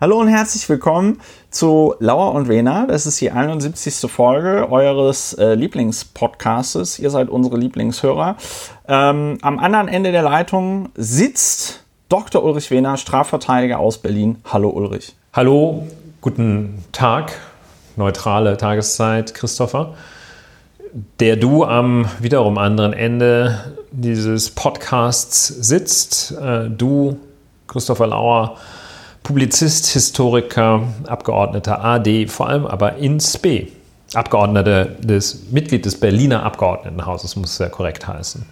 Hallo und herzlich willkommen zu Lauer und Wena. Das ist die 71. Folge eures äh, Lieblingspodcastes. Ihr seid unsere Lieblingshörer. Ähm, am anderen Ende der Leitung sitzt Dr. Ulrich Wehner, Strafverteidiger aus Berlin. Hallo Ulrich. Hallo, guten Tag, neutrale Tageszeit, Christopher. Der du am wiederum anderen Ende dieses Podcasts sitzt. Äh, du, Christopher Lauer, Publizist, Historiker, Abgeordneter AD, vor allem aber ins B. Abgeordneter des Mitglied des Berliner Abgeordnetenhauses, muss es ja korrekt heißen.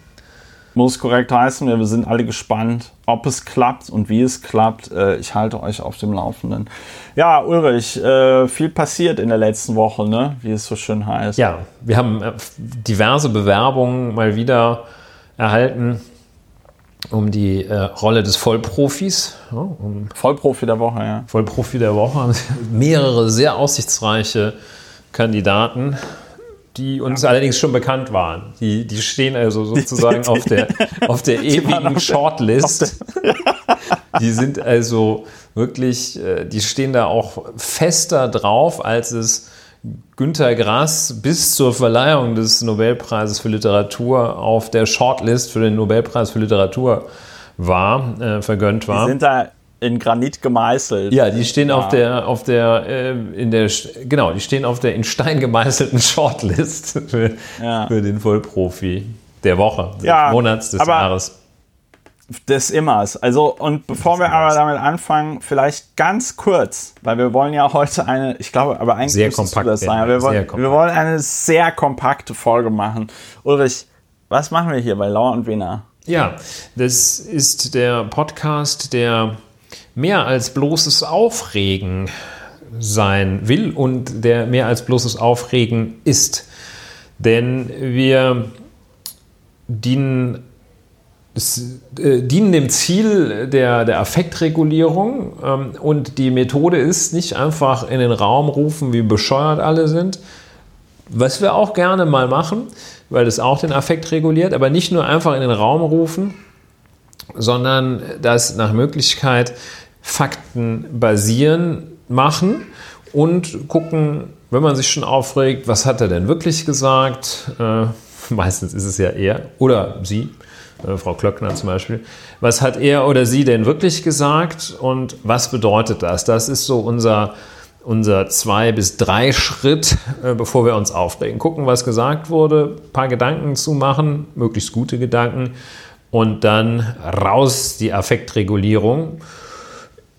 Muss korrekt heißen, wir sind alle gespannt, ob es klappt und wie es klappt. Äh, ich halte euch auf dem Laufenden. Ja, Ulrich, äh, viel passiert in der letzten Woche, ne? wie es so schön heißt. Ja, wir haben äh, diverse Bewerbungen mal wieder erhalten um die äh, Rolle des Vollprofis. Ja, um Vollprofi der Woche, ja. Vollprofi der Woche haben mehrere sehr aussichtsreiche Kandidaten, die uns ja. allerdings schon bekannt waren. Die, die stehen also sozusagen die, die, auf der, auf der ewigen Shortlist. die sind also wirklich, äh, die stehen da auch fester drauf, als es Günter Grass bis zur Verleihung des Nobelpreises für Literatur auf der Shortlist für den Nobelpreis für Literatur war, äh, vergönnt war. Die sind da in Granit gemeißelt. Ja, die stehen ja. auf der, auf der, äh, in der, genau, die stehen auf der in Stein gemeißelten Shortlist für, ja. für den Vollprofi der Woche, des ja, Monats, des Jahres des Immers. Also, und bevor wir aber damit anfangen, vielleicht ganz kurz, weil wir wollen ja heute eine, ich glaube, aber eigentlich sehr kompakt das sein. Wir wollen, wir wollen eine sehr kompakte Folge machen. Ulrich, was machen wir hier bei Lauer und Wiener? Ja, das ist der Podcast, der mehr als bloßes Aufregen sein will und der mehr als bloßes Aufregen ist. Denn wir dienen es, äh, dienen dem Ziel der, der Affektregulierung ähm, und die Methode ist nicht einfach in den Raum rufen, wie bescheuert alle sind, was wir auch gerne mal machen, weil das auch den Affekt reguliert, aber nicht nur einfach in den Raum rufen, sondern das nach Möglichkeit Fakten basieren machen und gucken, wenn man sich schon aufregt, was hat er denn wirklich gesagt? Äh, meistens ist es ja er oder sie äh, Frau Klöckner zum Beispiel. Was hat er oder sie denn wirklich gesagt und was bedeutet das? Das ist so unser, unser zwei bis drei Schritt, äh, bevor wir uns aufregen. Gucken, was gesagt wurde, ein paar Gedanken zu machen, möglichst gute Gedanken und dann raus die Affektregulierung.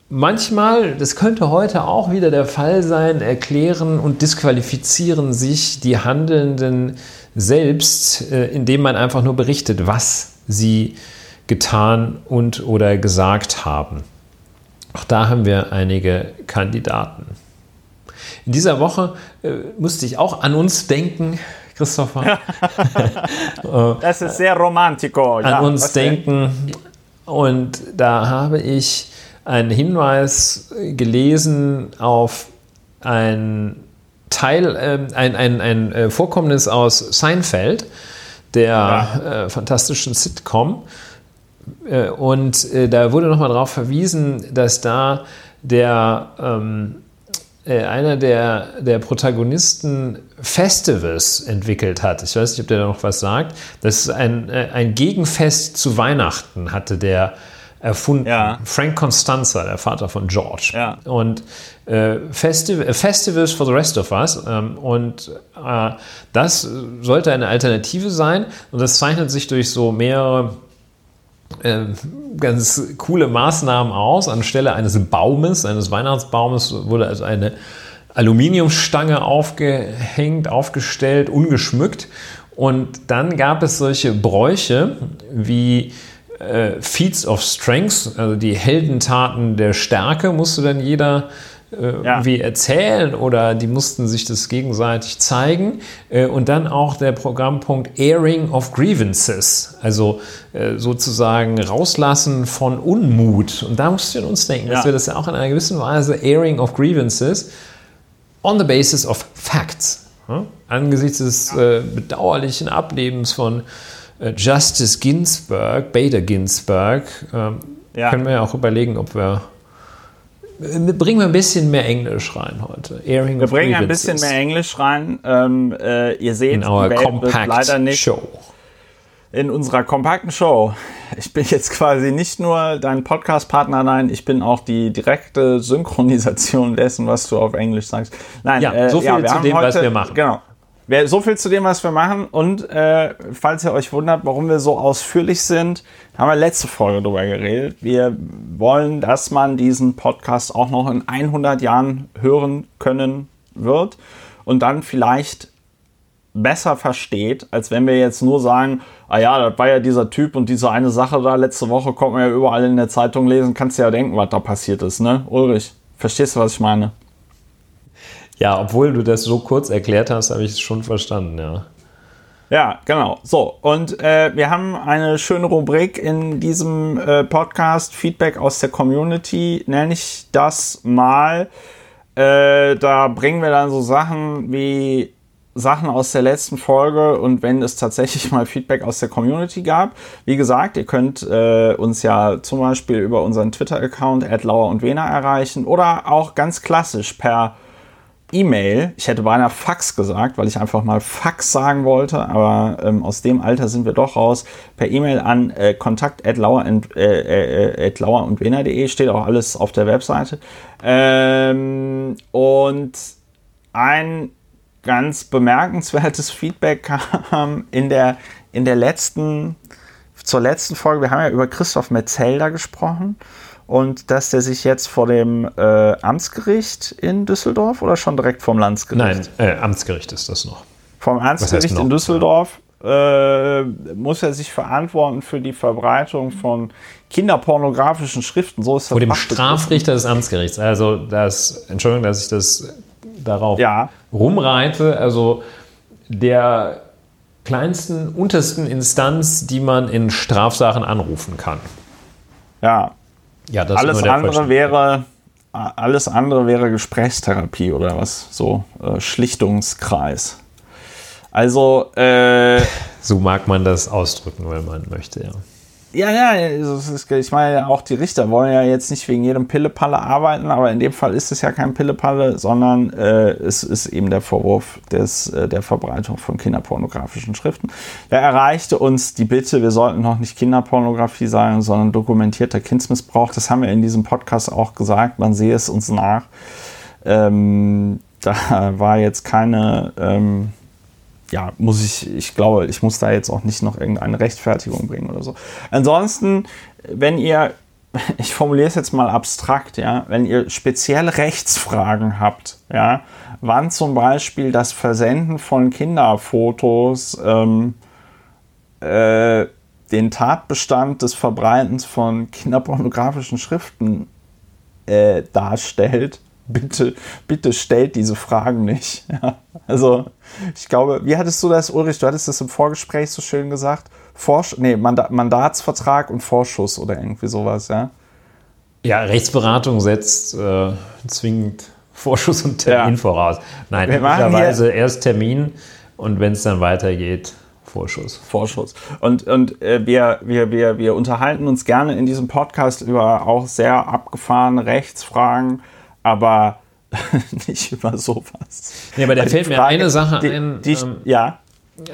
Manchmal, das könnte heute auch wieder der Fall sein, erklären und disqualifizieren sich die Handelnden selbst, äh, indem man einfach nur berichtet, was sie getan und oder gesagt haben. Auch da haben wir einige Kandidaten. In dieser Woche äh, musste ich auch an uns denken, Christopher. das ist sehr romantico. An ja, uns denken. Und da habe ich einen Hinweis gelesen auf ein Teil, äh, ein, ein, ein äh, Vorkommnis aus Seinfeld der ja. äh, fantastischen Sitcom. Äh, und äh, da wurde nochmal darauf verwiesen, dass da der ähm, äh, einer der, der Protagonisten Festivals entwickelt hat. Ich weiß nicht, ob der da noch was sagt. Das ist ein, äh, ein Gegenfest zu Weihnachten, hatte der erfunden. Ja. Frank Constanza, der Vater von George. Ja. Und äh, Festiv Festivals for the Rest of Us. Ähm, und äh, das sollte eine Alternative sein. Und das zeichnet sich durch so mehrere äh, ganz coole Maßnahmen aus. Anstelle eines Baumes, eines Weihnachtsbaumes, wurde also eine Aluminiumstange aufgehängt, aufgestellt, ungeschmückt. Und dann gab es solche Bräuche wie äh, Feats of Strength, also die Heldentaten der Stärke, musste dann jeder äh, ja. irgendwie erzählen oder die mussten sich das gegenseitig zeigen. Äh, und dann auch der Programmpunkt Airing of Grievances, also äh, sozusagen rauslassen von Unmut. Und da mussten wir uns denken, ja. dass wir das ja auch in einer gewissen Weise Airing of Grievances on the basis of facts. Angesichts des äh, bedauerlichen Ablebens von Justice Ginsburg, Bader Ginsburg, ähm, ja. können wir ja auch überlegen, ob wir bringen wir ein bisschen mehr Englisch rein heute. Airing wir bringen ein bisschen mehr Englisch rein. Ähm, äh, ihr seht, in our compact leider nicht. Show. In unserer kompakten Show. Ich bin jetzt quasi nicht nur dein Podcast-Partner, nein, ich bin auch die direkte Synchronisation dessen, was du auf Englisch sagst. Nein, ja, äh, so viel ja, zu dem, heute, was wir machen. Genau. So viel zu dem, was wir machen. Und äh, falls ihr euch wundert, warum wir so ausführlich sind, haben wir letzte Folge darüber geredet. Wir wollen, dass man diesen Podcast auch noch in 100 Jahren hören können wird und dann vielleicht besser versteht, als wenn wir jetzt nur sagen, ah ja, das war ja dieser Typ und diese eine Sache da letzte Woche, konnte man ja überall in der Zeitung lesen, kannst du ja denken, was da passiert ist, ne? Ulrich, verstehst du, was ich meine? Ja, obwohl du das so kurz erklärt hast, habe ich es schon verstanden, ja. Ja, genau. So, und äh, wir haben eine schöne Rubrik in diesem äh, Podcast, Feedback aus der Community, nenne ich das mal. Äh, da bringen wir dann so Sachen wie Sachen aus der letzten Folge und wenn es tatsächlich mal Feedback aus der Community gab. Wie gesagt, ihr könnt äh, uns ja zum Beispiel über unseren Twitter-Account Lauer und Wena erreichen oder auch ganz klassisch per E-Mail, ich hätte beinahe Fax gesagt, weil ich einfach mal Fax sagen wollte, aber ähm, aus dem Alter sind wir doch raus, per E-Mail an äh, kontakt.lauer und, äh, äh, und wena.de steht auch alles auf der Webseite. Ähm, und ein ganz bemerkenswertes Feedback kam in der, in der letzten, zur letzten Folge, wir haben ja über Christoph Metzelder gesprochen und dass der sich jetzt vor dem äh, Amtsgericht in Düsseldorf oder schon direkt vom Landsgericht? Nein, äh, Amtsgericht ist das noch. Vom Amtsgericht in Düsseldorf äh, muss er sich verantworten für die Verbreitung von kinderpornografischen Schriften. So ist das Vor dem Strafrichter des Amtsgerichts. Also das, Entschuldigung, dass ich das darauf ja. rumreite. Also der kleinsten, untersten Instanz, die man in Strafsachen anrufen kann. Ja, ja, alles andere wäre alles andere wäre Gesprächstherapie oder was so äh, Schlichtungskreis. Also äh, so mag man das ausdrücken, wenn man möchte, ja. Ja, ja, ich meine, auch die Richter wollen ja jetzt nicht wegen jedem Pillepalle arbeiten, aber in dem Fall ist es ja kein Pillepalle, sondern äh, es ist eben der Vorwurf des, äh, der Verbreitung von kinderpornografischen Schriften. Da erreichte uns die Bitte, wir sollten noch nicht Kinderpornografie sagen, sondern dokumentierter Kindsmissbrauch. Das haben wir in diesem Podcast auch gesagt, man sehe es uns nach. Ähm, da war jetzt keine. Ähm, ja, muss ich, ich glaube, ich muss da jetzt auch nicht noch irgendeine Rechtfertigung bringen oder so. Ansonsten, wenn ihr, ich formuliere es jetzt mal abstrakt, ja, wenn ihr spezielle Rechtsfragen habt, ja, wann zum Beispiel das Versenden von Kinderfotos ähm, äh, den Tatbestand des Verbreitens von kinderpornografischen Schriften äh, darstellt, bitte, bitte stellt diese Fragen nicht. Ja, also, ich glaube, wie hattest du das, Ulrich? Du hattest das im Vorgespräch so schön gesagt. Vorsch nee, Manda Mandatsvertrag und Vorschuss oder irgendwie sowas, ja? Ja, Rechtsberatung setzt äh, zwingend Vorschuss und Termin ja. voraus. Nein, möglicherweise erst Termin und wenn es dann weitergeht, Vorschuss. Vorschuss. Und, und äh, wir, wir, wir, wir unterhalten uns gerne in diesem Podcast über auch sehr abgefahrene Rechtsfragen aber nicht über sowas. Ja, aber da fällt Frage, mir eine Sache die, ein. Die, ähm, ja.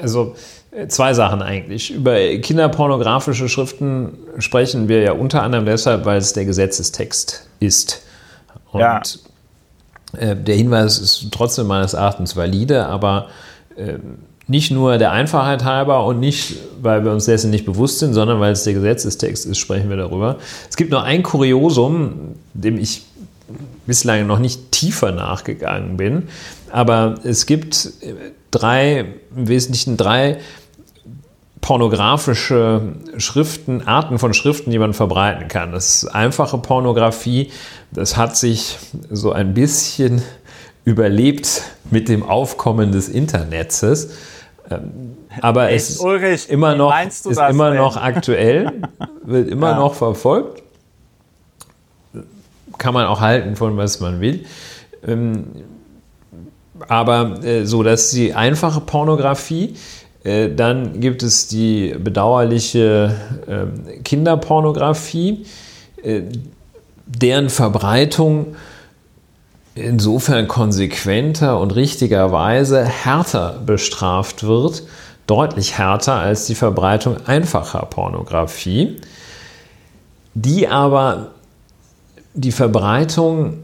Also äh, zwei Sachen eigentlich. Über kinderpornografische Schriften sprechen wir ja unter anderem deshalb, weil es der Gesetzestext ist. Und ja. äh, der Hinweis ist trotzdem meines Erachtens valide, aber äh, nicht nur der Einfachheit halber und nicht, weil wir uns dessen nicht bewusst sind, sondern weil es der Gesetzestext ist, sprechen wir darüber. Es gibt noch ein Kuriosum, dem ich bislang noch nicht tiefer nachgegangen bin. Aber es gibt drei, im Wesentlichen drei pornografische Schriften, Arten von Schriften, die man verbreiten kann. Das ist einfache Pornografie, das hat sich so ein bisschen überlebt mit dem Aufkommen des Internets. Ähm, aber es ist immer noch, ist immer noch aktuell, wird immer noch verfolgt kann man auch halten von was man will. Ähm, aber äh, so, das ist die einfache Pornografie. Äh, dann gibt es die bedauerliche äh, Kinderpornografie. Deren Verbreitung insofern konsequenter und richtigerweise härter bestraft wird, deutlich härter als die Verbreitung einfacher Pornografie, die aber die Verbreitung,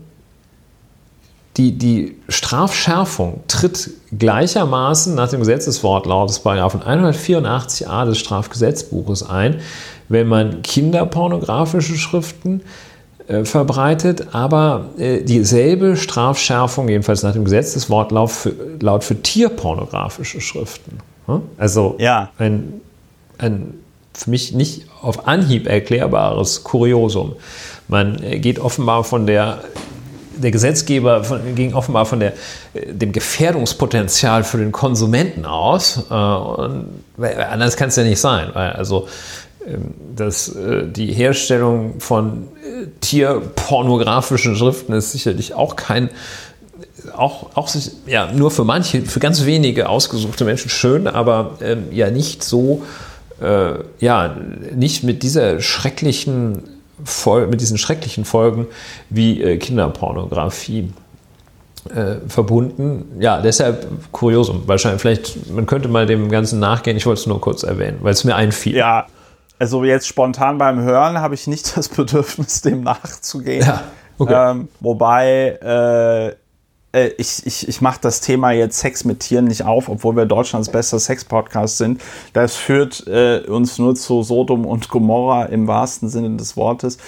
die, die Strafschärfung tritt gleichermaßen nach dem Gesetzeswortlaut des 184a des Strafgesetzbuches ein, wenn man kinderpornografische Schriften äh, verbreitet, aber äh, dieselbe Strafschärfung, jedenfalls nach dem Gesetzeswortlaut, für, laut für tierpornografische Schriften. Hm? Also ja. ein, ein für mich nicht auf Anhieb erklärbares Kuriosum. Man geht offenbar von der der Gesetzgeber von, ging offenbar von der, äh, dem Gefährdungspotenzial für den Konsumenten aus. Äh, und, anders kann es ja nicht sein. Weil also ähm, dass äh, die Herstellung von tierpornografischen Schriften ist sicherlich auch kein auch, auch ja, nur für manche, für ganz wenige ausgesuchte Menschen schön, aber ähm, ja nicht so, äh, ja, nicht mit dieser schrecklichen Fol mit diesen schrecklichen Folgen wie äh, Kinderpornografie äh, verbunden. Ja, deshalb Kuriosum. Wahrscheinlich, vielleicht, man könnte mal dem Ganzen nachgehen. Ich wollte es nur kurz erwähnen, weil es mir einfiel. Ja, also jetzt spontan beim Hören habe ich nicht das Bedürfnis, dem nachzugehen. Ja, okay. Ähm, wobei äh, äh, ich, ich, ich mache das Thema jetzt Sex mit Tieren nicht auf, obwohl wir Deutschlands bester Sex-Podcast sind. Das führt äh, uns nur zu Sodom und Gomorra im wahrsten Sinne des Wortes.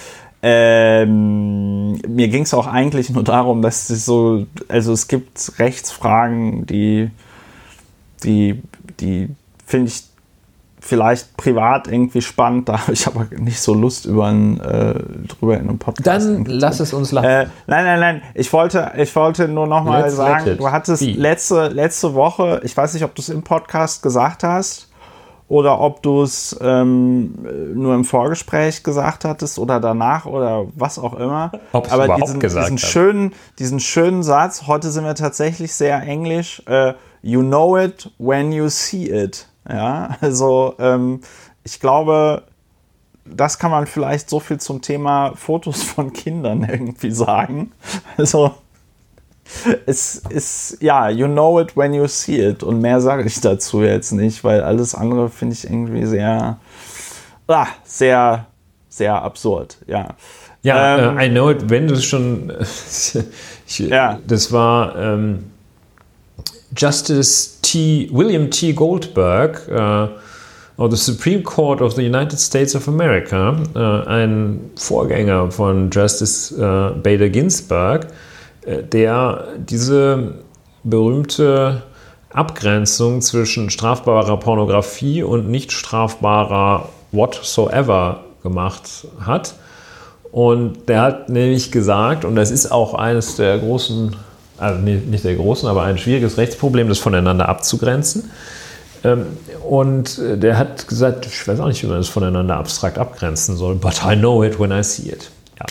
Ähm, mir ging es auch eigentlich nur darum, dass es so, also es gibt Rechtsfragen, die, die, die finde ich vielleicht privat irgendwie spannend, da habe ich aber nicht so Lust über einen, äh, drüber in einem Podcast. Dann lass es uns lachen. Äh, nein, nein, nein. Ich wollte, ich wollte nur noch mal Let's sagen, du hattest letzte, letzte Woche, ich weiß nicht, ob du es im Podcast gesagt hast oder ob du es ähm, nur im Vorgespräch gesagt hattest oder danach oder was auch immer. Ob aber diesen, diesen schönen, diesen schönen Satz, heute sind wir tatsächlich sehr englisch, äh, you know it when you see it. Ja, also ähm, ich glaube, das kann man vielleicht so viel zum Thema Fotos von Kindern irgendwie sagen. Also es ist, ja, you know it when you see it. Und mehr sage ich dazu jetzt nicht, weil alles andere finde ich irgendwie sehr, ah, sehr, sehr absurd, ja. Ja, ähm, uh, I know it, wenn du schon, ich, ja. das war, ähm, Justice T. William T. Goldberg uh, of the Supreme Court of the United States of America, uh, ein Vorgänger von Justice uh, Bader Ginsburg, der diese berühmte Abgrenzung zwischen strafbarer Pornografie und nicht strafbarer whatsoever gemacht hat. Und der hat nämlich gesagt, und das ist auch eines der großen also nicht der großen, aber ein schwieriges Rechtsproblem, das voneinander abzugrenzen. Ähm, und der hat gesagt, ich weiß auch nicht, wie man das voneinander abstrakt abgrenzen soll, but I know it when I see it. Ja.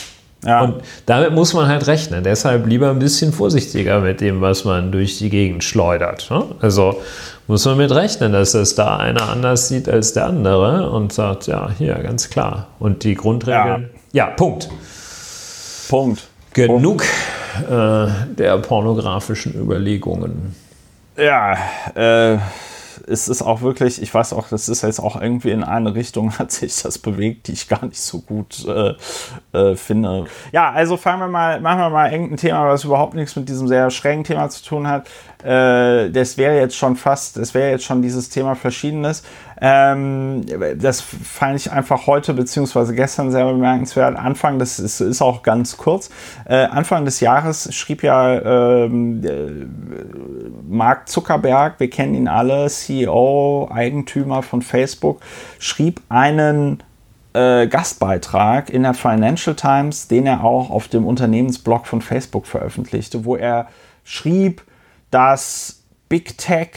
ja. Und damit muss man halt rechnen. Deshalb lieber ein bisschen vorsichtiger mit dem, was man durch die Gegend schleudert. Ne? Also muss man mit rechnen, dass es da einer anders sieht als der andere und sagt, ja, hier, ganz klar. Und die Grundregeln. Ja, ja Punkt. Punkt. Genug äh, der pornografischen Überlegungen. Ja, äh, es ist auch wirklich, ich weiß auch, das ist jetzt auch irgendwie in eine Richtung, hat sich das bewegt, die ich gar nicht so gut äh, äh, finde. Ja, also fangen wir mal, machen wir mal irgendein Thema, was überhaupt nichts mit diesem sehr schrägen Thema zu tun hat. Äh, das wäre jetzt schon fast, das wäre jetzt schon dieses Thema Verschiedenes. Ähm, das fand ich einfach heute beziehungsweise gestern sehr bemerkenswert. Anfang, das ist, ist auch ganz kurz, äh, Anfang des Jahres schrieb ja ähm, äh, Mark Zuckerberg, wir kennen ihn alle, CEO, Eigentümer von Facebook, schrieb einen äh, Gastbeitrag in der Financial Times, den er auch auf dem Unternehmensblog von Facebook veröffentlichte, wo er schrieb, dass Big Tech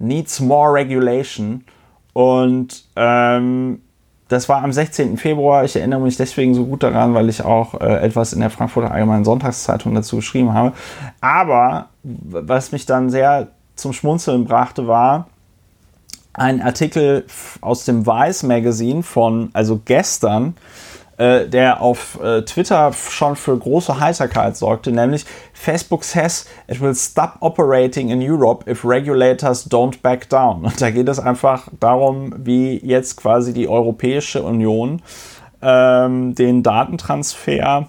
needs more regulation und ähm, das war am 16. Februar. Ich erinnere mich deswegen so gut daran, weil ich auch äh, etwas in der Frankfurter Allgemeinen Sonntagszeitung dazu geschrieben habe. Aber was mich dann sehr zum Schmunzeln brachte, war ein Artikel aus dem Vice Magazine von, also gestern, äh, der auf äh, Twitter schon für große Heiterkeit sorgte, nämlich Facebook says it will stop operating in Europe if regulators don't back down. Und da geht es einfach darum, wie jetzt quasi die Europäische Union ähm, den Datentransfer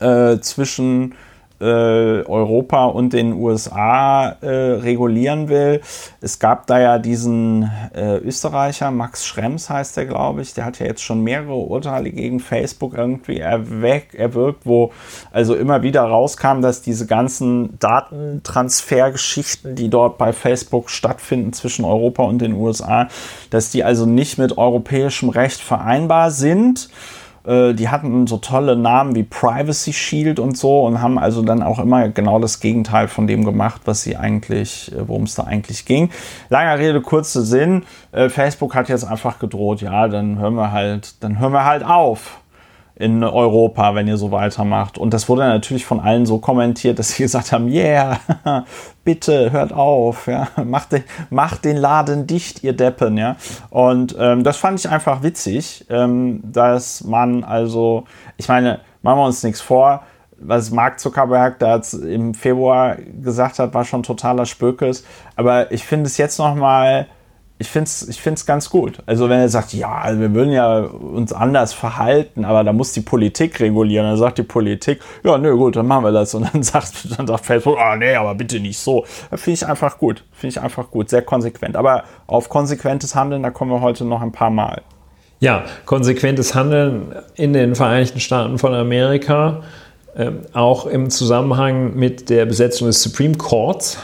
äh, zwischen äh, Europa und den USA äh, regulieren will. Es gab da ja diesen äh, Österreicher, Max Schrems heißt der, glaube ich, der hat ja jetzt schon mehrere Urteile gegen Facebook irgendwie erweckt, erwirkt, wo also immer wieder rauskam, dass diese ganzen Datentransfergeschichten, die dort bei Facebook stattfinden zwischen Europa und den USA, dass die also nicht mit europäischem Recht vereinbar sind. Äh, die hatten so tolle Namen wie Privacy Shield und so und haben also dann auch immer genau das Gegenteil von dem gemacht, was sie eigentlich, äh, worum es da eigentlich ging. Langer Rede, kurzer Sinn. Äh, Facebook hat jetzt einfach gedroht, ja, dann hören wir halt, dann hören wir halt auf in Europa, wenn ihr so weitermacht. Und das wurde natürlich von allen so kommentiert, dass sie gesagt haben, yeah, bitte hört auf, ja, macht den, macht den Laden dicht, ihr Deppen, ja. Und ähm, das fand ich einfach witzig, ähm, dass man also, ich meine, machen wir uns nichts vor, was Mark Zuckerberg da im Februar gesagt hat, war schon totaler Spökes. Aber ich finde es jetzt noch mal ich finde es ich find's ganz gut. Also wenn er sagt, ja, also wir würden ja uns anders verhalten, aber da muss die Politik regulieren, dann sagt die Politik, ja, nö, gut, dann machen wir das. Und dann sagt, dann sagt Facebook, ah, nee, aber bitte nicht so. Finde ich einfach gut. Finde ich einfach gut. Sehr konsequent. Aber auf konsequentes Handeln, da kommen wir heute noch ein paar Mal. Ja, konsequentes Handeln in den Vereinigten Staaten von Amerika, äh, auch im Zusammenhang mit der Besetzung des Supreme Courts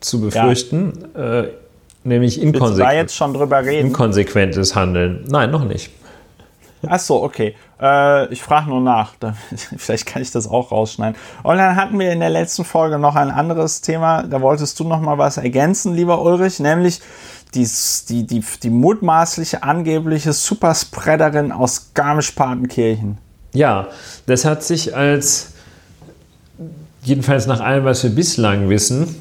zu befürchten. Ja. Äh, Nämlich inkonsequent. jetzt schon drüber reden? Inkonsequentes Handeln. Nein, noch nicht. Ach so, okay. Äh, ich frage nur nach. vielleicht kann ich das auch rausschneiden. Und dann hatten wir in der letzten Folge noch ein anderes Thema. Da wolltest du noch mal was ergänzen, lieber Ulrich, nämlich die, die, die, die mutmaßliche angebliche Superspreaderin aus Garmisch-Partenkirchen. Ja, das hat sich als, jedenfalls nach allem, was wir bislang wissen,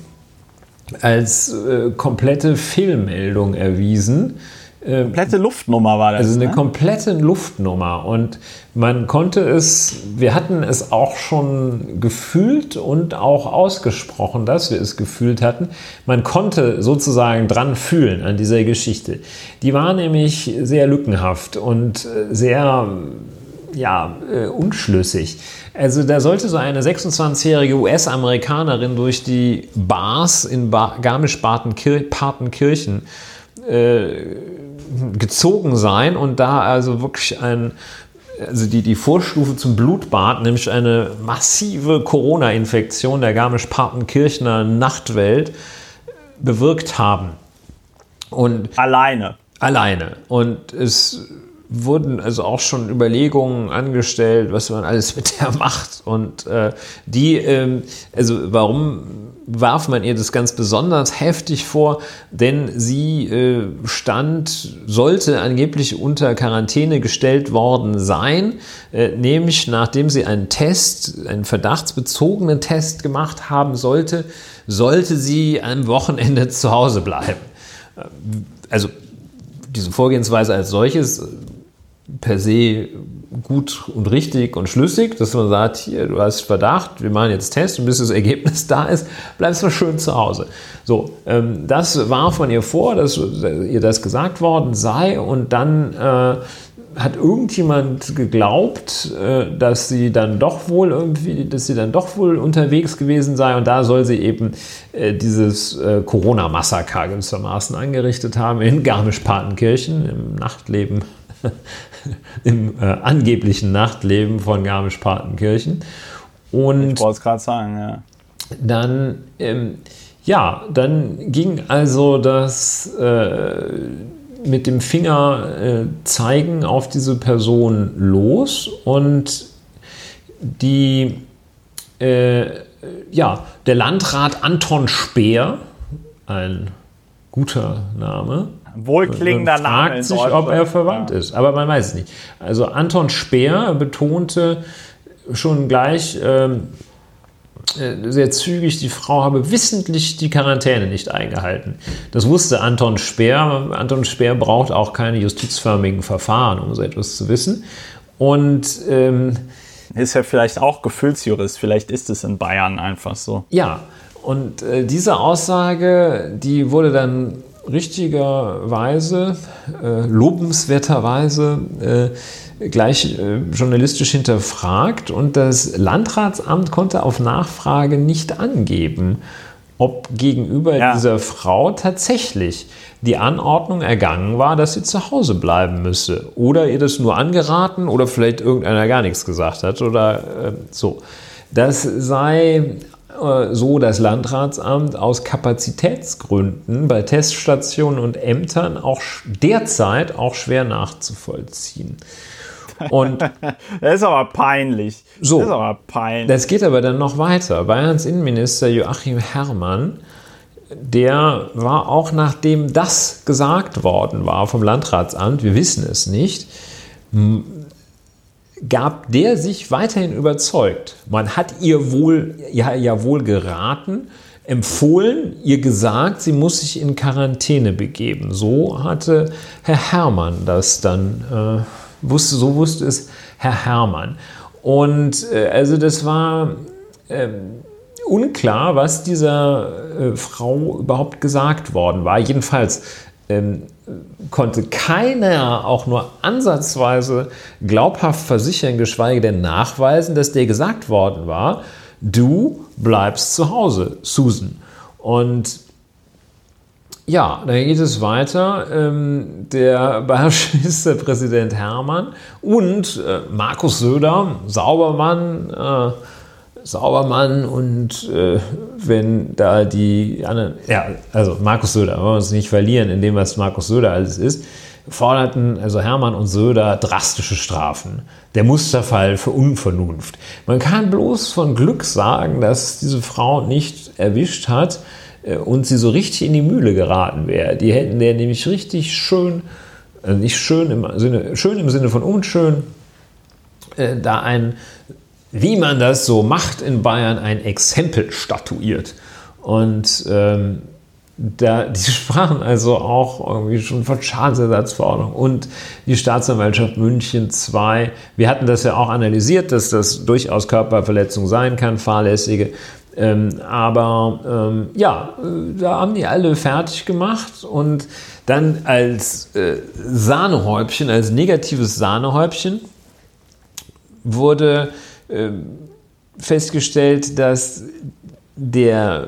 als äh, komplette Fehlmeldung erwiesen. Äh, komplette Luftnummer war das. Also eine ne? komplette Luftnummer. Und man konnte es, wir hatten es auch schon gefühlt und auch ausgesprochen, dass wir es gefühlt hatten. Man konnte sozusagen dran fühlen an dieser Geschichte. Die war nämlich sehr lückenhaft und äh, sehr ja, äh, unschlüssig. Also da sollte so eine 26-jährige US-Amerikanerin durch die Bars in ba Garmisch-Partenkirchen äh, gezogen sein und da also wirklich ein, also die, die Vorstufe zum Blutbad, nämlich eine massive Corona-Infektion der Garmisch-Partenkirchener Nachtwelt bewirkt haben. Und alleine. Alleine. Und es wurden also auch schon Überlegungen angestellt, was man alles mit der macht. Und äh, die, ähm, also warum warf man ihr das ganz besonders heftig vor? Denn sie äh, stand, sollte angeblich unter Quarantäne gestellt worden sein, äh, nämlich nachdem sie einen Test, einen verdachtsbezogenen Test gemacht haben sollte, sollte sie am Wochenende zu Hause bleiben. Äh, also diese Vorgehensweise als solches per se gut und richtig und schlüssig, dass man sagt, hier, du hast Verdacht, wir machen jetzt Test und bis das Ergebnis da ist, bleibst du schön zu Hause. So, ähm, das war von ihr vor, dass ihr das gesagt worden sei und dann äh, hat irgendjemand geglaubt, äh, dass sie dann doch wohl irgendwie, dass sie dann doch wohl unterwegs gewesen sei und da soll sie eben äh, dieses äh, Corona-Massaker gewissermaßen angerichtet haben in Garmisch-Partenkirchen im Nachtleben im äh, angeblichen Nachtleben von Garmisch-Partenkirchen. Und ich wollte es gerade sagen, ja. Dann, ähm, ja, dann ging also das äh, mit dem Finger äh, zeigen auf diese Person los und die, äh, ja, der Landrat Anton Speer, ein guter Name, wohlklingender man fragt Name. sich, ob er verwandt ja. ist, aber man weiß es nicht. Also Anton Speer betonte schon gleich ähm, äh, sehr zügig, die Frau habe wissentlich die Quarantäne nicht eingehalten. Das wusste Anton Speer. Anton Speer braucht auch keine justizförmigen Verfahren, um so etwas zu wissen. Und ähm, ist ja vielleicht auch Gefühlsjurist, vielleicht ist es in Bayern einfach so. Ja, und äh, diese Aussage, die wurde dann richtigerweise, äh, lobenswerterweise äh, gleich äh, journalistisch hinterfragt und das Landratsamt konnte auf Nachfrage nicht angeben, ob gegenüber ja. dieser Frau tatsächlich die Anordnung ergangen war, dass sie zu Hause bleiben müsse. Oder ihr das nur angeraten oder vielleicht irgendeiner gar nichts gesagt hat oder äh, so. Das sei so das Landratsamt aus Kapazitätsgründen bei Teststationen und Ämtern auch derzeit auch schwer nachzuvollziehen. Und das ist aber peinlich. So, das ist aber peinlich. Das geht aber dann noch weiter. Bayerns Innenminister Joachim Herrmann, der war auch nachdem das gesagt worden war vom Landratsamt, wir wissen es nicht, gab der sich weiterhin überzeugt. Man hat ihr wohl, ja, ja wohl geraten, empfohlen, ihr gesagt, sie muss sich in Quarantäne begeben. So hatte Herr Herrmann das dann, äh, wusste, so wusste es Herr Herrmann. Und äh, also das war äh, unklar, was dieser äh, Frau überhaupt gesagt worden war. Jedenfalls ähm, konnte keiner auch nur ansatzweise glaubhaft versichern, geschweige denn nachweisen, dass der gesagt worden war, du bleibst zu Hause, Susan. Und ja, dann geht es weiter. Ähm, der bayerische Ministerpräsident Hermann und äh, Markus Söder, Saubermann, äh, Saubermann und äh, wenn da die anderen, ja, also Markus Söder, wollen wir uns nicht verlieren in dem, was Markus Söder alles ist, forderten also Hermann und Söder drastische Strafen. Der Musterfall für Unvernunft. Man kann bloß von Glück sagen, dass diese Frau nicht erwischt hat äh, und sie so richtig in die Mühle geraten wäre. Die hätten der nämlich richtig schön, äh, nicht schön im Sinne, schön im Sinne von unschön, äh, da ein wie man das so macht in Bayern, ein Exempel statuiert. Und ähm, da, die sprachen also auch irgendwie schon von Schadensersatzforderung und die Staatsanwaltschaft München 2. Wir hatten das ja auch analysiert, dass das durchaus Körperverletzung sein kann, fahrlässige. Ähm, aber ähm, ja, da haben die alle fertig gemacht und dann als äh, Sahnehäubchen, als negatives Sahnehäubchen wurde festgestellt, dass der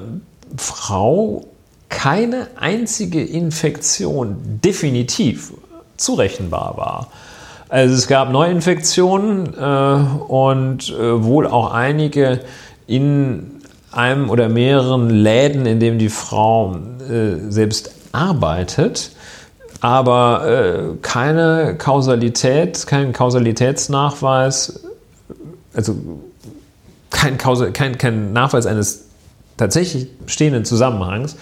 Frau keine einzige Infektion definitiv zurechenbar war. Also es gab Neuinfektionen äh, und äh, wohl auch einige in einem oder mehreren Läden, in denen die Frau äh, selbst arbeitet, aber äh, keine Kausalität, kein Kausalitätsnachweis also kein, Kausal, kein, kein Nachweis eines tatsächlich stehenden Zusammenhangs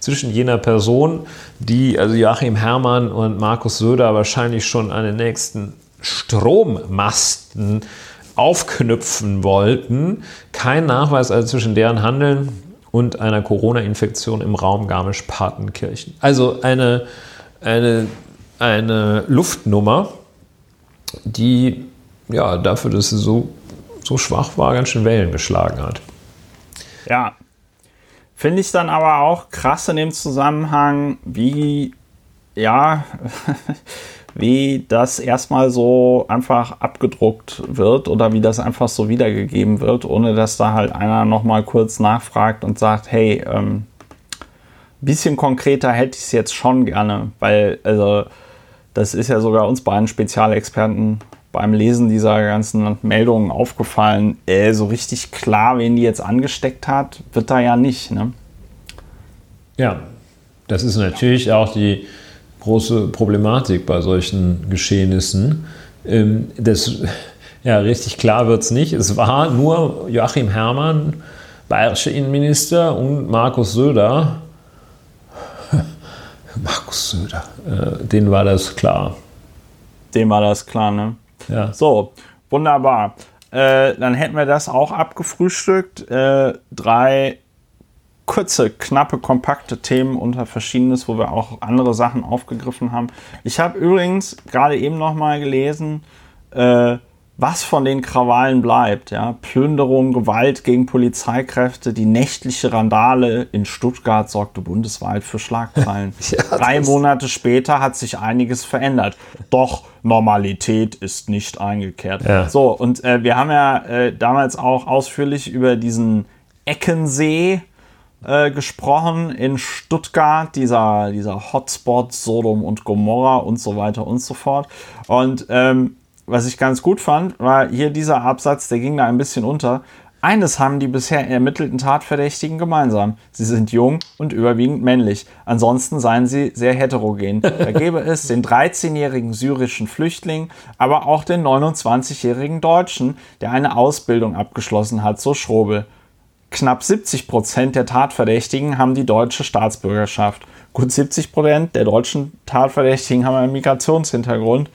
zwischen jener Person, die also Joachim Herrmann und Markus Söder wahrscheinlich schon an den nächsten Strommasten aufknüpfen wollten. Kein Nachweis also zwischen deren Handeln und einer Corona-Infektion im Raum Garmisch-Partenkirchen. Also eine, eine, eine Luftnummer, die ja dafür, dass sie so so schwach war, ganz schön Wellen geschlagen hat. Ja. Finde ich dann aber auch krass in dem Zusammenhang, wie, ja, wie das erstmal so einfach abgedruckt wird oder wie das einfach so wiedergegeben wird, ohne dass da halt einer nochmal kurz nachfragt und sagt, hey, ähm, bisschen konkreter hätte ich es jetzt schon gerne, weil, also, das ist ja sogar uns beiden Spezialexperten beim Lesen dieser ganzen Meldungen aufgefallen, äh, so richtig klar, wen die jetzt angesteckt hat, wird da ja nicht. Ne? Ja, das ist natürlich auch die große Problematik bei solchen Geschehnissen. Ähm, das, ja, richtig klar wird es nicht. Es war nur Joachim Herrmann, bayerischer Innenminister, und Markus Söder. Markus Söder, äh, denen war das klar. Dem war das klar, ne? Ja. So, wunderbar. Äh, dann hätten wir das auch abgefrühstückt. Äh, drei kurze, knappe, kompakte Themen unter Verschiedenes, wo wir auch andere Sachen aufgegriffen haben. Ich habe übrigens gerade eben noch mal gelesen, äh, was von den Krawallen bleibt. Ja? Plünderung, Gewalt gegen Polizeikräfte, die nächtliche Randale in Stuttgart sorgte bundesweit für Schlagzeilen. ja, Drei Monate später hat sich einiges verändert. Doch Normalität ist nicht eingekehrt. Ja. So, und äh, wir haben ja äh, damals auch ausführlich über diesen Eckensee äh, gesprochen in Stuttgart, dieser, dieser Hotspot Sodom und Gomorra und so weiter und so fort. Und ähm, was ich ganz gut fand, war hier dieser Absatz, der ging da ein bisschen unter. Eines haben die bisher ermittelten Tatverdächtigen gemeinsam. Sie sind jung und überwiegend männlich. Ansonsten seien sie sehr heterogen. Da gäbe es den 13-jährigen syrischen Flüchtling, aber auch den 29-jährigen Deutschen, der eine Ausbildung abgeschlossen hat, so Schrobel. Knapp 70 Prozent der Tatverdächtigen haben die deutsche Staatsbürgerschaft. Gut 70 Prozent der deutschen Tatverdächtigen haben einen Migrationshintergrund.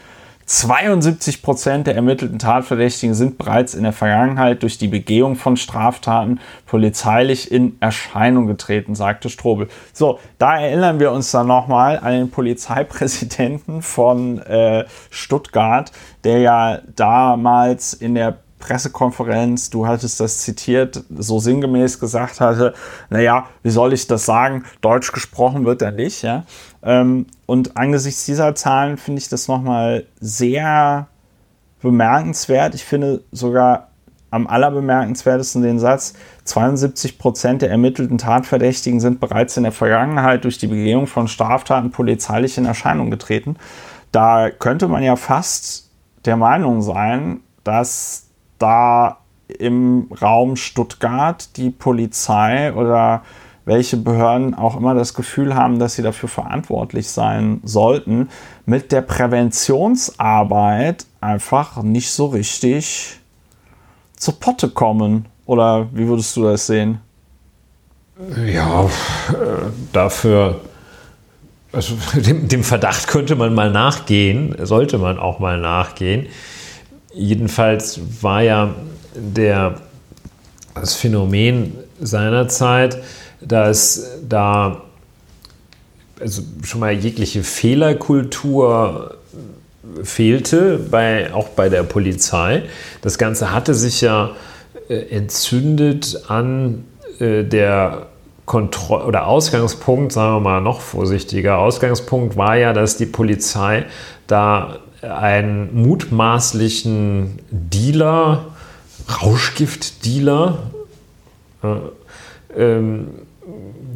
72 Prozent der ermittelten Tatverdächtigen sind bereits in der Vergangenheit durch die Begehung von Straftaten polizeilich in Erscheinung getreten, sagte Strobel. So, da erinnern wir uns dann nochmal an den Polizeipräsidenten von äh, Stuttgart, der ja damals in der Pressekonferenz, du hattest das zitiert, so sinngemäß gesagt hatte, naja, wie soll ich das sagen, Deutsch gesprochen wird er nicht, ja. Ähm, und angesichts dieser Zahlen finde ich das nochmal sehr bemerkenswert. Ich finde sogar am allerbemerkenswertesten den Satz, 72 Prozent der ermittelten Tatverdächtigen sind bereits in der Vergangenheit durch die Begehung von Straftaten polizeilich in Erscheinung getreten. Da könnte man ja fast der Meinung sein, dass da im Raum Stuttgart die Polizei oder welche Behörden auch immer das Gefühl haben, dass sie dafür verantwortlich sein sollten, mit der Präventionsarbeit einfach nicht so richtig zur Potte kommen. Oder wie würdest du das sehen? Ja, äh, dafür, also dem, dem Verdacht könnte man mal nachgehen, sollte man auch mal nachgehen. Jedenfalls war ja der, das Phänomen seinerzeit, dass da also schon mal jegliche Fehlerkultur fehlte, bei, auch bei der Polizei. Das Ganze hatte sich ja äh, entzündet an äh, der Kontrolle oder Ausgangspunkt, sagen wir mal noch vorsichtiger, Ausgangspunkt war ja, dass die Polizei da einen mutmaßlichen Dealer, Rauschgiftdealer, äh, ähm,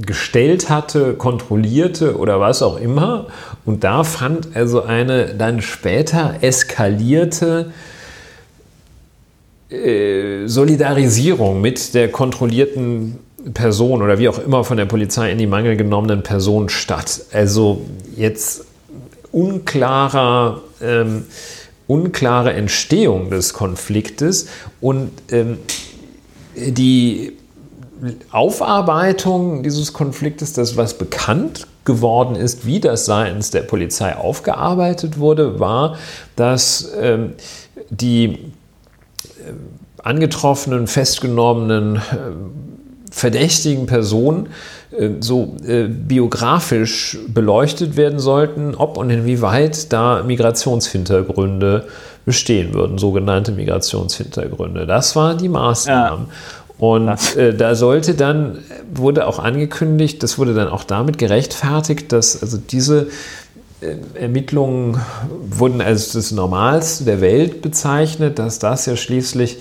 gestellt hatte, kontrollierte oder was auch immer. Und da fand also eine dann später eskalierte äh, Solidarisierung mit der kontrollierten Person oder wie auch immer von der Polizei in die Mangel genommenen Person statt. Also jetzt unklarer, ähm, unklare Entstehung des Konfliktes und ähm, die Aufarbeitung dieses Konfliktes, das was bekannt geworden ist, wie das seitens der Polizei aufgearbeitet wurde, war, dass ähm, die äh, angetroffenen, festgenommenen, äh, verdächtigen Personen so äh, biografisch beleuchtet werden sollten, ob und inwieweit da Migrationshintergründe bestehen würden, sogenannte Migrationshintergründe. Das waren die Maßnahmen. Ja. Und äh, da sollte dann, wurde auch angekündigt, das wurde dann auch damit gerechtfertigt, dass also diese äh, Ermittlungen wurden als das Normalste der Welt bezeichnet, dass das ja schließlich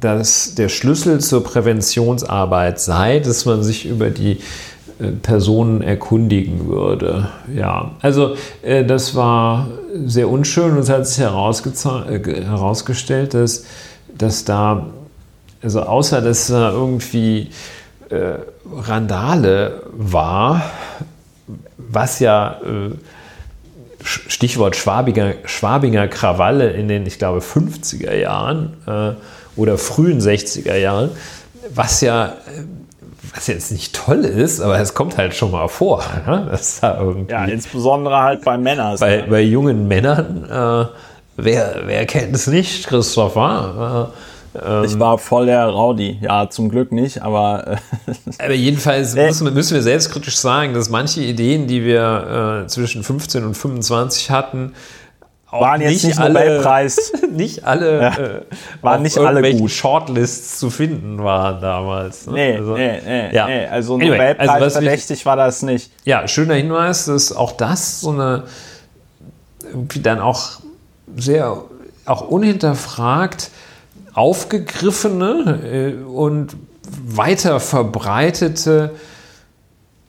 dass der Schlüssel zur Präventionsarbeit sei, dass man sich über die äh, Personen erkundigen würde. Ja, also äh, das war sehr unschön und es hat sich äh, herausgestellt, dass, dass da, also außer dass da irgendwie äh, Randale war, was ja äh, Stichwort Schwabinger, Schwabinger Krawalle in den, ich glaube, 50er Jahren, äh, oder frühen 60er Jahren, was ja was jetzt nicht toll ist, aber es kommt halt schon mal vor. Ne? Dass da irgendwie ja, insbesondere halt bei Männern. Bei, bei jungen Männern, äh, wer, wer kennt es nicht, Christopher? Äh, ich war voll der Rowdy. Ja, zum Glück nicht, aber. Äh, aber jedenfalls müssen, müssen, wir selbstkritisch sagen, dass manche Ideen, die wir äh, zwischen 15 und 25 hatten, waren jetzt nicht, alle, Nobelpreis. nicht alle ja. äh, waren nicht alle gut. Shortlists zu finden waren damals. Ne? Nee, also, nee, nee, ja. nee, also anyway, Nobelpreis also verdächtig war das nicht. Ja, schöner Hinweis, dass auch das so eine irgendwie dann auch sehr auch unhinterfragt aufgegriffene äh, und weiter verbreitete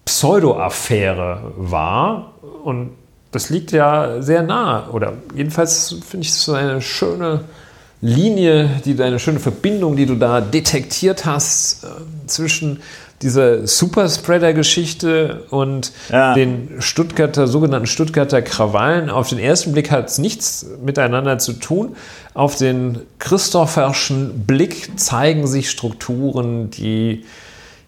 Pseudo-Affäre war und das liegt ja sehr nah. Oder jedenfalls finde ich es so eine schöne Linie, die eine schöne Verbindung, die du da detektiert hast äh, zwischen dieser Superspreader-Geschichte und ja. den Stuttgarter, sogenannten Stuttgarter Krawallen. Auf den ersten Blick hat es nichts miteinander zu tun. Auf den Christopherschen Blick zeigen sich Strukturen, die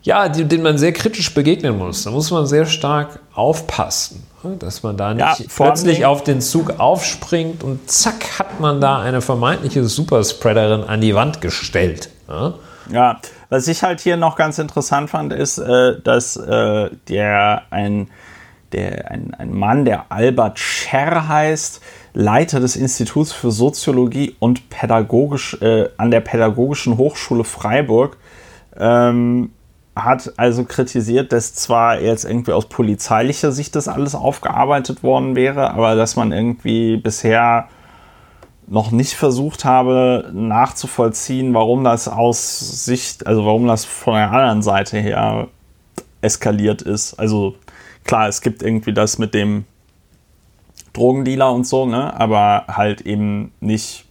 ja, die, denen man sehr kritisch begegnen muss. Da muss man sehr stark aufpassen, ne, dass man da nicht ja, plötzlich auf den Zug aufspringt und zack hat man da eine vermeintliche Superspreaderin an die Wand gestellt. Ne? Ja, was ich halt hier noch ganz interessant fand, ist, äh, dass äh, der ein, der, ein, ein Mann, der Albert Scher heißt, Leiter des Instituts für Soziologie und Pädagogisch äh, an der Pädagogischen Hochschule Freiburg, ähm, hat also kritisiert, dass zwar jetzt irgendwie aus polizeilicher Sicht das alles aufgearbeitet worden wäre, aber dass man irgendwie bisher noch nicht versucht habe nachzuvollziehen, warum das aus Sicht, also warum das von der anderen Seite her eskaliert ist. Also klar, es gibt irgendwie das mit dem Drogendealer und so, ne? aber halt eben nicht,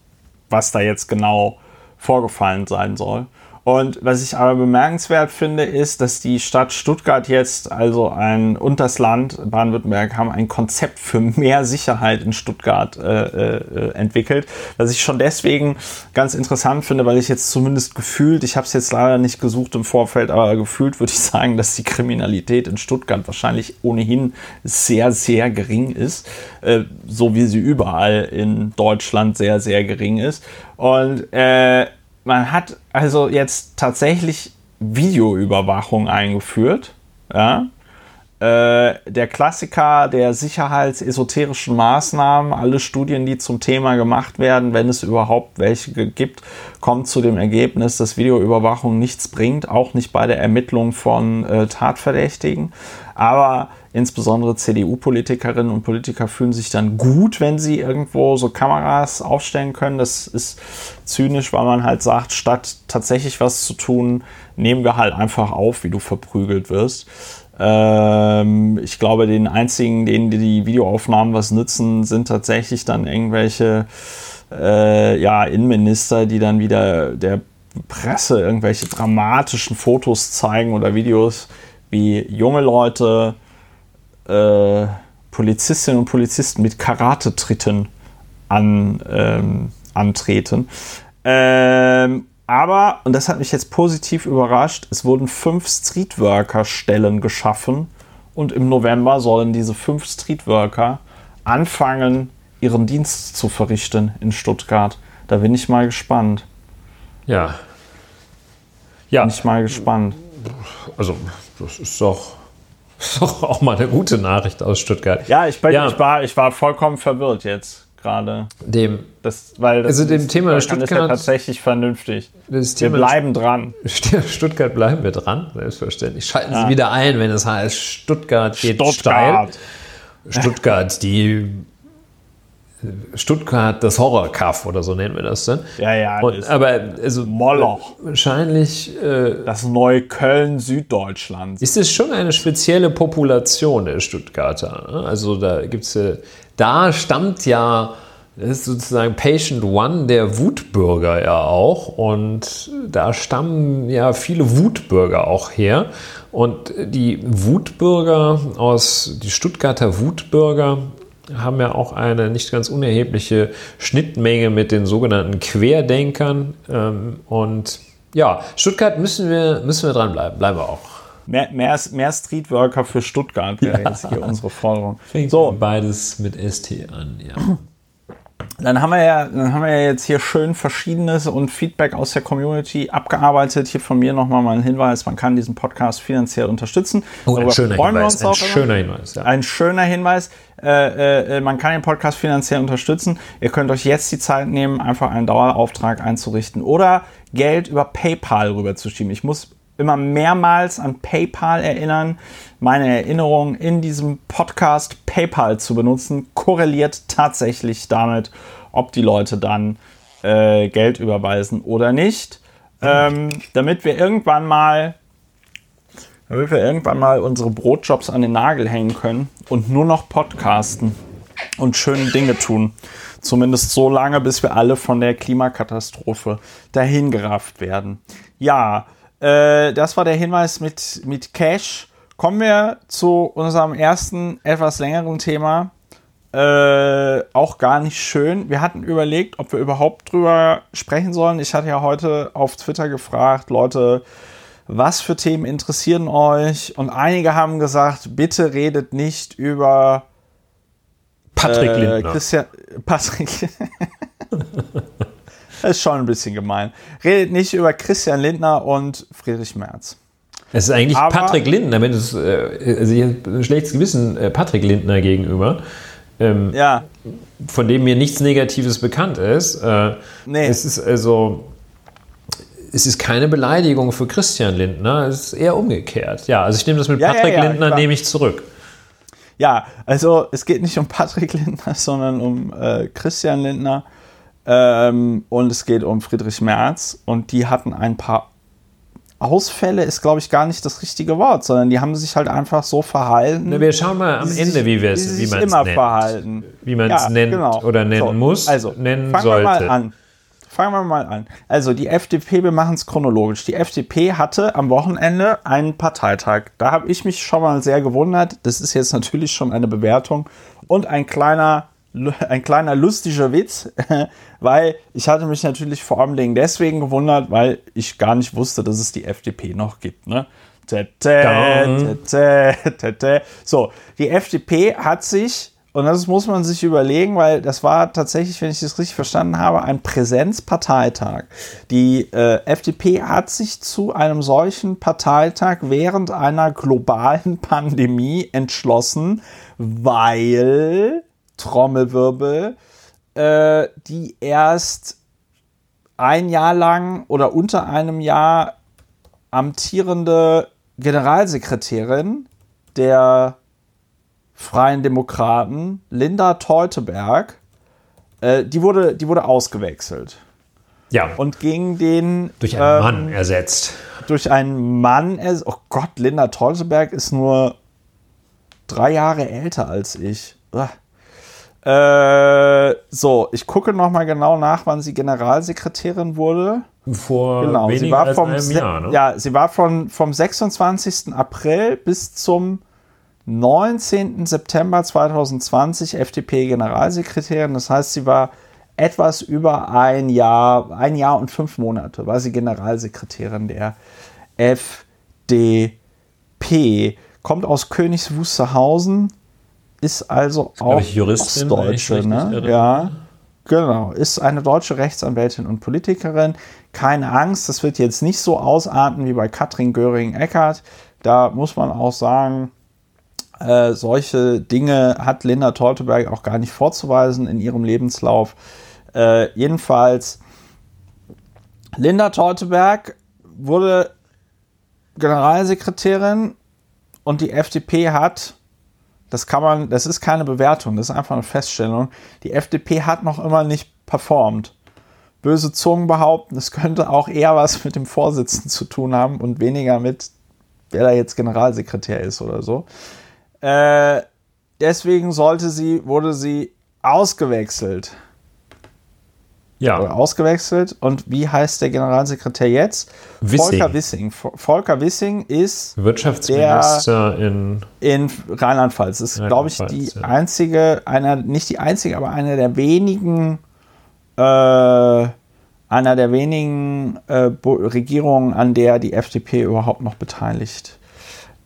was da jetzt genau vorgefallen sein soll. Und was ich aber bemerkenswert finde, ist, dass die Stadt Stuttgart jetzt, also ein und das Land Baden-Württemberg, haben ein Konzept für mehr Sicherheit in Stuttgart äh, äh, entwickelt. Was ich schon deswegen ganz interessant finde, weil ich jetzt zumindest gefühlt, ich habe es jetzt leider nicht gesucht im Vorfeld, aber gefühlt würde ich sagen, dass die Kriminalität in Stuttgart wahrscheinlich ohnehin sehr, sehr gering ist, äh, so wie sie überall in Deutschland sehr, sehr gering ist. Und äh, man hat also jetzt tatsächlich Videoüberwachung eingeführt. Ja? Äh, der Klassiker der sicherheitsesoterischen Maßnahmen, alle Studien, die zum Thema gemacht werden, wenn es überhaupt welche gibt, kommen zu dem Ergebnis, dass Videoüberwachung nichts bringt, auch nicht bei der Ermittlung von äh, Tatverdächtigen. Aber insbesondere CDU-Politikerinnen und Politiker fühlen sich dann gut, wenn sie irgendwo so Kameras aufstellen können. Das ist zynisch, weil man halt sagt, statt tatsächlich was zu tun, nehmen wir halt einfach auf, wie du verprügelt wirst. Ähm, ich glaube, den einzigen, denen die Videoaufnahmen was nützen, sind tatsächlich dann irgendwelche äh, ja, Innenminister, die dann wieder der Presse irgendwelche dramatischen Fotos zeigen oder Videos, wie junge Leute äh, Polizistinnen und Polizisten mit Karate-Tritten an, ähm, antreten. Ähm, aber, und das hat mich jetzt positiv überrascht, es wurden fünf Streetworker-Stellen geschaffen und im November sollen diese fünf Streetworker anfangen, ihren Dienst zu verrichten in Stuttgart. Da bin ich mal gespannt. Ja. Ja. Bin ich mal gespannt. Also, das ist doch das ist auch mal eine gute Nachricht aus Stuttgart. Ja, ich, ja. ich, war, ich war vollkommen verwirrt jetzt gerade. Dem, das, weil das also dem Thema Stuttgart ist ja tatsächlich vernünftig. wir bleiben dran. Stuttgart bleiben wir dran, selbstverständlich. Schalten ja. Sie wieder ein, wenn es heißt Stuttgart geht Stuttgart. steil. Stuttgart, die Stuttgart das Horrorkaff oder so nennen wir das dann. Ja, ja. Und, aber also Moloch. Wahrscheinlich äh, das Neukölln Süddeutschlands. Ist es schon eine spezielle Population der Stuttgarter? Ne? Also da gibt's äh, da stammt ja das ist sozusagen Patient One der Wutbürger ja auch und da stammen ja viele Wutbürger auch her und die Wutbürger aus die Stuttgarter Wutbürger haben ja auch eine nicht ganz unerhebliche Schnittmenge mit den sogenannten Querdenkern. Ähm, und ja, Stuttgart müssen wir, müssen wir dranbleiben, bleiben wir auch. Mehr, mehr, mehr Streetworker für Stuttgart wäre ja. jetzt hier unsere Forderung. Fängt so. beides mit ST an, ja. Dann haben wir ja, dann haben wir ja jetzt hier schön Verschiedenes und Feedback aus der Community abgearbeitet. Hier von mir nochmal mal ein Hinweis: Man kann diesen Podcast finanziell unterstützen. Oh, ein schöner Hinweis. Ein schöner Hinweis. Ja. Ein schöner Hinweis. Äh, äh, man kann den Podcast finanziell unterstützen. Ihr könnt euch jetzt die Zeit nehmen, einfach einen Dauerauftrag einzurichten oder Geld über PayPal rüberzuschieben. Ich muss immer mehrmals an PayPal erinnern. Meine Erinnerung in diesem Podcast PayPal zu benutzen korreliert tatsächlich damit, ob die Leute dann äh, Geld überweisen oder nicht. Ähm, damit wir irgendwann mal damit wir irgendwann mal unsere Brotjobs an den Nagel hängen können und nur noch podcasten und schöne Dinge tun. Zumindest so lange, bis wir alle von der Klimakatastrophe dahingerafft werden. Ja, äh, das war der Hinweis mit, mit Cash. Kommen wir zu unserem ersten, etwas längeren Thema. Äh, auch gar nicht schön. Wir hatten überlegt, ob wir überhaupt drüber sprechen sollen. Ich hatte ja heute auf Twitter gefragt, Leute, was für Themen interessieren euch? Und einige haben gesagt, bitte redet nicht über Patrick äh, Lindner. Christian, Patrick. das ist schon ein bisschen gemein. Redet nicht über Christian Lindner und Friedrich Merz. Es ist eigentlich Aber- Patrick Lindner, wenn es, äh, also ich habe ein schlechtes Gewissen äh, Patrick Lindner gegenüber, ähm, Ja, von dem mir nichts Negatives bekannt ist. Äh, Nee. Es ist also, es ist keine Beleidigung für Christian Lindner, es ist eher umgekehrt. Ja, also ich nehme das mit Ja, ja, Patrick ja, Lindner, klar. nehme ich zurück. ja, also es geht nicht um Patrick Lindner, sondern um äh, Christian Lindner. Ähm, und es geht um Friedrich Merz. Und die hatten ein paar Ausfälle, ist glaube ich gar nicht das richtige Wort, sondern die haben sich halt einfach so verhalten. Na, wir schauen mal am Ende, wie, wir es, wie man es nennt. verhalten. Wie man es nennt oder nennen genau. So, muss, also, nennen fangen sollte. Wir mal an. Fangen wir mal an. Also die FDP, wir machen es chronologisch. Die FDP hatte am Wochenende einen Parteitag. Da habe ich mich schon mal sehr gewundert. Das ist jetzt natürlich schon eine Bewertung und ein kleiner, ein kleiner lustiger Witz, weil ich hatte mich natürlich vor allem deswegen gewundert, weil ich gar nicht wusste, dass es die FDP noch gibt. Ne? So, die FDP hat sich, und das muss man sich überlegen, weil das war tatsächlich, wenn ich das richtig verstanden habe, ein Präsenzparteitag. Die äh, FDP hat sich zu einem solchen Parteitag während einer globalen Pandemie entschlossen, weil, Trommelwirbel, äh, die erst ein Jahr lang oder unter einem Jahr amtierende Generalsekretärin der Freien Demokraten, Linda Teuteberg, äh, die, wurde, die wurde ausgewechselt Ja, und gegen den durch einen ähm, Mann ersetzt. durch einen Mann. ers- Oh Gott, Linda Teuteberg ist nur drei Jahre älter als ich. Uah. Äh, so, ich gucke noch mal genau nach, wann sie Generalsekretärin wurde. Vor Genau, sie war als vom, einem Jahr, ne? ja, sie war von, vom 26. April bis zum 19. September 2020 FDP-Generalsekretärin. Das heißt, sie war etwas über ein Jahr, ein Jahr und fünf Monate war sie Generalsekretärin der FDP. Kommt aus Königs Wusterhausen, ist also glaub auch ich, Juristin, ich Ostdeutsche, ne? Ja, genau. Ist eine deutsche Rechtsanwältin und Politikerin. Keine Angst, das wird jetzt nicht so ausarten wie bei Katrin Göring-Eckardt. Da muss man auch sagen, äh, solche Dinge hat Linda Teuteberg auch gar nicht vorzuweisen in ihrem Lebenslauf. Äh, jedenfalls, Linda Teuteberg wurde Generalsekretärin und die FDP hat, das kann man, das ist keine Bewertung, das ist einfach eine Feststellung, die FDP hat noch immer nicht performt. Böse Zungen behaupten, es könnte auch eher was mit dem Vorsitzenden zu tun haben und weniger mit, wer da jetzt Generalsekretär ist oder so. Äh, deswegen sollte sie, wurde sie ausgewechselt. Ja, ausgewechselt. Und wie heißt der Generalsekretär jetzt? Wissing. Volker Wissing. Vo- Volker Wissing ist Wirtschaftsminister in in Rheinland-Pfalz. Ist, glaube ich, die ja. einzige, einer, nicht die einzige, aber einer der wenigen, äh, einer der wenigen äh, Regierungen, an der die FDP überhaupt noch beteiligt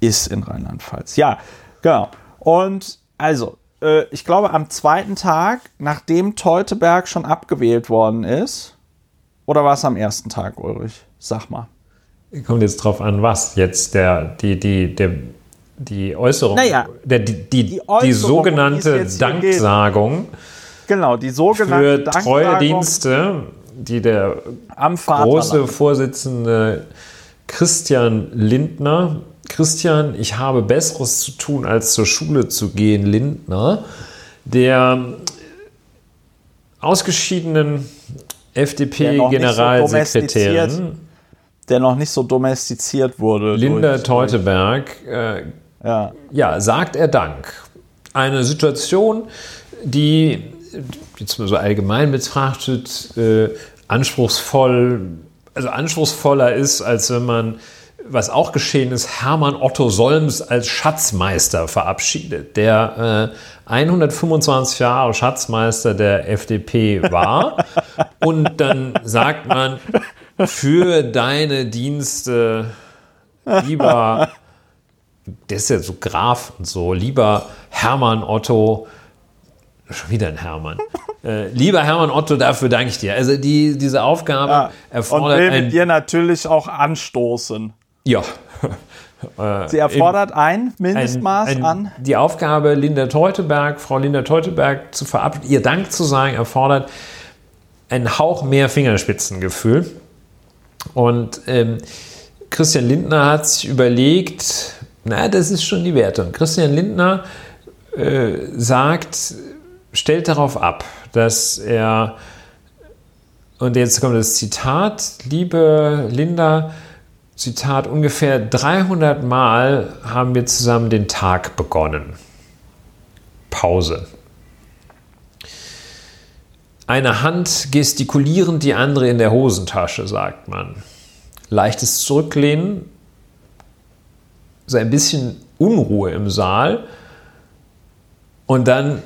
ist in Rheinland-Pfalz. Ja, genau. Und also, äh, ich glaube, am zweiten Tag, nachdem Teuteberg schon abgewählt worden ist. Oder war es am ersten Tag, Ulrich? Sag mal. Kommt jetzt drauf an, was jetzt der, die, die, der, die Äußerung, Naja, der, die, die, die Äußerung, die sogenannte. Danksagung Genau, die sogenannte für treue Danksagung Dienste, die der große. Vorsitzende Christian Lindner, Christian, ich habe Besseres zu tun, als zur Schule zu gehen, Lindner, der ausgeschiedenen nicht so FDP-Generalsekretärin der noch nicht so domestiziert wurde. Linda Teuteberg äh, Ja. ja, sagt er Dank. Eine Situation, die jetzt mal so allgemein betrachtet äh, anspruchsvoll, also anspruchsvoller ist, als wenn man, was auch geschehen ist, Hermann Otto Solms als Schatzmeister verabschiedet, der äh, 125 Jahre Schatzmeister der FDP war. Und dann sagt man, für deine Dienste, lieber der ist ja so Graf und so, lieber Hermann Otto, schon wieder ein Hermann, äh, lieber Hermann Otto, dafür danke ich dir. Also die, diese Aufgabe ja. Und erfordert will mit ein, dir natürlich auch anstoßen. Ja, Sie erfordert ein ein, Mindestmaß ein, an. die Aufgabe, Linda Teuteberg, Frau Linda Teuteberg zu verabschieden, ihr Dank zu sagen, erfordert einen Hauch mehr Fingerspitzengefühl. Und ähm, Christian Lindner hat sich überlegt, na, das ist schon die Wertung. Christian Lindner äh, sagt, stellt darauf ab, dass er, und jetzt kommt das Zitat, liebe Linda, Zitat, ungefähr 300 Mal haben wir zusammen den Tag begonnen. Pause. Eine Hand gestikulierend, die andere in der Hosentasche, sagt man. Leichtes Zurücklehnen, so ein bisschen Unruhe im Saal und dann,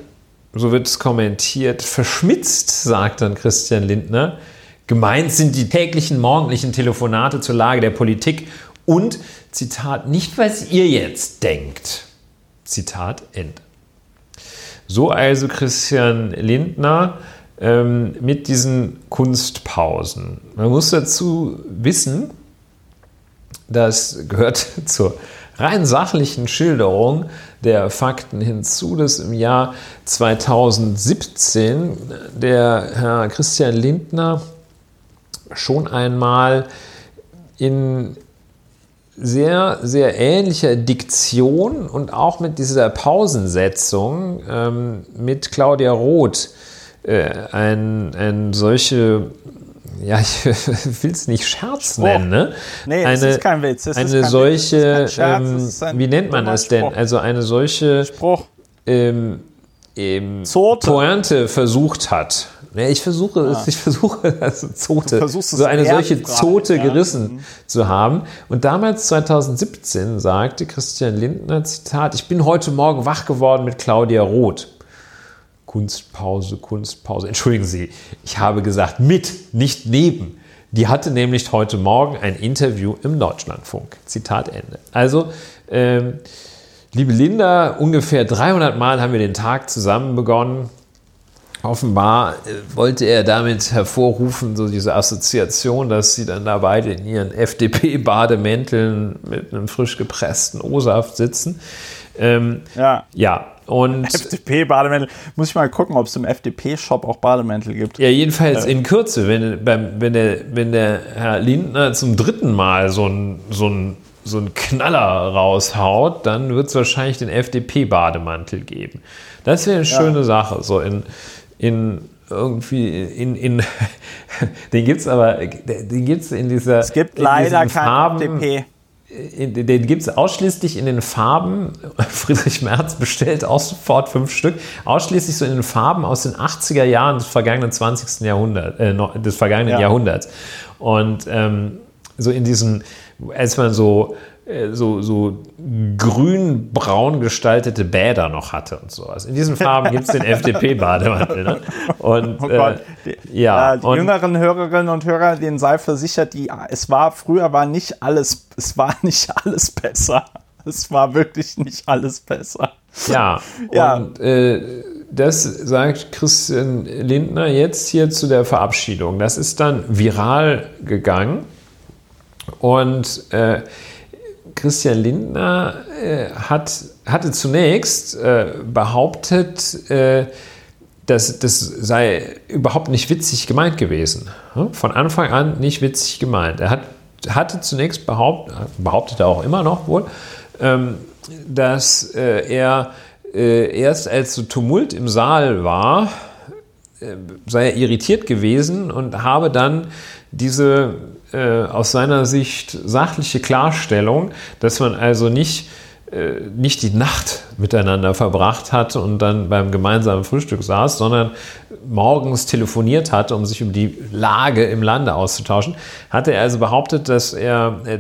so wird es kommentiert, verschmitzt, sagt dann Christian Lindner. Gemeint sind die täglichen morgendlichen Telefonate zur Lage der Politik und, Zitat, nicht was ihr jetzt denkt. Zitat Ende. So also Christian Lindner ähm, mit diesen Kunstpausen. Man muss dazu wissen, das gehört zur rein sachlichen Schilderung der Fakten hinzu, dass im Jahr 2017 der Herr Christian Lindner schon einmal in sehr, sehr ähnlicher Diktion und auch mit dieser Pausensetzung ähm, mit Claudia Roth äh, ein, ein solche, ja, ich will es nicht Scherz Spruch. nennen, ne? Nee, es ist kein Witz, ist eine kein solche, Scherz, ähm, wie nennt man das denn? Also eine solche Spruch. ähm, ähm. Pointe versucht hat. Ja, ich versuche es, ich versuche also Zote, so eine solche Zote ja. gerissen zu haben. Und damals 2017 sagte Christian Lindner, Zitat, ich bin heute Morgen wach geworden mit Claudia Roth. Kunstpause, Kunstpause. Entschuldigen Sie, ich habe gesagt mit, nicht neben. Die hatte nämlich heute Morgen ein Interview im Deutschlandfunk. Zitat Ende. Also, ähm, liebe Linda, ungefähr 300 Mal haben wir den Tag zusammen begonnen. Offenbar äh, wollte er damit hervorrufen, so diese Assoziation, dass sie dann da beide in ihren FDP-Bademänteln mit einem frisch gepressten O-Saft sitzen. Ähm, Ja. ja, und FDP-Bademäntel. Muss ich mal gucken, ob es im FDP-Shop auch Bademäntel gibt. Ja, jedenfalls in Kürze, wenn, wenn, der, wenn der Herr Lindner zum dritten Mal so einen so ein, so ein Knaller raushaut, dann wird es wahrscheinlich den FDP-Bademantel geben. Das wäre eine schöne Sache, so in, in irgendwie in, in den gibt es aber den gibt es in dieser Es gibt leider diesen kein Farben, FDP. in, den gibt es ausschließlich in den Farben, Friedrich Merz bestellt auch sofort fünf Stück, ausschließlich so in den Farben aus den 80er Jahren des vergangenen 20. Jahrhunderts, äh, des vergangenen Ja. Jahrhunderts. Und ähm, so in diesen, als man so, so, so grün-braun gestaltete Bäder noch hatte und sowas. In diesen Farben gibt es den FDP-Bademantel. Ne? Und, Oh Gott. Äh, Die, ja, äh, die und- jüngeren Hörerinnen und Hörer, denen sei versichert, die, es war früher war nicht alles, es war nicht alles besser. Es war wirklich nicht alles besser. Ja, Ja. und äh, das sagt Christian Lindner jetzt hier zu der Verabschiedung. Das ist dann viral gegangen und äh, Christian Lindner äh, hat, hatte zunächst äh, behauptet, äh, dass das sei überhaupt nicht witzig gemeint gewesen. Hm? Von Anfang an nicht witzig gemeint. Er hat, hatte zunächst behauptet, behauptet er auch immer noch wohl, ähm, dass äh, er äh, erst als so Tumult im Saal war, äh, sei er irritiert gewesen und habe dann diese äh, aus seiner Sicht sachliche Klarstellung, dass man also nicht, äh, nicht die Nacht miteinander verbracht hat und dann beim gemeinsamen Frühstück saß, sondern morgens telefoniert hat, um sich über die Lage im Lande auszutauschen, hatte er also behauptet, dass er äh,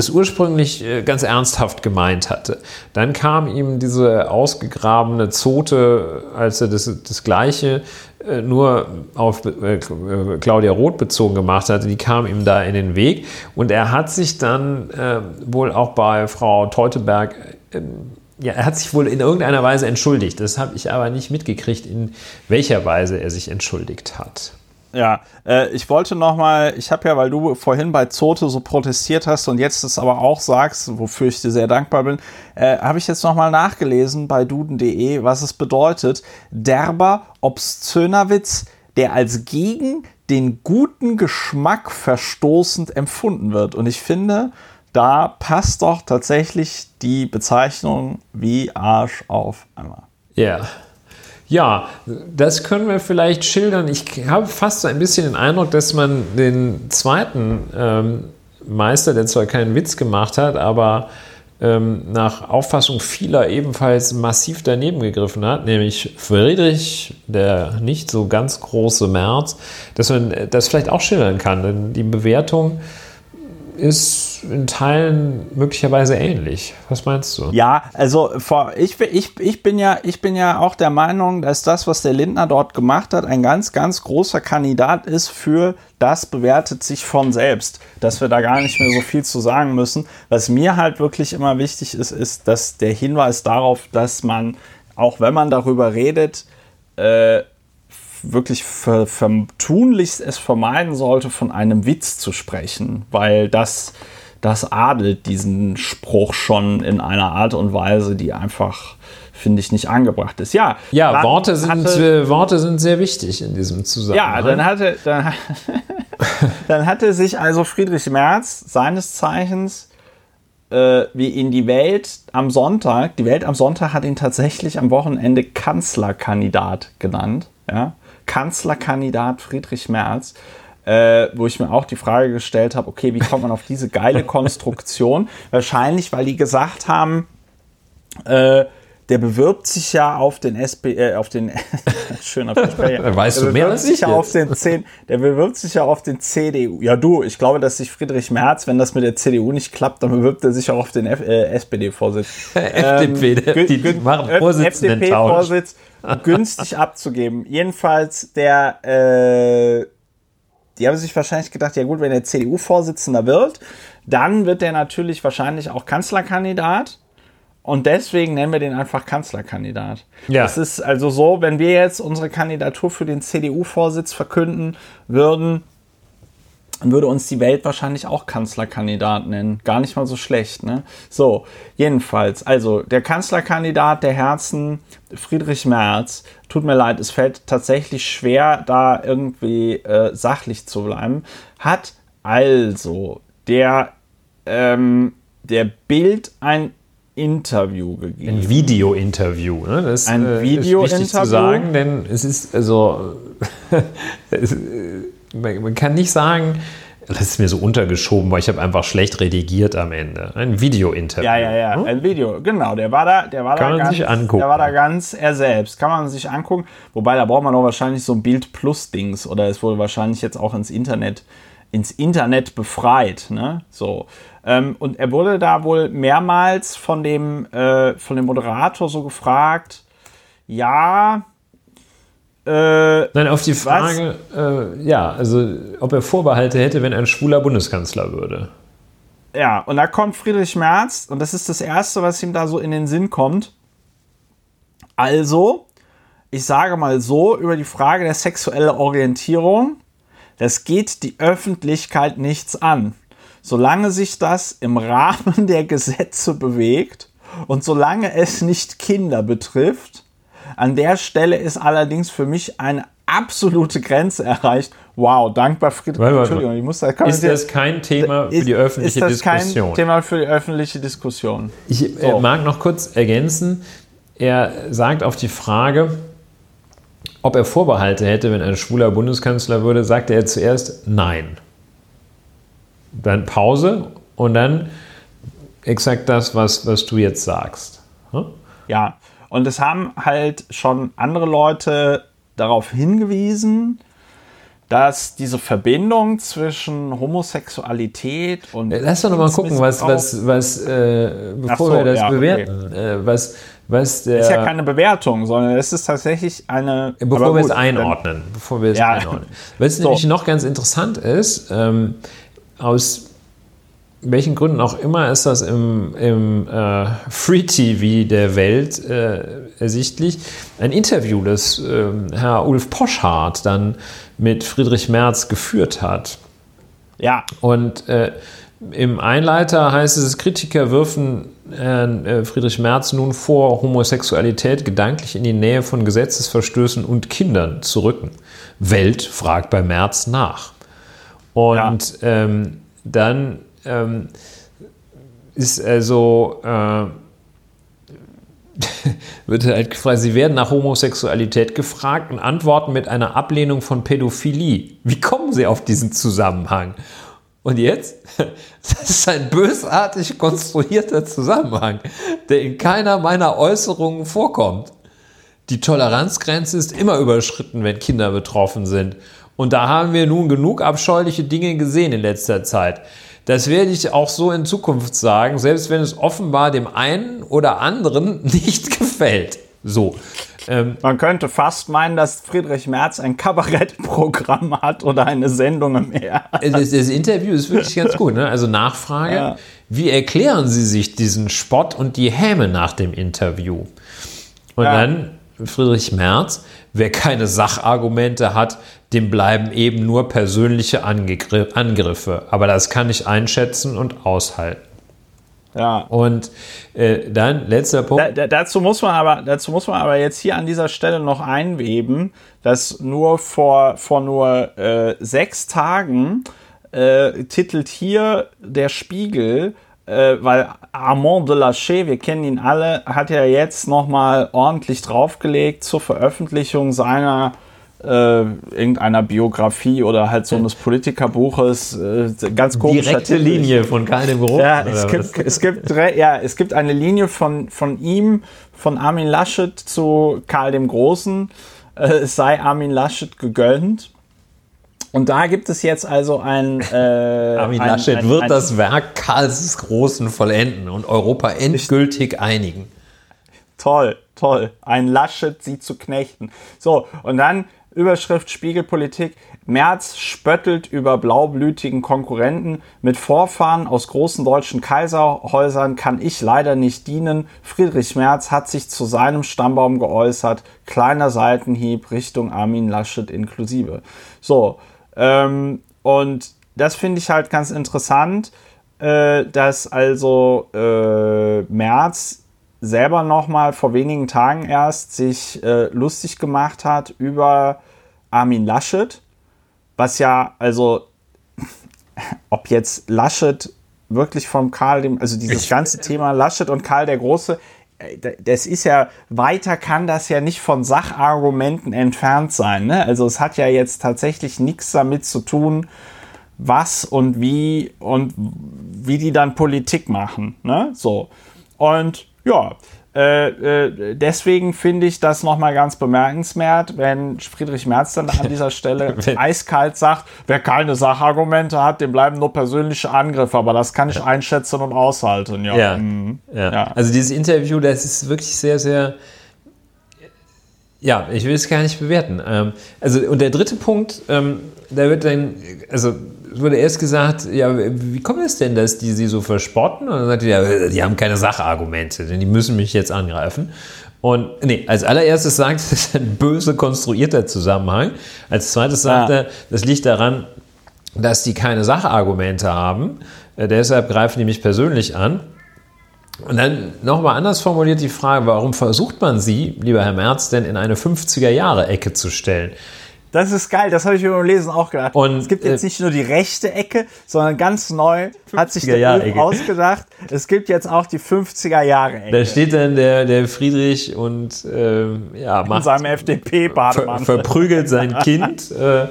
das ursprünglich äh, ganz ernsthaft gemeint hatte. Dann kam ihm diese ausgegrabene Zote, als er das, das Gleiche äh, nur auf äh, Claudia Roth bezogen gemacht hatte, die kam ihm da in den Weg. Und er hat sich dann äh, wohl auch bei Frau Teuteberg, äh, ja, er hat sich wohl in irgendeiner Weise entschuldigt. Das habe ich aber nicht mitgekriegt, in welcher Weise er sich entschuldigt hat. Ja, äh, ich wollte noch mal, ich habe ja, weil du vorhin bei Zote so protestiert hast und jetzt das aber auch sagst, wofür ich dir sehr dankbar bin, äh, habe ich jetzt noch mal nachgelesen bei duden.de, was es bedeutet. Derber, obszöner Witz, der als gegen den guten Geschmack verstoßend empfunden wird. Und ich finde, da passt doch tatsächlich die Bezeichnung wie Arsch auf einmal. Ja. Ja, das können wir vielleicht schildern. Ich habe fast so ein bisschen den Eindruck, dass man den zweiten ähm, Meister, der zwar keinen Witz gemacht hat, aber ähm, nach Auffassung vieler ebenfalls massiv daneben gegriffen hat, nämlich Friedrich, der nicht so ganz große Merz, dass man das vielleicht auch schildern kann. Denn die Bewertung ist in Teilen möglicherweise ähnlich. Was meinst du? Ja, also ich, ich, ich, bin ja, ich bin ja auch der Meinung, dass das, was der Lindner dort gemacht hat, ein ganz, ganz großer Kandidat ist für das bewertet sich von selbst, dass wir da gar nicht mehr so viel zu sagen müssen. Was mir halt wirklich immer wichtig ist, ist, dass der Hinweis darauf, dass man, auch wenn man darüber redet, äh, wirklich ver, ver, tunlichst es vermeiden sollte, von einem Witz zu sprechen, weil das, das adelt diesen Spruch schon in einer Art und Weise, die einfach, finde ich, nicht angebracht ist. Ja, ja Worte, sind, hatte, Worte sind sehr wichtig in diesem Zusammenhang. Ja, dann hatte, dann, dann hatte sich also Friedrich Merz seines Zeichens äh, wie in die Welt am Sonntag, die Welt am Sonntag hat ihn tatsächlich am Wochenende Kanzlerkandidat genannt. Ja? Kanzlerkandidat Friedrich Merz, äh, wo ich mir auch die Frage gestellt habe, okay, wie kommt man auf diese geile Konstruktion? Wahrscheinlich, weil die gesagt haben, äh, der bewirbt sich ja auf den SP, äh, auf den schöner Versprecher. Weißt der du mehr als sich ja auf den 10, Der bewirbt sich ja auf den CDU. Ja, du, ich glaube, dass sich Friedrich Merz, wenn das mit der CDU nicht klappt, dann bewirbt er sich auch auf den äh, SPD-Vorsitz. FDP, ähm, die, die machen FDP-Vorsitz günstig abzugeben. Jedenfalls der, äh, die haben sich wahrscheinlich gedacht, ja gut, wenn der CDU-Vorsitzender wird, dann wird der natürlich wahrscheinlich auch Kanzlerkandidat. Und deswegen nennen wir den einfach Kanzlerkandidat. Ja. Es ist also so, wenn wir jetzt unsere Kandidatur für den CDU-Vorsitz verkünden würden, dann würde uns die Welt wahrscheinlich auch Kanzlerkandidat nennen. Gar nicht mal so schlecht, ne? So, jedenfalls, also der Kanzlerkandidat der Herzen, Friedrich Merz, tut mir leid, es fällt tatsächlich schwer, da irgendwie äh, sachlich zu bleiben, hat also der, ähm, der Bild ein Interview gegeben. Ein Video-Interview. Ne? Das Ein äh, Video-Interview? ist wichtig zu sagen, denn es ist also man, man kann nicht sagen, das ist mir so untergeschoben, weil ich habe einfach schlecht redigiert am Ende. Ein Video-Interview. Ja, ja, ja, Hm? ein Video, genau. Der war da, der war Kann da man ganz, sich angucken. Der war da ganz er selbst. Kann man sich angucken. Wobei da braucht man doch wahrscheinlich so ein Bild Plus Dings oder es wurde wahrscheinlich jetzt auch ins Internet ins Internet befreit, ne? So ähm, und er wurde da wohl mehrmals von dem äh, von dem Moderator so gefragt. Ja. Äh, Nein, auf die Frage, äh, ja, also ob er Vorbehalte hätte, wenn ein schwuler Bundeskanzler würde. ja, und da kommt Friedrich Merz und das ist das Erste, was ihm da so in den Sinn kommt. Also, ich sage mal so, über die Frage der sexuellen Orientierung, das geht die Öffentlichkeit nichts an. Solange sich das im Rahmen der Gesetze bewegt und solange es nicht Kinder betrifft, an der Stelle ist allerdings für mich eine absolute Grenze erreicht. Wow, dankbar Friedrich. Warte, warte, Entschuldigung, ich muss da Ist das kein Thema für ist, die öffentliche ist das Diskussion? kein Thema für die öffentliche Diskussion. Ich äh, So. mag noch kurz ergänzen. Er sagt auf die Frage, ob er Vorbehalte hätte, wenn ein schwuler Bundeskanzler würde, sagte er zuerst Nein. Dann Pause und dann exakt das, was, was du jetzt sagst. Hm? Ja, und es haben halt schon andere Leute darauf hingewiesen, dass diese Verbindung zwischen Homosexualität und. Lass doch noch mal gucken, was, was, was äh, bevor so, wir das ja, okay. bewerten, äh, was, was der. Das ist ja keine Bewertung, sondern es ist tatsächlich eine. Bevor aber wir es einordnen. Bevor wir es Ja. einordnen. Was So. nämlich noch ganz interessant ist, ähm, aus welchen Gründen auch immer ist das im, im äh, Free TV der Welt äh, ersichtlich. Ein Interview, das ähm, Herr Ulf Poschardt dann mit Friedrich Merz geführt hat. Ja, Und äh, im Einleiter heißt es, Kritiker wirfen Herrn äh, Friedrich Merz nun vor, Homosexualität gedanklich in die Nähe von Gesetzesverstößen und Kindern zu rücken. Welt fragt bei Merz nach. Und ähm, dann ähm, ist also äh, wird halt gefragt, sie werden nach Homosexualität gefragt und antworten mit einer Ablehnung von Pädophilie. Wie kommen sie auf diesen Zusammenhang? Und jetzt? Das ist ein bösartig konstruierter Zusammenhang, der in keiner meiner Äußerungen vorkommt. Die Toleranzgrenze ist immer überschritten, wenn Kinder betroffen sind. Und da haben wir nun genug abscheuliche Dinge gesehen in letzter Zeit. Das werde ich auch so in Zukunft sagen, selbst wenn es offenbar dem einen oder anderen nicht gefällt. So. Ähm, man könnte fast meinen, dass Friedrich Merz ein Kabarettprogramm hat oder eine Sendung im Meer. das, das Interview ist wirklich ganz gut. Ne? Also Nachfrage, Ja. wie erklären Sie sich diesen Spott und die Häme nach dem Interview? Und Ja. dann Friedrich Merz, wer keine Sachargumente hat, dem bleiben eben nur persönliche Angriffe. Aber das kann ich einschätzen und aushalten. Ja. Und äh, dann letzter Punkt. Da, da, dazu, muss man aber, dazu muss man aber jetzt hier an dieser Stelle noch einweben, dass nur vor, vor nur äh, sechs Tagen äh, titelt hier der Spiegel, äh, weil Armand de Lachey, wir kennen ihn alle, hat ja jetzt nochmal ordentlich draufgelegt zur Veröffentlichung seiner äh, irgendeiner Biografie oder halt so eines Politikerbuches. Äh, ganz komischer Direkte. Linie von Karl dem Großen. Ja, es gibt, es, gibt ja, es gibt eine Linie von, von ihm, von Armin Laschet zu Karl dem Großen. Äh, es sei Armin Laschet gegönnt. Und da gibt es jetzt also ein. Äh, Armin ein, Laschet ein, wird ein, das Werk Karls des Großen vollenden und Europa endgültig einigen. Toll, toll. Ein Laschet, sie zu knechten. So, und dann Überschrift Spiegelpolitik. Merz spöttelt über blaublütigen Konkurrenten. Mit Vorfahren aus großen deutschen Kaiserhäusern kann ich leider nicht dienen. Friedrich Merz hat sich zu seinem Stammbaum geäußert. Kleiner Seitenhieb Richtung Armin Laschet inklusive. So, ähm, und das finde ich halt ganz interessant, äh, dass also äh, Merz selber noch mal vor wenigen Tagen erst sich äh, lustig gemacht hat über Armin Laschet, was ja also ob jetzt Laschet wirklich vom Karl dem also dieses ganze Thema Laschet und Karl der Große äh, das ist ja, weiter kann das ja nicht von Sachargumenten entfernt sein. Ne? Also es hat ja jetzt tatsächlich nichts damit zu tun, was und wie und wie die dann Politik machen. Ne? So. Und ja, äh, äh, deswegen finde ich das nochmal ganz bemerkenswert, wenn Friedrich Merz dann an dieser Stelle eiskalt sagt, wer keine Sachargumente hat, dem bleiben nur persönliche Angriffe, aber das kann ich einschätzen und aushalten. Ja, Ja, Mhm. ja. Ja. Also dieses Interview, das ist wirklich sehr, sehr. Ja, ich will es gar nicht bewerten. Ähm, also, und der dritte Punkt, ähm, da wird dann, also wurde erst gesagt, ja, wie kommt es denn, dass die sie so verspotten? Und dann sagt die, ja, die haben keine Sachargumente, denn die müssen mich jetzt angreifen. Und nee, als allererstes sagt, das ist ein böse konstruierter Zusammenhang. Als zweites sagt ja. er, das liegt daran, dass die keine Sachargumente haben. Äh, deshalb greifen die mich persönlich an. Und dann nochmal anders formuliert die Frage, warum versucht man sie, lieber Herr Merz, denn in eine 50er-Jahre-Ecke zu stellen? Das ist geil, das habe ich mir beim Lesen auch gedacht. Und, es gibt jetzt äh, nicht nur die rechte Ecke, sondern ganz neu hat sich der ausgedacht. Es gibt jetzt auch die 50er Jahre Ecke. Da steht dann der, der Friedrich und äh, ja, macht, in seinem FDP-Bademantel. Ver, verprügelt sein Kind äh,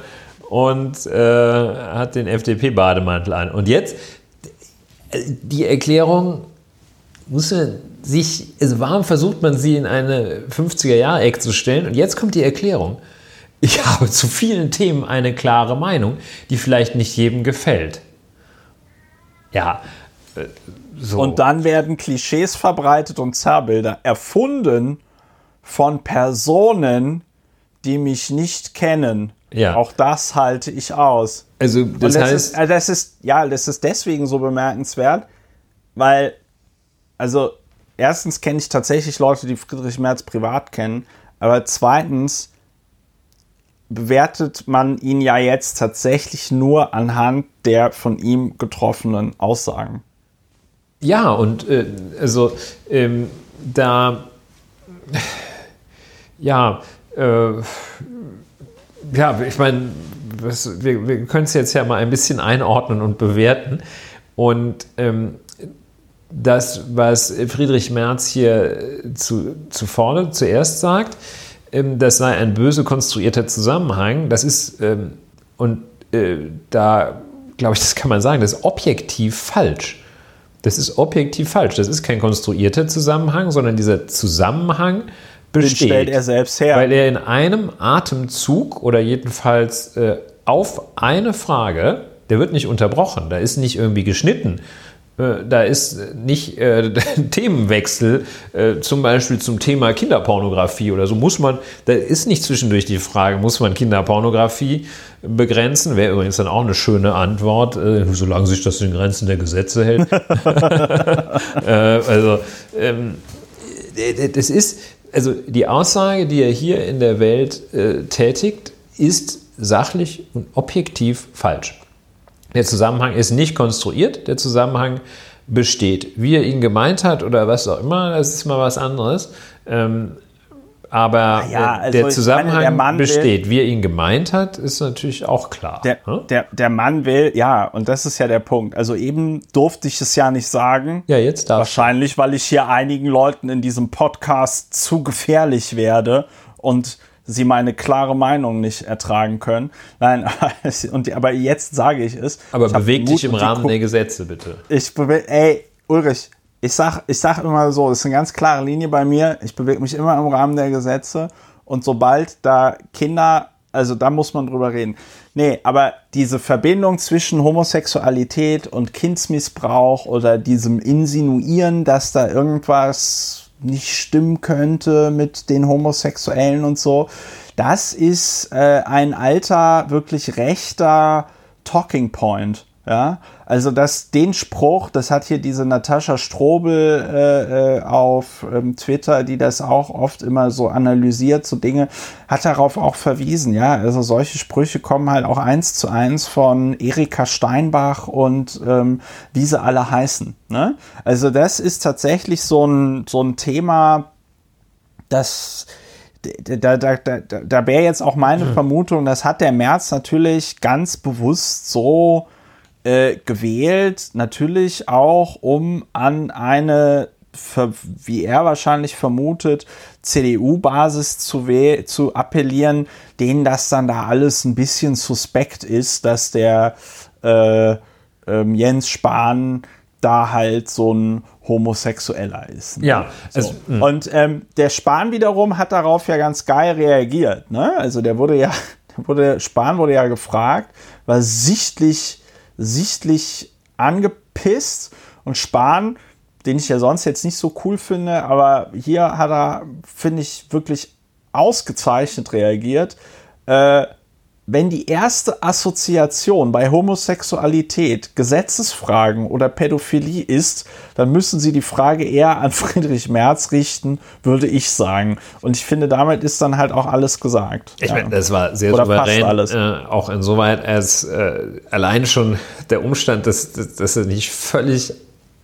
und äh, hat den FDP-Bademantel an. Und jetzt die Erklärung muss man sich, also warum versucht man sie in eine 50er-Jahre-Ecke zu stellen? Und jetzt kommt die Erklärung. Ich habe zu vielen Themen eine klare Meinung, die vielleicht nicht jedem gefällt. Ja, äh, so. Und dann werden Klischees verbreitet und Zerrbilder erfunden von Personen, die mich nicht kennen. Ja. Auch das halte ich aus. Also das, das heißt, ist, also das ist ja, das ist deswegen so bemerkenswert, weil also erstens kenne ich tatsächlich Leute, die Friedrich Merz privat kennen, aber zweitens bewertet man ihn ja jetzt tatsächlich nur anhand der von ihm getroffenen Aussagen. Ja, und äh, also ähm, da, ja, äh, ja, ich meine, wir, wir können es jetzt ja mal ein bisschen einordnen und bewerten. Und ähm, das, was Friedrich Merz hier zu, zu vorne zuerst sagt, ähm, das sei ein böse konstruierter Zusammenhang. Das ist, ähm, und äh, da glaube ich, das kann man sagen, das ist objektiv falsch. Das ist objektiv falsch. Das ist kein konstruierter Zusammenhang, sondern dieser Zusammenhang besteht. Den stellt er selbst her. Weil er in einem Atemzug oder jedenfalls äh, auf eine Frage, der wird nicht unterbrochen, da ist nicht irgendwie geschnitten, äh, da ist nicht äh, Themenwechsel, äh, zum Beispiel zum Thema Kinderpornografie oder so, muss man, da ist nicht zwischendurch die Frage, muss man Kinderpornografie begrenzen? Wäre übrigens dann auch eine schöne Antwort, äh, solange sich das in Grenzen der Gesetze hält. äh, also, ähm, das ist, also die Aussage, die er hier in der Welt äh, tätigt, ist sachlich und objektiv falsch. Der Zusammenhang ist nicht konstruiert, der Zusammenhang besteht. Wie er ihn gemeint hat oder was auch immer, das ist mal was anderes. Ähm, aber ja, also der Zusammenhang meine, der besteht. Will, Wie er ihn gemeint hat, ist natürlich auch klar. Der, hm? der, der Mann will, ja, und das ist ja der Punkt. Also eben durfte ich es ja nicht sagen. Ja, jetzt darf Wahrscheinlich, weil ich hier einigen Leuten in diesem Podcast zu gefährlich werde und sie meine klare Meinung nicht ertragen können. Nein, und, aber jetzt sage ich es. Aber beweg dich im Rahmen der Gesetze, bitte. Ich ey, Ulrich, ich sag, ich sag immer so, das ist eine ganz klare Linie bei mir. Ich bewege mich immer im Rahmen der Gesetze. Und sobald da Kinder, also da muss man drüber reden. Nee, aber diese Verbindung zwischen Homosexualität und Kindsmissbrauch oder diesem Insinuieren, dass da irgendwas nicht stimmen könnte mit den Homosexuellen und so. Das ist äh, ein alter, wirklich rechter Talking Point. Ja, also das, den Spruch, das hat hier diese Natascha Strobel äh, äh, auf ähm, Twitter, die das auch oft immer so analysiert, so Dinge, hat darauf auch verwiesen. Ja, also solche Sprüche kommen halt auch eins zu eins von Erika Steinbach und ähm, wie sie alle heißen. Ne? Also das ist tatsächlich so ein, so ein Thema, das da, da, da, da wäre jetzt auch meine. Vermutung, das hat der März natürlich ganz bewusst so äh, gewählt, natürlich auch, um an eine, wie er wahrscheinlich vermutet, CDU-Basis zu, zu appellieren, denen das dann da alles ein bisschen suspekt ist, dass der äh, ähm, Jens Spahn da halt so ein Homosexueller ist. Ne? Ja. So. Es, hm. und ähm, der Spahn wiederum hat darauf ja ganz geil reagiert. Ne? Also der wurde ja, der wurde, Spahn wurde ja gefragt, war sichtlich sichtlich angepisst und Spahn, den ich ja sonst jetzt nicht so cool finde, aber hier hat er, finde ich, wirklich ausgezeichnet reagiert. Äh, wenn die erste Assoziation bei Homosexualität Gesetzesfragen oder Pädophilie ist, dann müssen sie die Frage eher an Friedrich Merz richten, würde ich sagen. Und ich finde, damit ist dann halt auch alles gesagt. Ich ja. meine, das war sehr oder souverän, alles. Äh, auch insoweit, als äh, allein schon der Umstand, dass, dass er nicht völlig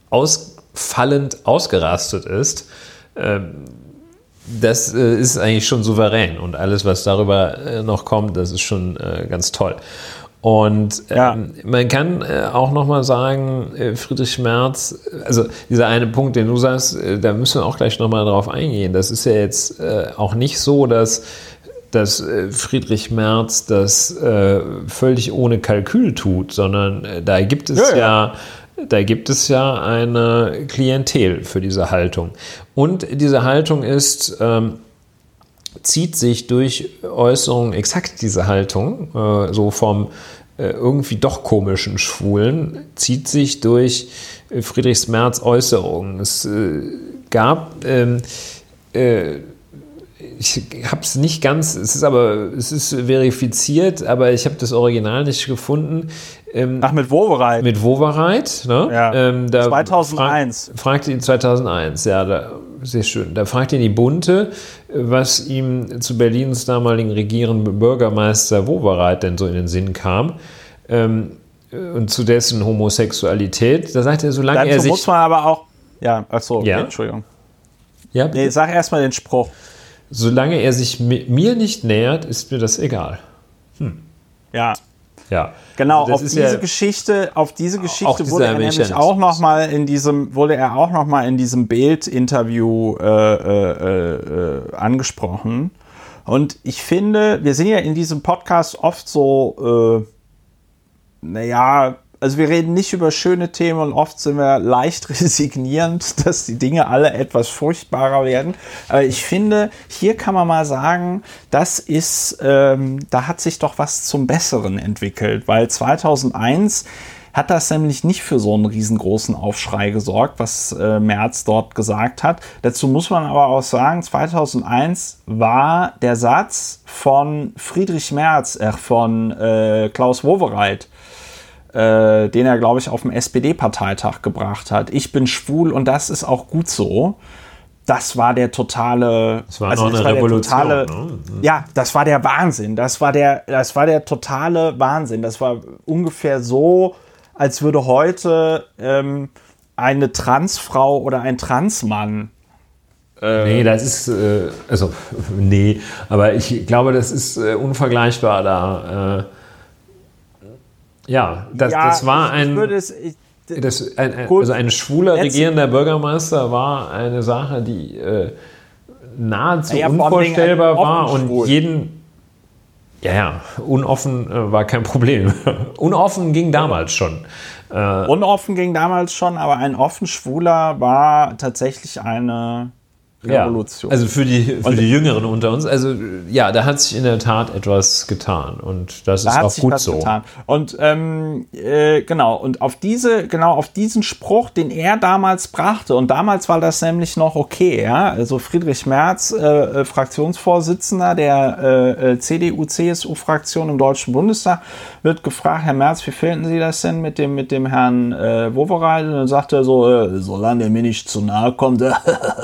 ausfallend ausgerastet ist, ähm, das äh, ist eigentlich schon souverän und alles, was darüber äh, noch kommt, das ist schon äh, ganz toll. Und ähm, ja. man kann äh, auch nochmal sagen, äh, Friedrich Merz, also dieser eine Punkt, den du sagst, äh, da müssen wir auch gleich nochmal drauf eingehen. Das ist ja jetzt auch nicht so, dass, dass Friedrich Merz das völlig ohne Kalkül tut, sondern da gibt es ja, ja, ja da gibt es ja eine Klientel für diese Haltung. Und diese Haltung ist, ähm, zieht sich durch Äußerungen exakt diese Haltung, äh, so vom äh, irgendwie doch komischen Schwulen, zieht sich durch Friedrichs Merz Äußerungen. Es äh, gab ähm, äh, ich habe es nicht ganz, es ist aber, es ist verifiziert, aber ich habe das Original nicht gefunden. Ähm, Ach, mit Wovereit. Mit Wovereit, ne? Ja. Ähm, 2001. Frag, fragt ihn 2001, ja, da, sehr schön. Da fragt ihn die Bunte, was ihm zu Berlins damaligen regierenden Bürgermeister Wovereit denn so in den Sinn kam. Ähm, und zu dessen Homosexualität. Da sagt er, solange Dazu er sich. muss man aber auch. Ja, achso, okay, ja? Entschuldigung. Ja, nee, sag erstmal den Spruch. Solange er sich mir nicht nähert, ist mir das egal. Hm. Ja, ja. Genau, auf diese ja Geschichte, auf diese Geschichte wurde er nämlich auch noch mal in diesem, wurde er auch noch mal in diesem Bild-Interview äh, äh, äh, angesprochen. Und ich finde, wir sind ja in diesem Podcast oft so, äh, naja, also wir reden nicht über schöne Themen und oft sind wir leicht resignierend, dass die Dinge alle etwas furchtbarer werden. Aber ich finde, hier kann man mal sagen, das ist, ähm, da hat sich doch was zum Besseren entwickelt, weil 2001 hat das nämlich nicht für so einen riesengroßen Aufschrei gesorgt, was äh, Merz dort gesagt hat. Dazu muss man aber auch sagen, 2001 war der Satz von Friedrich Merz, äh, von äh, Klaus Wowereit, äh, den er, glaube ich, auf dem SPD-Parteitag gebracht hat. Ich bin schwul und das ist auch gut so. Das war der totale, das war, also das war Revolution, der totale, ne? ja, das war der Wahnsinn. Das war der, das war der totale Wahnsinn. Das war ungefähr so, als würde heute ähm, eine Transfrau oder ein Transmann äh, nee, das ist, äh, also, nee, aber ich glaube, das ist äh, unvergleichbar da. Ja, das, ja, das war ein. Es, ich, das, ein, ein also ein schwuler regierender Bürgermeister war eine Sache, die äh, nahezu ja, unvorstellbar war und schwul. jeden. Ja, ja, unoffen äh, war kein Problem. unoffen ging damals schon. Äh, unoffen ging damals schon, aber ein offen Schwuler war tatsächlich eine Revolution. Ja, also für die, für die Jüngeren unter uns, also ja, da hat sich in der Tat etwas getan und das da ist auch gut so. Getan. Und ähm, äh, genau, und auf diese, genau auf diesen Spruch, den er damals brachte, und damals war das nämlich noch okay, ja, also Friedrich Merz, äh, äh Fraktionsvorsitzender der äh, äh CDU-CSU-Fraktion im Deutschen Bundestag, wird gefragt, Herr Merz, wie finden Sie das denn mit dem, mit dem Herrn äh, Wowereit? Und dann sagt er so, äh, solange er mir nicht zu nahe kommt,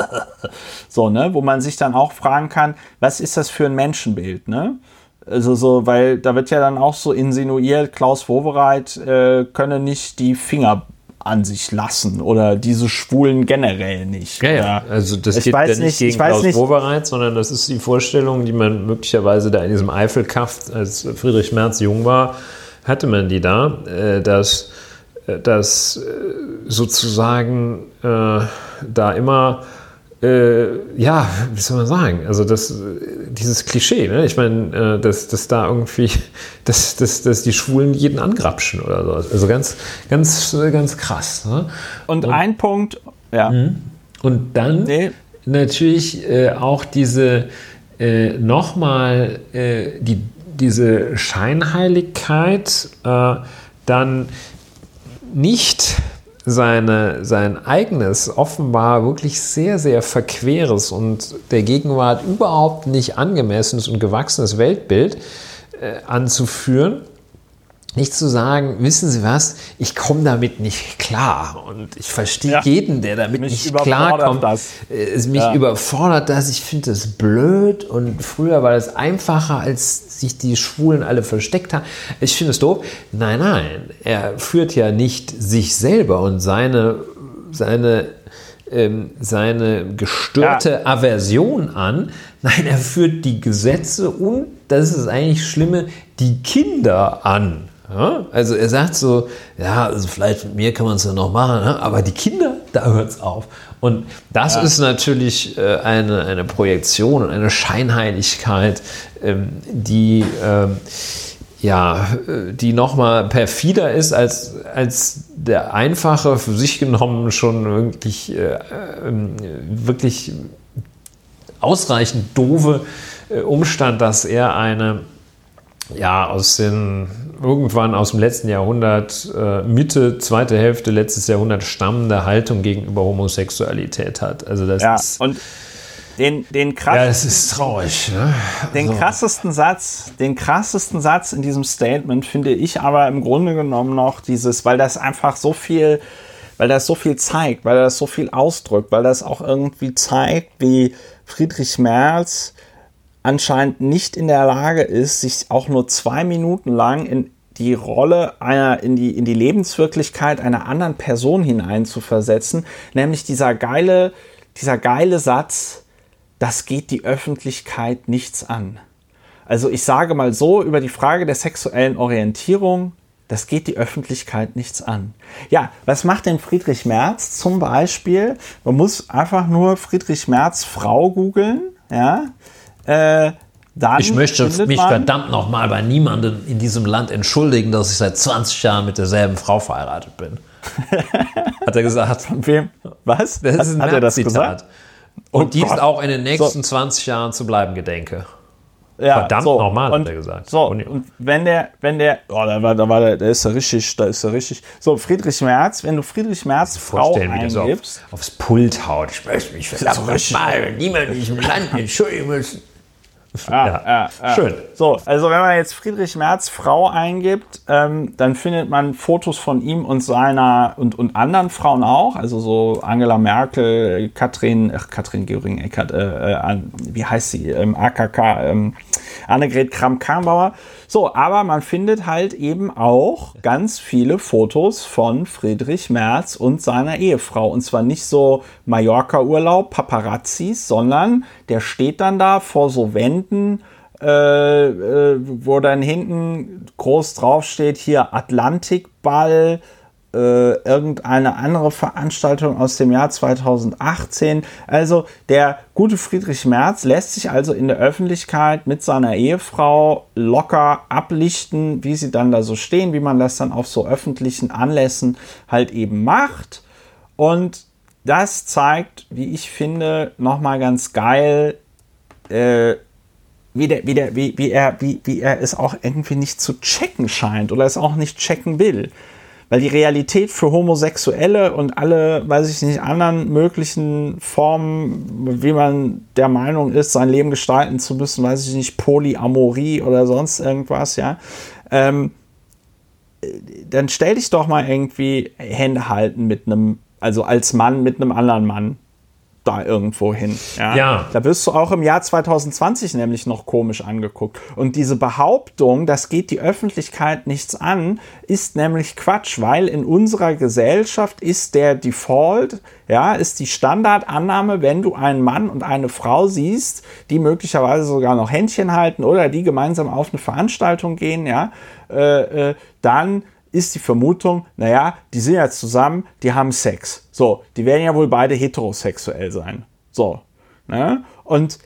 So, ne, wo man sich dann auch fragen kann, was ist das für ein Menschenbild, ne? Also so, weil da wird ja dann auch so insinuiert, Klaus Wowereit äh, könne nicht die Finger an sich lassen oder diese Schwulen generell nicht. Ja, ja. also das ich geht weiß ja nicht gegen Klaus nicht. Wowereit, sondern das ist die Vorstellung, die man möglicherweise da in diesem Eifelkaff, als Friedrich Merz jung war, hatte man die da, äh, dass, äh, dass äh, sozusagen da immer äh, ja, wie soll man sagen, also das, dieses Klischee, ne? ich meine, äh, dass, dass da irgendwie, dass, dass, dass die Schwulen jeden angrapschen oder so. Also ganz, ganz, ganz krass. Ne? Und, Und, ein Punkt, ja. Mhm. Und dann nee. natürlich äh, auch diese, äh, nochmal, äh, die, diese Scheinheiligkeit, äh, dann nicht seine, sein eigenes, offenbar wirklich sehr, sehr verqueres und der Gegenwart überhaupt nicht angemessenes und gewachsenes Weltbild äh, anzuführen nicht zu sagen, wissen Sie was, ich komme damit nicht klar und ich verstehe ja. jeden, der damit mich nicht klarkommt. Das. Es mich ja. überfordert das, ich finde das blöd und früher war das einfacher, als sich die Schwulen alle versteckt haben. Ich finde es doof. Nein, nein, er führt ja nicht sich selber und seine, seine, ähm, seine gestörte ja. Aversion an. Nein, er führt die Gesetze und, das ist eigentlich Schlimme, die Kinder an. Ja, also er sagt so, ja, also vielleicht mit mir kann man es ja noch machen, ne? aber die Kinder, da hört es auf. Und das ja. ist natürlich äh, eine, eine Projektion und eine Scheinheiligkeit, ähm, die, ähm, ja, äh, die nochmal perfider ist als, als der einfache, für sich genommen schon wirklich, äh, ähm, wirklich ausreichend doofe Umstand, dass er eine ja, aus den irgendwann aus dem letzten Jahrhundert, äh, Mitte, zweite Hälfte letztes Jahrhundert stammende Haltung gegenüber Homosexualität hat. Also das ja, ist. Und den, den ja, das ist traurig. Ne? Den also. krassesten Satz, den krassesten Satz in diesem Statement finde ich aber im Grunde genommen noch dieses, weil das einfach so viel, weil das so viel zeigt, weil das so viel ausdrückt, weil das auch irgendwie zeigt, wie Friedrich Merz anscheinend nicht in der Lage ist, sich auch nur zwei Minuten lang in die Rolle einer, in die, in die Lebenswirklichkeit einer anderen Person hineinzuversetzen, nämlich dieser geile, dieser geile Satz, das geht die Öffentlichkeit nichts an. Also ich sage mal so über die Frage der sexuellen Orientierung, das geht die Öffentlichkeit nichts an. Ja, was macht denn Friedrich Merz zum Beispiel? Man muss einfach nur Friedrich Merz Frau googeln, ja, äh, ich möchte mich man, verdammt nochmal bei niemandem in diesem Land entschuldigen, dass ich seit 20 Jahren mit derselben Frau verheiratet bin. Hat er gesagt. Von wem? Was? Das ist ein hat, er das gesagt? Und oh dies Gott. auch in den nächsten so. 20 Jahren zu bleiben gedenke. Ja, Verdammt so, nochmal, hat er gesagt. So, und, und wenn der, wenn der, oh, da war, da war der, da ist er richtig, da ist er richtig. So, Friedrich Merz, wenn du Friedrich Merz Frau eingibst. So auf, aufs Pult haut. Ich möchte mich verdammt nochmal niemand in diesem Land entschuldigen müssen. Ja, ja. ja, Schön. So, also wenn man jetzt Friedrich Merz Frau eingibt, ähm, dann findet man Fotos von ihm und seiner und, und anderen Frauen auch. Also so Angela Merkel, Katrin, ach, Katrin Göring-Eckert, äh, äh, wie heißt sie? Ähm, AKK, ähm, Annegret Kramp-Karrenbauer. So, aber man findet halt eben auch ganz viele Fotos von Friedrich Merz und seiner Ehefrau. Und zwar nicht so Mallorca-Urlaub, Paparazzis, sondern der steht dann da vor so Wänden, äh, äh, wo dann hinten groß drauf steht, hier Atlantikball, äh, irgendeine andere Veranstaltung aus dem Jahr 2018. Also der gute Friedrich Merz lässt sich also in der Öffentlichkeit mit seiner Ehefrau locker ablichten, wie sie dann da so stehen, wie man das dann auf so öffentlichen Anlässen halt eben macht. Und das zeigt, wie ich finde, nochmal ganz geil, äh, wie, der, wie, der, wie, wie, er, wie, wie er es auch irgendwie nicht zu checken scheint oder es auch nicht checken will. Weil die Realität für Homosexuelle und alle, weiß ich nicht, anderen möglichen Formen, wie man der Meinung ist, sein Leben gestalten zu müssen, weiß ich nicht, Polyamorie oder sonst irgendwas, ja, ähm, dann stell dich doch mal irgendwie Hände halten mit einem, also als Mann mit einem anderen Mann da irgendwo hin. Ja? ja? Da wirst du auch im Jahr 2020 nämlich noch komisch angeguckt. Und diese Behauptung, das geht die Öffentlichkeit nichts an, ist nämlich Quatsch, weil in unserer Gesellschaft ist der Default, ja, ist die Standardannahme, wenn du einen Mann und eine Frau siehst, die möglicherweise sogar noch Händchen halten oder die gemeinsam auf eine Veranstaltung gehen, ja, äh, äh, dann ist die Vermutung, naja, die sind ja zusammen, die haben Sex. So, die werden ja wohl beide heterosexuell sein. So. Ne? Und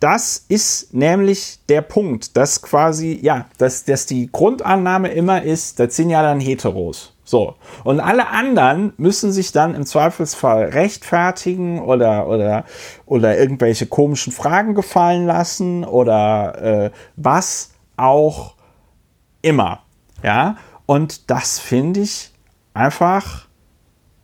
das ist nämlich der Punkt, dass quasi, ja, dass, dass die Grundannahme immer ist, das sind ja dann Heteros. So. Und alle anderen müssen sich dann im Zweifelsfall rechtfertigen oder, oder, oder irgendwelche komischen Fragen gefallen lassen oder äh, was auch immer. Ja. Und das finde ich einfach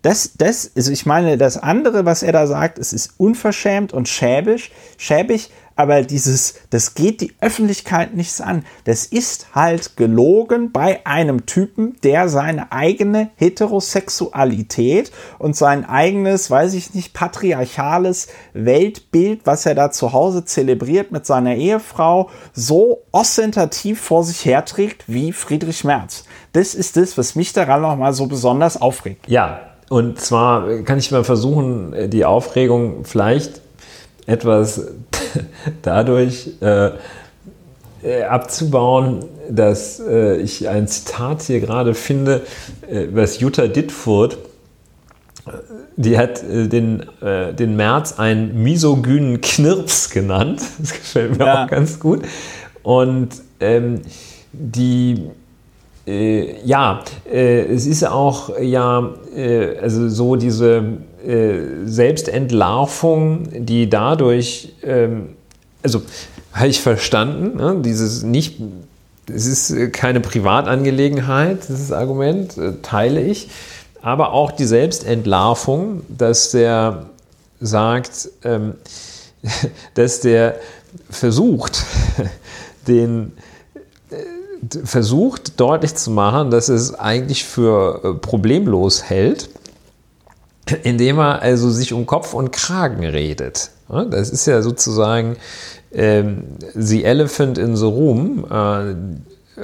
das, das, also ich meine, das andere, was er da sagt, es ist unverschämt und schäbig, schäbig, aber dieses, das geht die Öffentlichkeit nichts an. Das ist halt gelogen bei einem Typen, der seine eigene Heterosexualität und sein eigenes, weiß ich nicht, patriarchales Weltbild, was er da zu Hause zelebriert mit seiner Ehefrau, so ostentativ vor sich herträgt wie Friedrich Merz. Das ist das, was mich daran nochmal so besonders aufregt. Ja, und zwar kann ich mal versuchen, die Aufregung vielleicht etwas dadurch äh, äh, abzubauen, dass äh, ich ein Zitat hier gerade finde, äh, was Jutta Dittfurt, äh, die hat äh, den, den März einen misogynen Knirps genannt. Das gefällt mir ja. auch ganz gut. Und ähm, die äh, ja, äh, es ist auch ja, äh, also so diese Selbstentlarvung, die dadurch ähm, also habe ich verstanden, ne? dieses nicht, es ist äh, keine Privatangelegenheit, dieses Argument, äh, teile ich, aber auch die Selbstentlarvung, dass der sagt, ähm, dass der versucht, den äh, versucht deutlich zu machen, dass es eigentlich für äh, problemlos hält, indem er also sich um Kopf und Kragen redet. Das ist ja sozusagen ähm, The Elephant in the Room äh,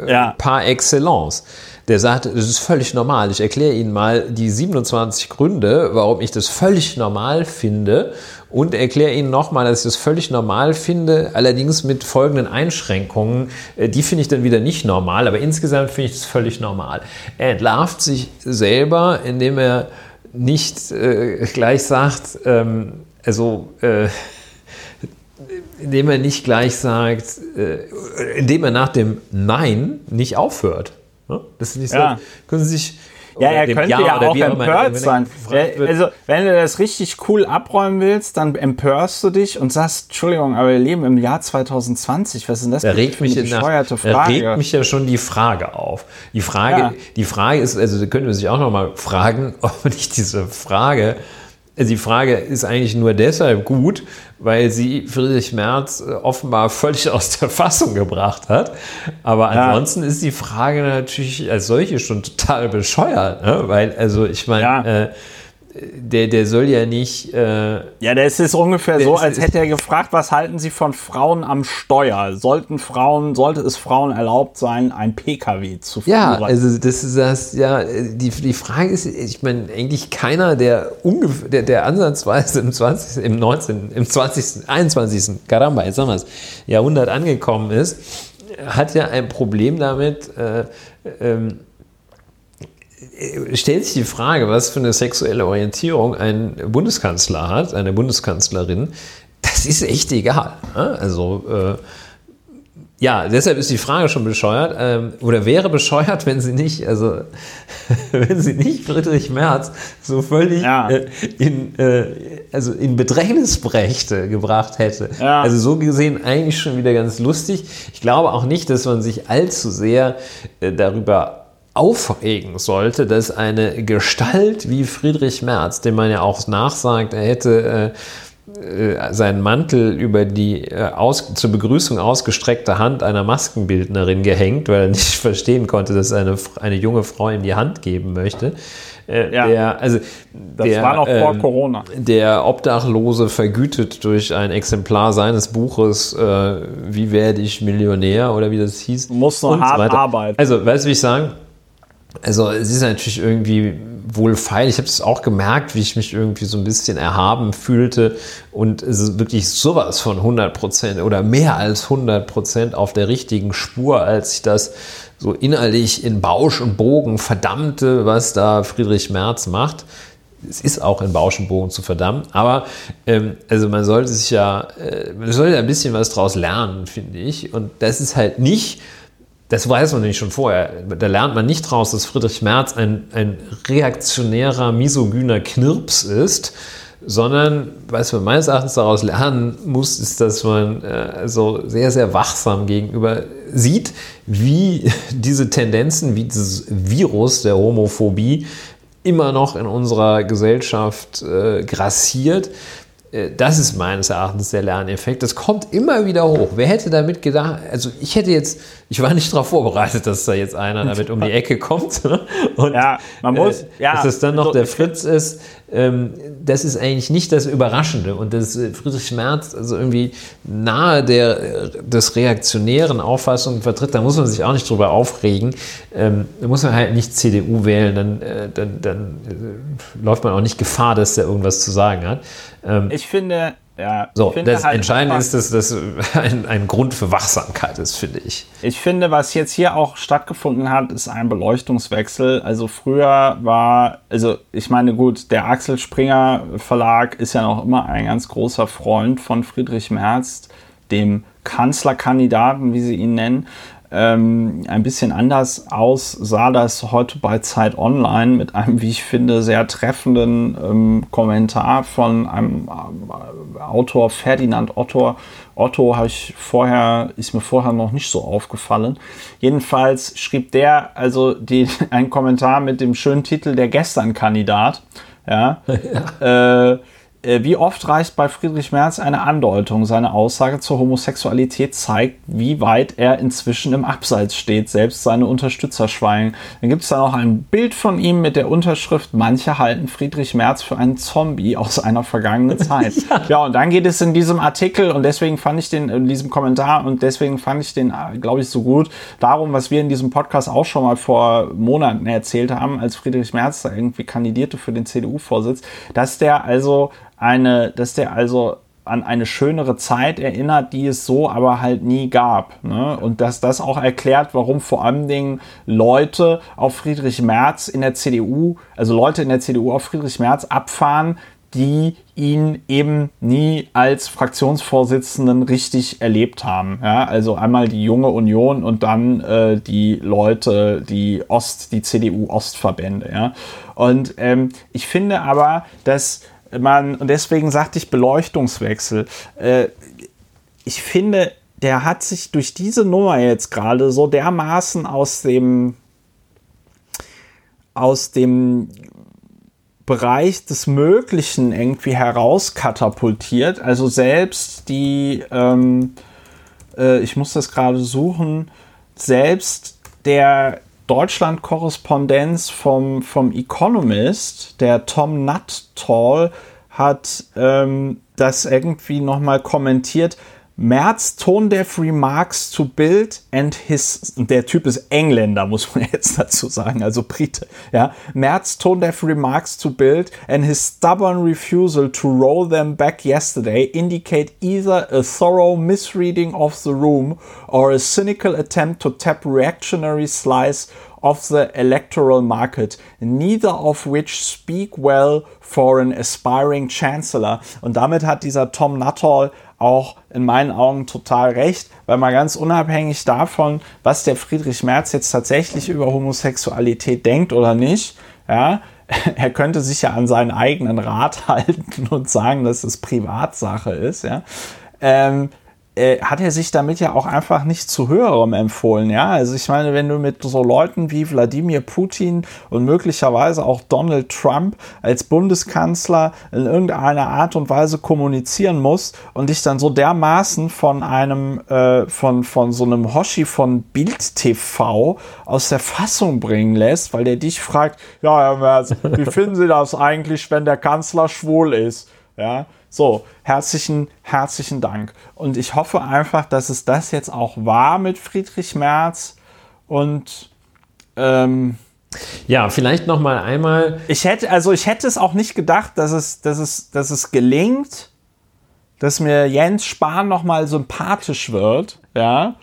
ja. par excellence. Der sagt, das ist völlig normal. Ich erkläre Ihnen mal die 27 Gründe, warum ich das völlig normal finde und erkläre Ihnen nochmal, dass ich das völlig normal finde, allerdings mit folgenden Einschränkungen. Äh, die finde ich dann wieder nicht normal, aber insgesamt finde ich das völlig normal. Er entlarvt sich selber, indem er nicht äh, gleich sagt, ähm, also äh, indem er nicht gleich sagt, äh, indem er nach dem Nein nicht aufhört. Das ist nicht so. Ja. Können Sie sich ja, er könnte ja, ja auch empört sein. Also, wenn du das richtig cool abräumen willst, dann empörst du dich und sagst, Entschuldigung, aber wir leben im Jahr 2020. Was ist denn das da regt mich eine bescheuerte Frage? Da regt mich ja schon die Frage auf. Die Frage, ja. die Frage ist, also da können wir sich auch noch mal fragen, ob nicht diese Frage also die Frage ist eigentlich nur deshalb gut, weil sie Friedrich Merz äh, offenbar völlig aus der Fassung gebracht hat. Aber ansonsten ja. ist die Frage natürlich als solche schon total bescheuert, ne? weil also ich meine, ja. äh, der, der soll ja nicht. Äh, ja, das ist ungefähr so, als hätte er gefragt, was halten Sie von Frauen am Steuer? Sollten Frauen, sollte es Frauen erlaubt sein, ein PKW zu fahren? Ja, also das ist das, ja, die, die Frage ist, ich meine, eigentlich keiner, der ungefähr, der, der ansatzweise im 20., im 19., im 20., 21., Karamba, jetzt sagen wir es, Jahrhundert angekommen ist, hat ja ein Problem damit, äh, ähm, stellt sich die Frage, was für eine sexuelle Orientierung ein Bundeskanzler hat, eine Bundeskanzlerin. Das ist echt egal. Ne? Also äh, ja, deshalb ist die Frage schon bescheuert ähm, oder wäre bescheuert, wenn sie nicht, also wenn sie nicht Friedrich Merz so völlig ja. äh, in, äh, also in Bedrängnis brächte, gebracht hätte. Ja. Also so gesehen eigentlich schon wieder ganz lustig. Ich glaube auch nicht, dass man sich allzu sehr äh, darüber aufregen sollte, dass eine Gestalt wie Friedrich Merz, dem man ja auch nachsagt, er hätte äh, äh, seinen Mantel über die äh, aus, zur Begrüßung ausgestreckte Hand einer Maskenbildnerin gehängt, weil er nicht verstehen konnte, dass eine, eine junge Frau ihm die Hand geben möchte. Äh, ja, der, also das der, war noch vor ähm, Corona. Der Obdachlose vergütet durch ein Exemplar seines Buches äh, Wie werde ich Millionär oder wie das hieß. Muss noch hart so arbeiten. Also, weißt du, wie ich sagen? Also es ist natürlich irgendwie wohlfeil. Ich habe es auch gemerkt, wie ich mich irgendwie so ein bisschen erhaben fühlte und es ist wirklich sowas von 100 Prozent oder mehr als 100 Prozent auf der richtigen Spur, als ich das so innerlich in Bausch und Bogen verdammte, was da Friedrich Merz macht. Es ist auch in Bausch und Bogen zu verdammen, aber ähm, also man sollte sich ja, äh, man sollte ein bisschen was draus lernen, finde ich. Und das ist halt nicht das weiß man nicht schon vorher. Da lernt man nicht raus, dass Friedrich Merz ein, ein reaktionärer, misogyner Knirps ist, sondern was man meines Erachtens daraus lernen muss, ist, dass man äh, so sehr, sehr wachsam gegenüber sieht, wie diese Tendenzen, wie dieses Virus der Homophobie immer noch in unserer Gesellschaft äh, grassiert. Äh, das ist meines Erachtens der Lerneffekt. Das kommt immer wieder hoch. Wer hätte damit gedacht, also ich hätte jetzt, ich war nicht darauf vorbereitet, dass da jetzt einer damit um die Ecke kommt. Ne? Und ja, man muss, äh, ja, dass es dann noch der Fritz ist, das ist eigentlich nicht das Überraschende. Und dass äh, Friedrich Merz also irgendwie nahe der, äh, des reaktionären Auffassungen vertritt, da muss man sich auch nicht drüber aufregen. Ähm, da muss man halt nicht CDU wählen, dann, äh, dann, dann äh, läuft man auch nicht Gefahr, dass der irgendwas zu sagen hat. Ähm, ich finde, ja, so, das halt Entscheidende ist, dass das ein, ein, Grund für Wachsamkeit ist, finde ich. Ich finde, was jetzt hier auch stattgefunden hat, ist ein Beleuchtungswechsel. Also früher war, also ich meine, gut, der Axel Springer Verlag ist ja noch immer ein ganz großer Freund von Friedrich Merz, dem Kanzlerkandidaten, wie sie ihn nennen. Ähm, ein bisschen anders aus sah das heute bei Zeit Online mit einem, wie ich finde, sehr treffenden ähm, Kommentar von einem äh, Autor Ferdinand Otto. Otto habe ich vorher, ist mir vorher noch nicht so aufgefallen. Jedenfalls schrieb der also die, einen Kommentar mit dem schönen Titel Der Gestern-Kandidat. Ja. ja. Äh, wie oft reicht bei Friedrich Merz eine Andeutung? Seine Aussage zur Homosexualität zeigt, wie weit er inzwischen im Abseits steht. Selbst seine Unterstützer schweigen. Dann gibt es da noch ein Bild von ihm mit der Unterschrift: Manche halten Friedrich Merz für einen Zombie aus einer vergangenen Zeit. ja. ja, und dann geht es in diesem Artikel und deswegen fand ich den, in diesem Kommentar und deswegen fand ich den, äh, glaube ich, so gut. Darum, was wir in diesem Podcast auch schon mal vor Monaten erzählt haben, als Friedrich Merz da irgendwie kandidierte für den CDU-Vorsitz, dass der also eine, dass der also an eine schönere Zeit erinnert, die es so aber halt nie gab. Ne? Und dass das auch erklärt, warum vor allen Dingen Leute auf Friedrich Merz in der CDU, also Leute in der CDU auf Friedrich Merz abfahren, die ihn eben nie als Fraktionsvorsitzenden richtig erlebt haben. Ja, also einmal die junge Union und dann äh, die Leute, die Ost, die CDU-Ostverbände. Ja. Und ähm, ich finde aber, dass man, und deswegen sagte ich Beleuchtungswechsel. Äh, ich finde, der hat sich durch diese Nummer jetzt gerade so dermaßen aus dem aus dem Bereich des Möglichen irgendwie herauskatapultiert. Also selbst die, ähm, äh, ich muss das gerade suchen, selbst der Deutschland-Korrespondenz vom, vom Economist, der Tom Nuttall, hat ähm, das irgendwie nochmal kommentiert. Merz Tone-Deaf Remarks to Bild and his, der Typ ist Engländer, muss man jetzt dazu sagen, also Brite, ja. Merz Tone-Deaf Remarks to Bild and his stubborn refusal to roll them back yesterday indicate either a thorough misreading of the room or a cynical attempt to tap reactionary slice of the electoral market, neither of which speak well for an aspiring chancellor. Und damit hat dieser Tom Nuttall auch in meinen Augen total recht, weil man ganz unabhängig davon, was der Friedrich Merz jetzt tatsächlich über Homosexualität denkt oder nicht, ja, er könnte sich ja an seinen eigenen Rat halten und sagen, dass es Privatsache ist, ja. Ähm, äh, hat er sich damit ja auch einfach nicht zu höherem empfohlen. Ja, also ich meine, wenn du mit so Leuten wie Wladimir Putin und möglicherweise auch Donald Trump als Bundeskanzler in irgendeiner Art und Weise kommunizieren musst und dich dann so dermaßen von einem, äh, von, von so einem Hoshi von Bild TV aus der Fassung bringen lässt, weil der dich fragt, ja, Herr Merz, wie finden Sie das eigentlich, wenn der Kanzler schwul ist? Ja, so, herzlichen, herzlichen Dank. Und ich hoffe einfach, dass es das jetzt auch war mit Friedrich Merz. Und ähm, ja, vielleicht noch mal einmal. Ich hätte, also ich hätte es auch nicht gedacht, dass es, dass es, dass es gelingt, dass mir Jens Spahn noch mal sympathisch wird. Ja,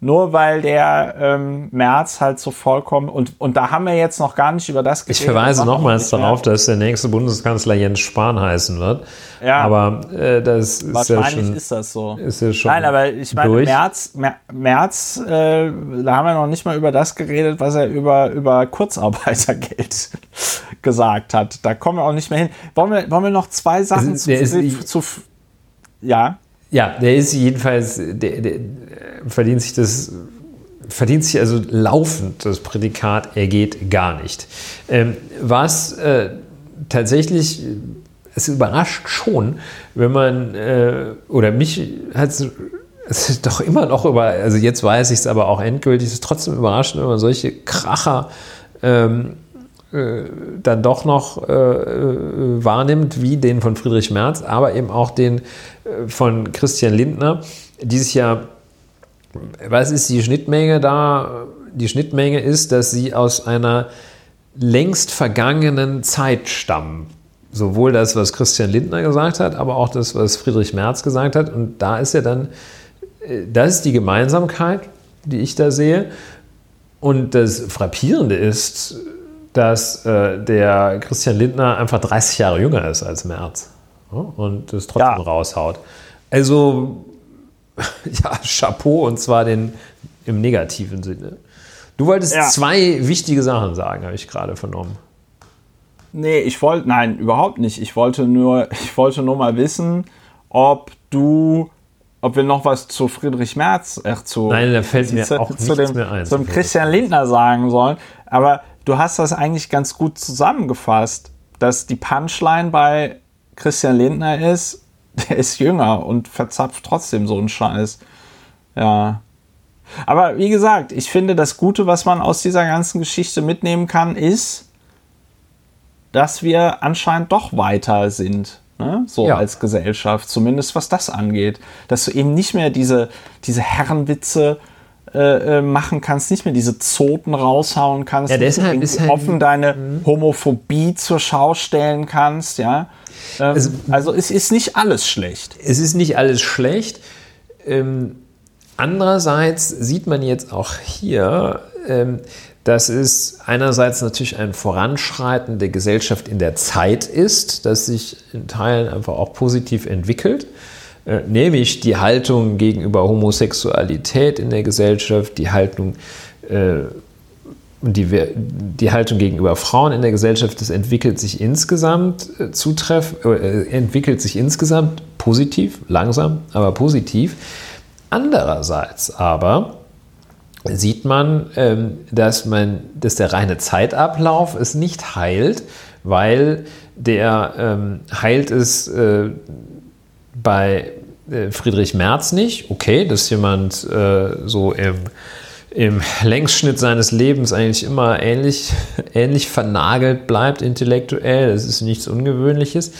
nur weil der ähm, März halt so vollkommen und, und da haben wir jetzt noch gar nicht über das geredet. Ich verweise nochmals darauf, dass der nächste Bundeskanzler Jens Spahn heißen wird. Ja. Aber äh, das ist Wahrscheinlich ja schon, ist das so. Ist ja schon Nein, aber ich meine, durch. März, März äh, da haben wir noch nicht mal über das geredet, was er über, über Kurzarbeitergeld gesagt hat. Da kommen wir auch nicht mehr hin. Wollen wir, wollen wir noch zwei Sachen ist, zu, ist, zu, zu Ja. Ja, der ist jedenfalls, der, der verdient sich das verdient sich also laufend das Prädikat, er geht gar nicht. Ähm, was äh, tatsächlich, es überrascht schon, wenn man, äh, oder mich hat es doch immer noch über, also jetzt weiß ich es aber auch endgültig, es ist trotzdem überraschend, wenn man solche Kracher ähm, äh, dann doch noch äh, äh, wahrnimmt, wie den von Friedrich Merz, aber eben auch den äh, von Christian Lindner, die sich ja, was ist die Schnittmenge da? Die Schnittmenge ist, dass sie aus einer längst vergangenen Zeit stammen. Sowohl das, was Christian Lindner gesagt hat, aber auch das, was Friedrich Merz gesagt hat. Und da ist ja dann das ist die Gemeinsamkeit, die ich da sehe. Und das Frappierende ist, dass äh, der Christian Lindner einfach 30 Jahre jünger ist als Merz ja, und das trotzdem ja. raushaut. Also, ja, Chapeau und zwar den, im negativen Sinne. Du wolltest ja. zwei wichtige Sachen sagen, habe ich gerade vernommen. Nee, ich wollte, nein, überhaupt nicht. Ich wollte nur, ich wollte nur mal wissen, ob du ob wir noch was zu Friedrich Merz, äh, zu, Nein, da fällt mir zu, auch zu dem, mehr ein. Zum Christian Lindner sagen sollen. Aber du hast das eigentlich ganz gut zusammengefasst, dass die Punchline bei Christian Lindner ist, der ist jünger und verzapft trotzdem so einen Scheiß. Ja. Aber wie gesagt, ich finde, das Gute, was man aus dieser ganzen Geschichte mitnehmen kann, ist, dass wir anscheinend doch weiter sind Ne? So ja. als Gesellschaft, zumindest was das angeht. Dass du eben nicht mehr diese, diese Herrenwitze äh, äh machen kannst, nicht mehr diese Zoten raushauen kannst, ja, deshalb ist halt offen deine mhm. Homophobie zur Schau stellen kannst, ja. Ähm, es, also es ist nicht alles schlecht. Es ist nicht alles schlecht. Ähm, andererseits sieht man jetzt auch hier, ähm, dass es einerseits natürlich ein Voranschreiten der Gesellschaft in der Zeit ist, das sich in Teilen einfach auch positiv entwickelt, äh, nämlich die Haltung gegenüber Homosexualität in der Gesellschaft, die Haltung äh, die, die Haltung gegenüber Frauen in der Gesellschaft, das entwickelt sich insgesamt äh, zutreff, äh, entwickelt sich insgesamt positiv, langsam, aber positiv. Andererseits aber sieht man, ähm, dass, man, dass der reine Zeitablauf es nicht heilt, weil der ähm, heilt es äh, bei äh, Friedrich Merz nicht. Okay, dass jemand äh, so im, im Längsschnitt seines Lebens eigentlich immer ähnlich, ähnlich vernagelt bleibt intellektuell, das ist nichts Ungewöhnliches.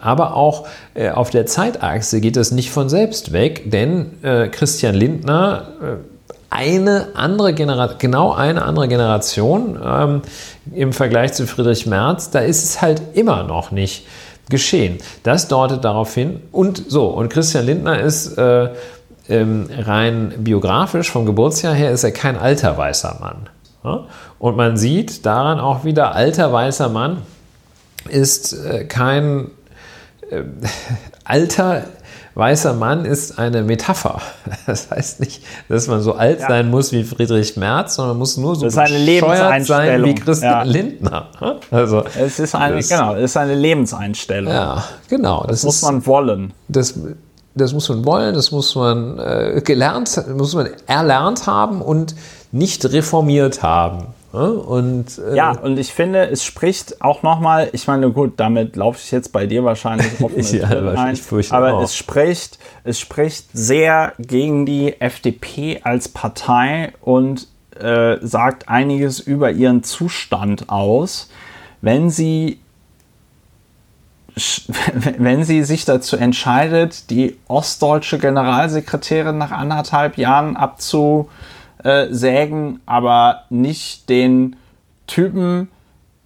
Aber auch äh, auf der Zeitachse geht das nicht von selbst weg, denn äh, Christian Lindner äh, eine andere Generation, genau eine andere Generation ähm, im Vergleich zu Friedrich Merz, da ist es halt immer noch nicht geschehen. Das deutet darauf hin. Und so, und Christian Lindner ist äh, ähm, rein biografisch, vom Geburtsjahr her, ist er kein alter weißer Mann. Ja? Und man sieht daran auch wieder, alter weißer Mann ist äh, kein äh, alter weißer Mann ist eine Metapher. Das heißt nicht, dass man so alt ja. sein muss wie Friedrich Merz, sondern man muss nur so bescheuert sein wie Christian ja. Lindner. Also, es ist eine, das, genau, es ist eine Lebenseinstellung. Ja, genau. Das, das muss ist, man wollen. Das, das muss man wollen, das muss man äh, gelernt, muss man erlernt haben und nicht reformiert haben. Und, äh ja, und ich finde, es spricht auch nochmal, ich meine, gut, damit laufe ich jetzt bei dir wahrscheinlich offen ja, ein, aber auch. es spricht, es spricht sehr gegen die FDP als Partei und äh, sagt einiges über ihren Zustand aus, wenn sie wenn sie sich dazu entscheidet, die ostdeutsche Generalsekretärin nach anderthalb Jahren abzu, äh, sägen, aber nicht den Typen,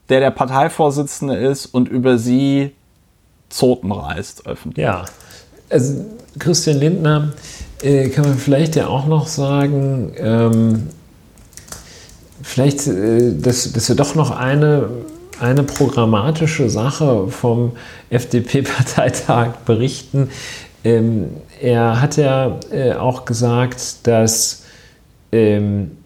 der der Parteivorsitzende ist und über sie Zoten reißt öffentlich. Ja, also Christian Lindner äh, kann man vielleicht ja auch noch sagen, ähm, vielleicht, äh, dass, dass wir doch noch eine, eine programmatische Sache vom FDP-Parteitag berichten. Ähm, er hat ja äh, auch gesagt, dass ähm,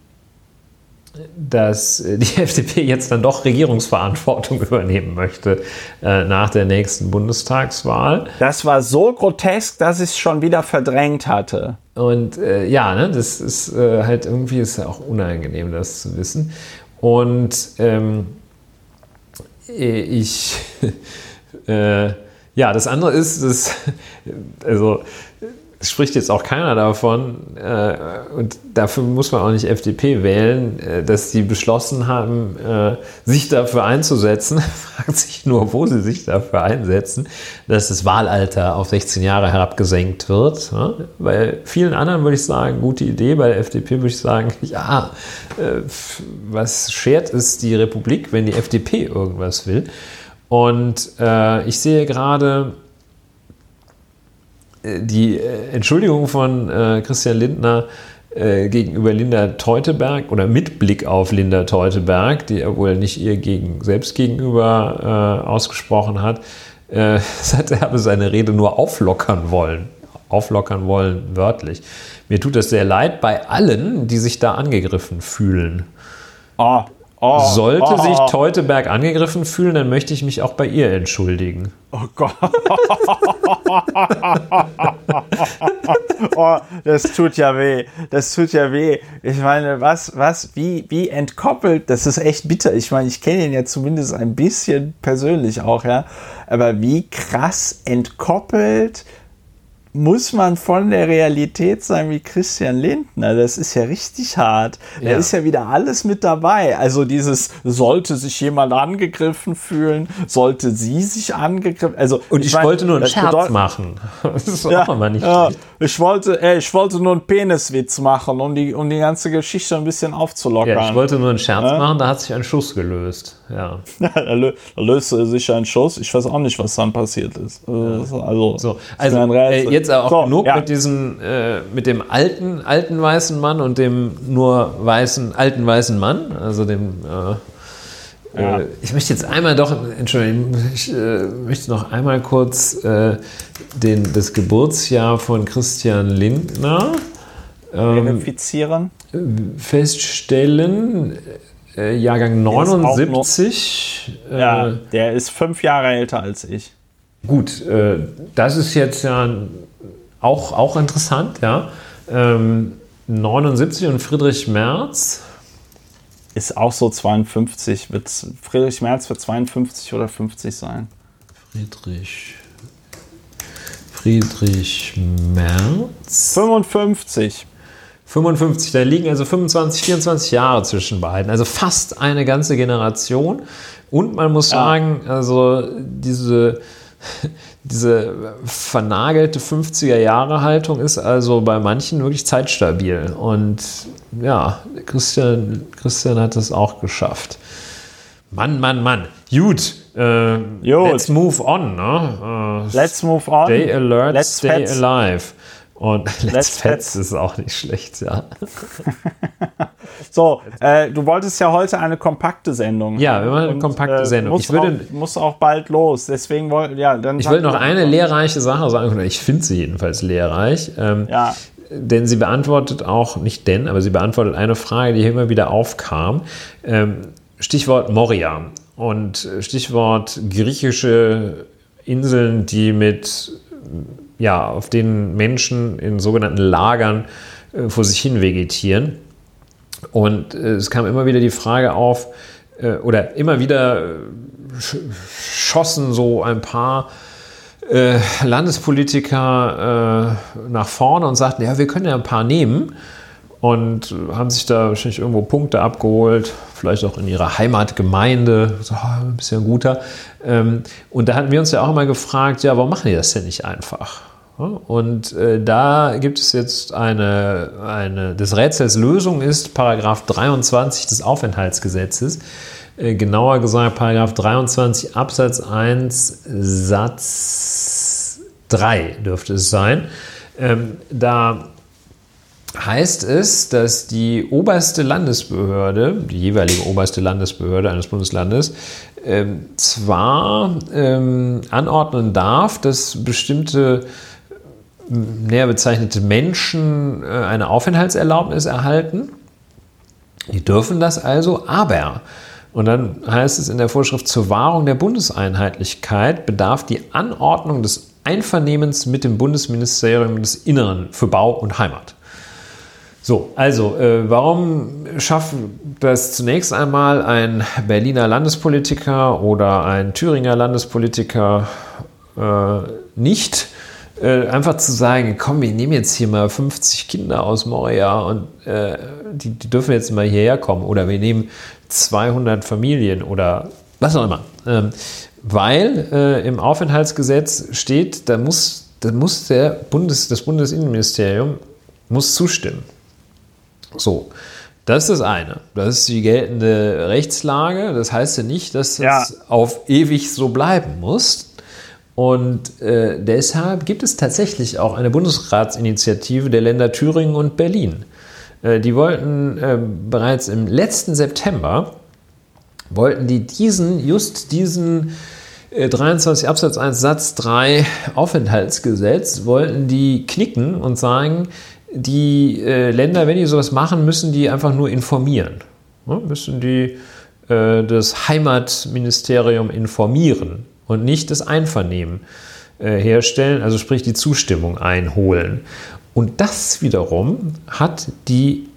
dass die FDP jetzt dann doch Regierungsverantwortung übernehmen möchte äh, nach der nächsten Bundestagswahl. Das war so grotesk, dass ich es schon wieder verdrängt hatte. Und äh, ja, ne, das ist äh, halt irgendwie ist ja auch unangenehm, das zu wissen. Und ähm, ich, äh, ja, das andere ist, dass, also es spricht jetzt auch keiner davon, äh, und dafür muss man auch nicht FDP wählen, äh, dass sie beschlossen haben, äh, sich dafür einzusetzen. Fragt sich nur, wo sie sich dafür einsetzen, dass das Wahlalter auf 16 Jahre herabgesenkt wird. Ja? Bei vielen anderen würde ich sagen, gute Idee. Bei der FDP würde ich sagen, ja, äh, was schert es die Republik, wenn die FDP irgendwas will? Und äh, ich sehe gerade, die äh, Entschuldigung von äh, Christian Lindner äh, gegenüber Linda Teuteberg oder mit Blick auf Linda Teuteberg, die er wohl nicht ihr gegen, selbst gegenüber äh, ausgesprochen hat, äh, er aber seine Rede nur auflockern wollen. Auflockern wollen, wörtlich. Mir tut es sehr leid bei allen, die sich da angegriffen fühlen. Oh, Oh, Sollte oh, sich. Teuteberg angegriffen fühlen, dann möchte ich mich auch bei ihr entschuldigen. Oh Gott. oh, das tut ja weh. Das tut ja weh. Ich meine, was, was, wie, wie entkoppelt, das ist echt bitter. Ich meine, ich kenne ihn ja zumindest ein bisschen persönlich auch, ja. Aber wie krass entkoppelt muss man von der Realität sein wie Christian Lindner. Das ist ja richtig hart. Da Ja. ist ja wieder alles mit dabei. Also dieses, sollte sich jemand angegriffen fühlen, sollte sie sich angegriffen, also. Und ich, meine, wollte nur einen Scherz machen. Das ist Ja, auch immer nicht ja, schlecht. ich wollte, äh, ich wollte nur einen Peniswitz machen, um die, um die ganze Geschichte ein bisschen aufzulockern. Ja, ich wollte nur einen Scherz Ja. machen, da hat sich ein Schuss gelöst. Ja. da, lö da löste sich ein Schuss. Ich weiß auch nicht, was dann passiert ist. Also, also, So, ist also ein äh, jetzt auch So, genug ja. mit diesem, äh, mit dem alten, alten weißen Mann und dem nur weißen, alten weißen Mann, also dem. Äh, Ja. äh, ich möchte jetzt einmal doch, Entschuldigung, ich äh, möchte noch einmal kurz äh, den, das Geburtsjahr von Christian Lindner ähm, verifizieren. feststellen. Äh, Jahrgang ist auch noch- 79. Ja, Äh, der ist fünf Jahre älter als ich. Gut, äh, das ist jetzt ja auch, auch interessant, ja. Ähm, 79 und Friedrich Merz. Ist auch so 52. Wird, Friedrich Merz wird 52 oder 50 sein. Friedrich. Friedrich Merz. 55. 55, da liegen also 25, 24 Jahre zwischen beiden. Also fast eine ganze Generation. Und man muss Ja. sagen, also diese, diese vernagelte 50er-Jahre-Haltung ist also bei manchen wirklich zeitstabil. Und ja, Christian, Christian hat das auch geschafft. Mann, Mann, Mann. Gut. Äh. Let's move on. Ne? Äh, Let's move on. Stay alert, Let's stay fetz. alive. Und Let's, Let's fetz. ist auch nicht schlecht, ja. So, äh, du wolltest ja heute eine kompakte Sendung. Ja, wir machen eine kompakte Sendung. Muss, Ich würde- auch, muss auch bald los. Deswegen wollte ja, dann. Ich wollte noch eine lehrreiche Sache sagen, oder ich finde sie jedenfalls lehrreich. Ähm, Ja, Denn sie beantwortet auch, nicht denn, aber sie beantwortet eine Frage, die hier immer wieder aufkam. Ähm, Stichwort Moria und Stichwort griechische Inseln, die mit, ja, auf denen Menschen in sogenannten Lagern äh, vor sich hin vegetieren. Und äh, es kam immer wieder die Frage auf, äh, oder immer wieder äh, sch schossen so ein paar äh, Landespolitiker äh, nach vorne und sagten, ja, wir können ja ein paar nehmen und haben sich da wahrscheinlich irgendwo Punkte abgeholt, vielleicht auch in ihrer Heimatgemeinde, so ah, ein bisschen guter. Ähm, und da hatten wir uns ja auch immer gefragt, ja, warum machen die das denn nicht einfach? Und äh, da gibt es jetzt eine, eine, des Rätsels Lösung ist Paragraph 23 des Aufenthaltsgesetzes. Äh, genauer gesagt Paragraph 23 Absatz 1 Satz 3 dürfte es sein. Ähm, da heißt es, dass die oberste Landesbehörde, die jeweilige oberste Landesbehörde eines Bundeslandes, ähm, zwar ähm, anordnen darf, dass bestimmte näher bezeichnete Menschen äh, eine Aufenthaltserlaubnis erhalten, Die dürfen das also, aber, und dann heißt es in der Vorschrift, zur Wahrung der Bundeseinheitlichkeit bedarf die Anordnung des Einvernehmens mit dem Bundesministerium des Inneren für Bau und Heimat. So, also, äh, warum schafft das zunächst einmal ein Berliner Landespolitiker oder ein Thüringer Landespolitiker äh, nicht? Äh, einfach zu sagen, komm, wir nehmen jetzt hier mal 50 Kinder aus Moria und äh, die, die, dürfen jetzt mal hierher kommen oder wir nehmen 200 Familien oder was auch immer. Ähm, weil äh, im Aufenthaltsgesetz steht, da muss, da muss der Bundes, das Bundesinnenministerium muss zustimmen. So, das ist das eine. Das ist die geltende Rechtslage. Das heißt ja nicht, dass das ja. auf ewig so bleiben muss. Und äh, deshalb gibt es tatsächlich auch eine Bundesratsinitiative der Länder Thüringen und Berlin. Äh, die wollten äh, bereits im letzten September, wollten die diesen, just diesen 23 äh, Absatz 1 Satz 3 Aufenthaltsgesetz, wollten die knicken und sagen, die äh, Länder, wenn die sowas machen, müssen die einfach nur informieren. Ja, müssen die äh, das Heimatministerium informieren und nicht das Einvernehmen äh, herstellen, also sprich die Zustimmung einholen. Und das wiederum hat die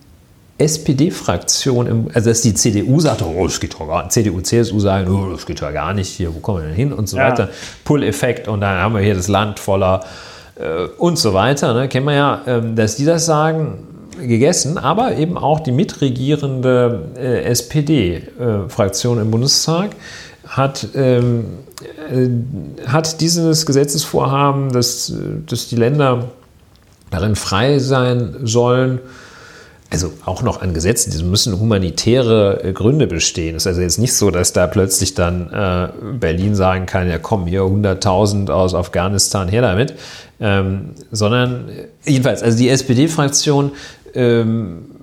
SPD-Fraktion, also dass die CDU sagt, oh, das geht doch gar nicht. CDU, CSU sagen, oh, das geht ja gar nicht hier, wo kommen wir denn hin und so ja. weiter. Pull-Effekt und dann haben wir hier das Land voller äh, und so weiter. Ne? Kennen wir ja, ähm, dass die das sagen, gegessen, aber eben auch die mitregierende äh, SPD-Fraktion im Bundestag hat, ähm, äh, hat dieses Gesetzesvorhaben, dass, dass die Länder darin frei sein sollen, also auch noch an Gesetzen, die müssen humanitäre äh, Gründe bestehen. Es ist also jetzt nicht so, dass da plötzlich dann äh, Berlin sagen kann, ja komm, hier 100.000 aus Afghanistan, her damit. Ähm, sondern äh, jedenfalls, also die SPD-Fraktion ähm,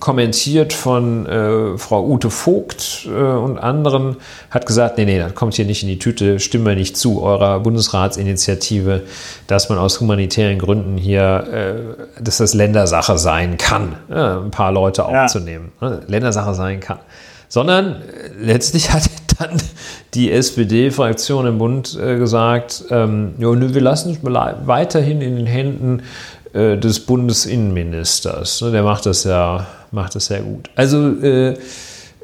kommentiert von äh, Frau Ute Vogt äh, und anderen, hat gesagt, nee, nee, das kommt hier nicht in die Tüte, stimmen wir nicht zu eurer Bundesratsinitiative, dass man aus humanitären Gründen hier, äh, dass das Ländersache sein kann, ein paar Leute aufzunehmen, ja. Ne, Ländersache sein kann. Sondern äh, letztlich hat dann die SPD-Fraktion im Bund äh, gesagt, ähm, ja, wir lassen es weiterhin in den Händen äh, des Bundesinnenministers. Ne, der macht das ja macht es sehr gut. Also äh,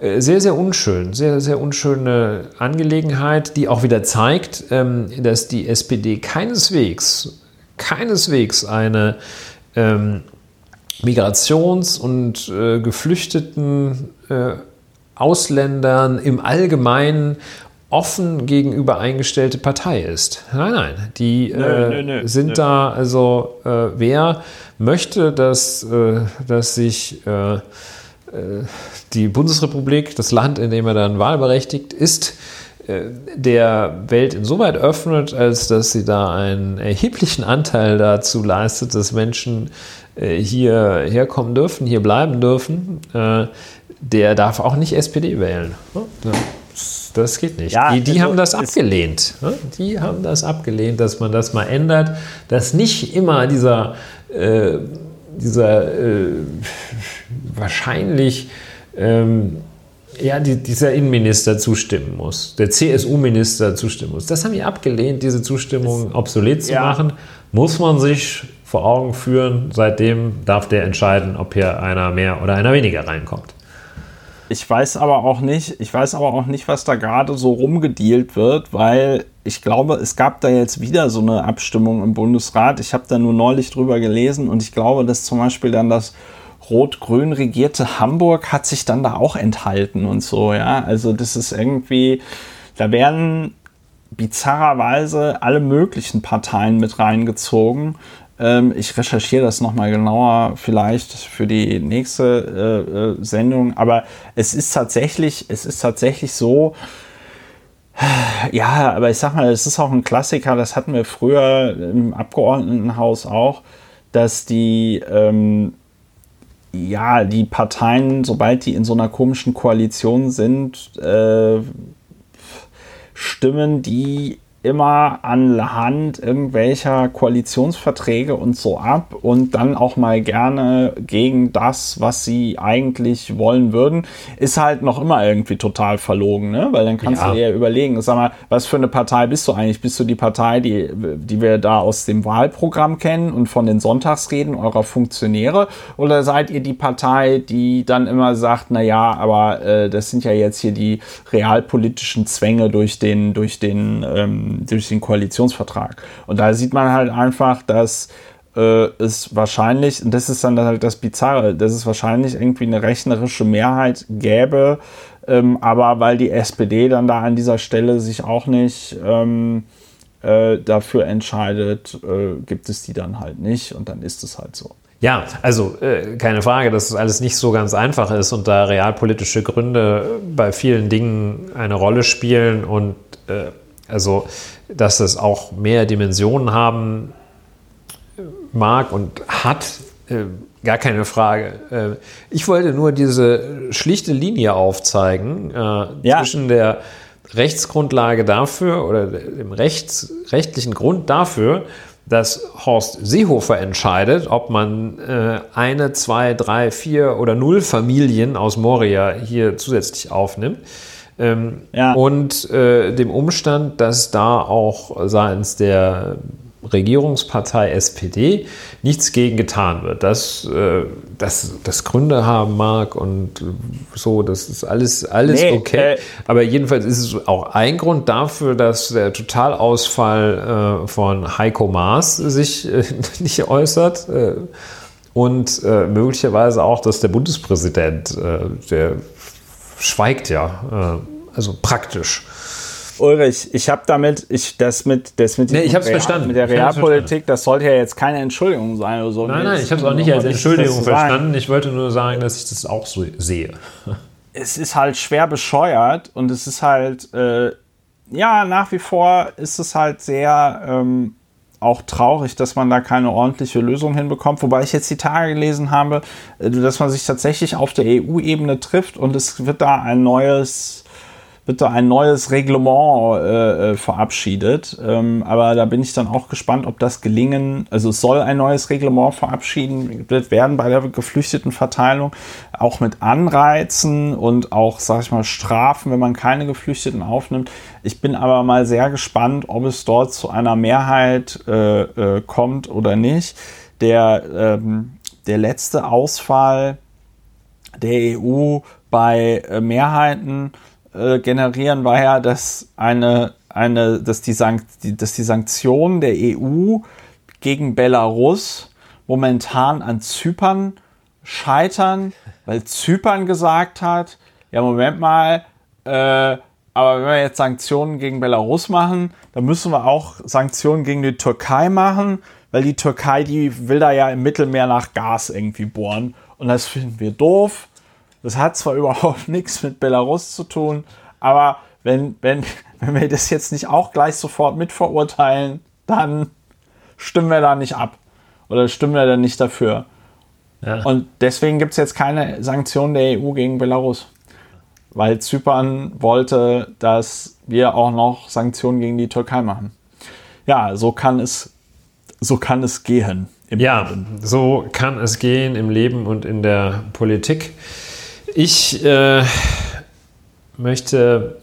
äh, sehr, sehr unschön, sehr, sehr unschöne Angelegenheit, die auch wieder zeigt, ähm, dass die SPD keineswegs, keineswegs eine ähm, Migrations- und Geflüchteten Ausländern im Allgemeinen offen gegenüber eingestellte Partei ist. Nein, nein, die nö, äh, nö, nö, sind da, also äh, wer möchte, dass, äh, dass sich äh, äh, die Bundesrepublik, das Land, in dem er dann wahlberechtigt ist, äh, der Welt insoweit öffnet, als dass sie da einen erheblichen Anteil dazu leistet, dass Menschen hier herkommen dürfen, hier bleiben dürfen, der darf auch nicht SPD wählen. Das geht nicht. Ja, die, die also haben das abgelehnt. Die haben das abgelehnt, dass man das mal ändert, dass nicht immer dieser, äh, dieser äh, wahrscheinlich ähm, ja, die, dieser Innenminister zustimmen muss, der CSU-Minister zustimmen muss. Das haben die abgelehnt, diese Zustimmung obsolet zu ja. machen. Muss man sich vor Augen führen. Seitdem darf der entscheiden, ob hier einer mehr oder einer weniger reinkommt. Ich weiß aber auch nicht, ich weiß aber auch nicht, was da gerade so rumgedealt wird, weil ich glaube, es gab da jetzt wieder so eine Abstimmung im Bundesrat. Ich habe da nur neulich drüber gelesen und ich glaube, dass zum Beispiel dann das rot-grün regierte Hamburg hat sich dann da auch enthalten und so, ja. Also das ist irgendwie, da werden bizarrerweise alle möglichen Parteien mit reingezogen. Ähm, ich recherchiere das nochmal genauer, vielleicht für die nächste äh, äh, Sendung. Aber es ist tatsächlich, es ist tatsächlich so, ja, aber ich sag mal, es ist auch ein Klassiker, das hatten wir früher im Abgeordnetenhaus auch, dass die, ähm, ja, die Parteien, sobald die in so einer komischen Koalition sind, äh, Stimmen, die immer anhand irgendwelcher Koalitionsverträge und so ab und dann auch mal gerne gegen das, was sie eigentlich wollen würden, ist halt noch immer irgendwie total verlogen, ne? Weil dann kannst ja. du dir überlegen, sag mal, was für eine Partei bist du eigentlich? Bist du die Partei, die, die wir da aus dem Wahlprogramm kennen und von den Sonntagsreden eurer Funktionäre? Oder seid ihr die Partei, die dann immer sagt, na ja, aber äh, das sind ja jetzt hier die realpolitischen Zwänge durch den, durch den ähm, durch den Koalitionsvertrag. Und da sieht man halt einfach, dass äh, es wahrscheinlich, und das ist dann halt das Bizarre, dass es wahrscheinlich irgendwie eine rechnerische Mehrheit gäbe, ähm, aber weil die SPD dann da an dieser Stelle sich auch nicht ähm, äh, dafür entscheidet, äh, gibt es die dann halt nicht und dann ist es halt so. Ja, also äh, keine Frage, dass es alles nicht so ganz einfach ist und da realpolitische Gründe bei vielen Dingen eine Rolle spielen und äh, also, dass es auch mehr Dimensionen haben mag und hat, äh, gar keine Frage. Äh, ich wollte nur diese schlichte Linie aufzeigen äh, ja. zwischen der Rechtsgrundlage dafür oder dem Rechts, rechtlichen Grund dafür, dass Horst Seehofer entscheidet, ob man äh, eine, zwei, drei, vier oder null Familien aus Moria hier zusätzlich aufnimmt ähm, ja. Und äh, dem Umstand, dass da auch seitens der Regierungspartei SPD nichts gegen getan wird. Dass äh, das, das Gründe haben mag und so, das ist alles, alles nee, okay. Äh, Aber jedenfalls ist es auch ein Grund dafür, dass der Totalausfall äh, von Heiko Maas sich äh, nicht äußert. Äh, und äh, möglicherweise auch, dass der Bundespräsident, der schweigt ja, äh, also praktisch. Ulrich, ich habe damit, ich das mit, das mit, nee, ich hab's Real, verstanden. mit der Realpolitik, das sollte ja jetzt keine Entschuldigung sein oder so. Nein, nein, ich habe es auch nicht als Entschuldigung verstanden. Ich wollte nur sagen, dass ich das auch so sehe. Es ist halt schwer bescheuert und es ist halt, äh, ja, nach wie vor ist es halt sehr ähm, auch traurig, dass man da keine ordentliche Lösung hinbekommt. Wobei ich jetzt die Tage gelesen habe, äh, dass man sich tatsächlich auf der EU-Ebene trifft und es wird da ein neues da ein neues Reglement äh, äh, verabschiedet. Ähm, aber da bin ich dann auch gespannt, ob das gelingen. Also es soll ein neues Reglement verabschieden werden bei der geflüchteten Verteilung, auch mit Anreizen und auch, sag ich mal, Strafen, wenn man keine Geflüchteten aufnimmt. Ich bin aber mal sehr gespannt, ob es dort zu einer Mehrheit äh, äh, kommt oder nicht. Der, ähm, der letzte Ausfall der EU bei äh, Mehrheiten äh, generieren, war ja, dass eine, eine, dass die, Sankt, dass die Sanktionen der EU gegen Belarus momentan an Zypern scheitern, weil Zypern gesagt hat, ja, Moment mal, äh, aber wenn wir jetzt Sanktionen gegen Belarus machen, dann müssen wir auch Sanktionen gegen die Türkei machen, weil die Türkei, die will da ja im Mittelmeer nach Gas irgendwie bohren. Und das finden wir doof. Das hat zwar überhaupt nichts mit Belarus zu tun, aber wenn, wenn, wenn wir das jetzt nicht auch gleich sofort mitverurteilen, dann stimmen wir da nicht ab. Oder stimmen wir da nicht dafür. Ja. Und deswegen gibt es jetzt keine Sanktionen der EU gegen Belarus. Weil Zypern wollte, dass wir auch noch Sanktionen gegen die Türkei machen. Ja, so kann es, so kann es gehen. ja, Leben. so kann es gehen im Leben und in der Politik. Ich äh, möchte,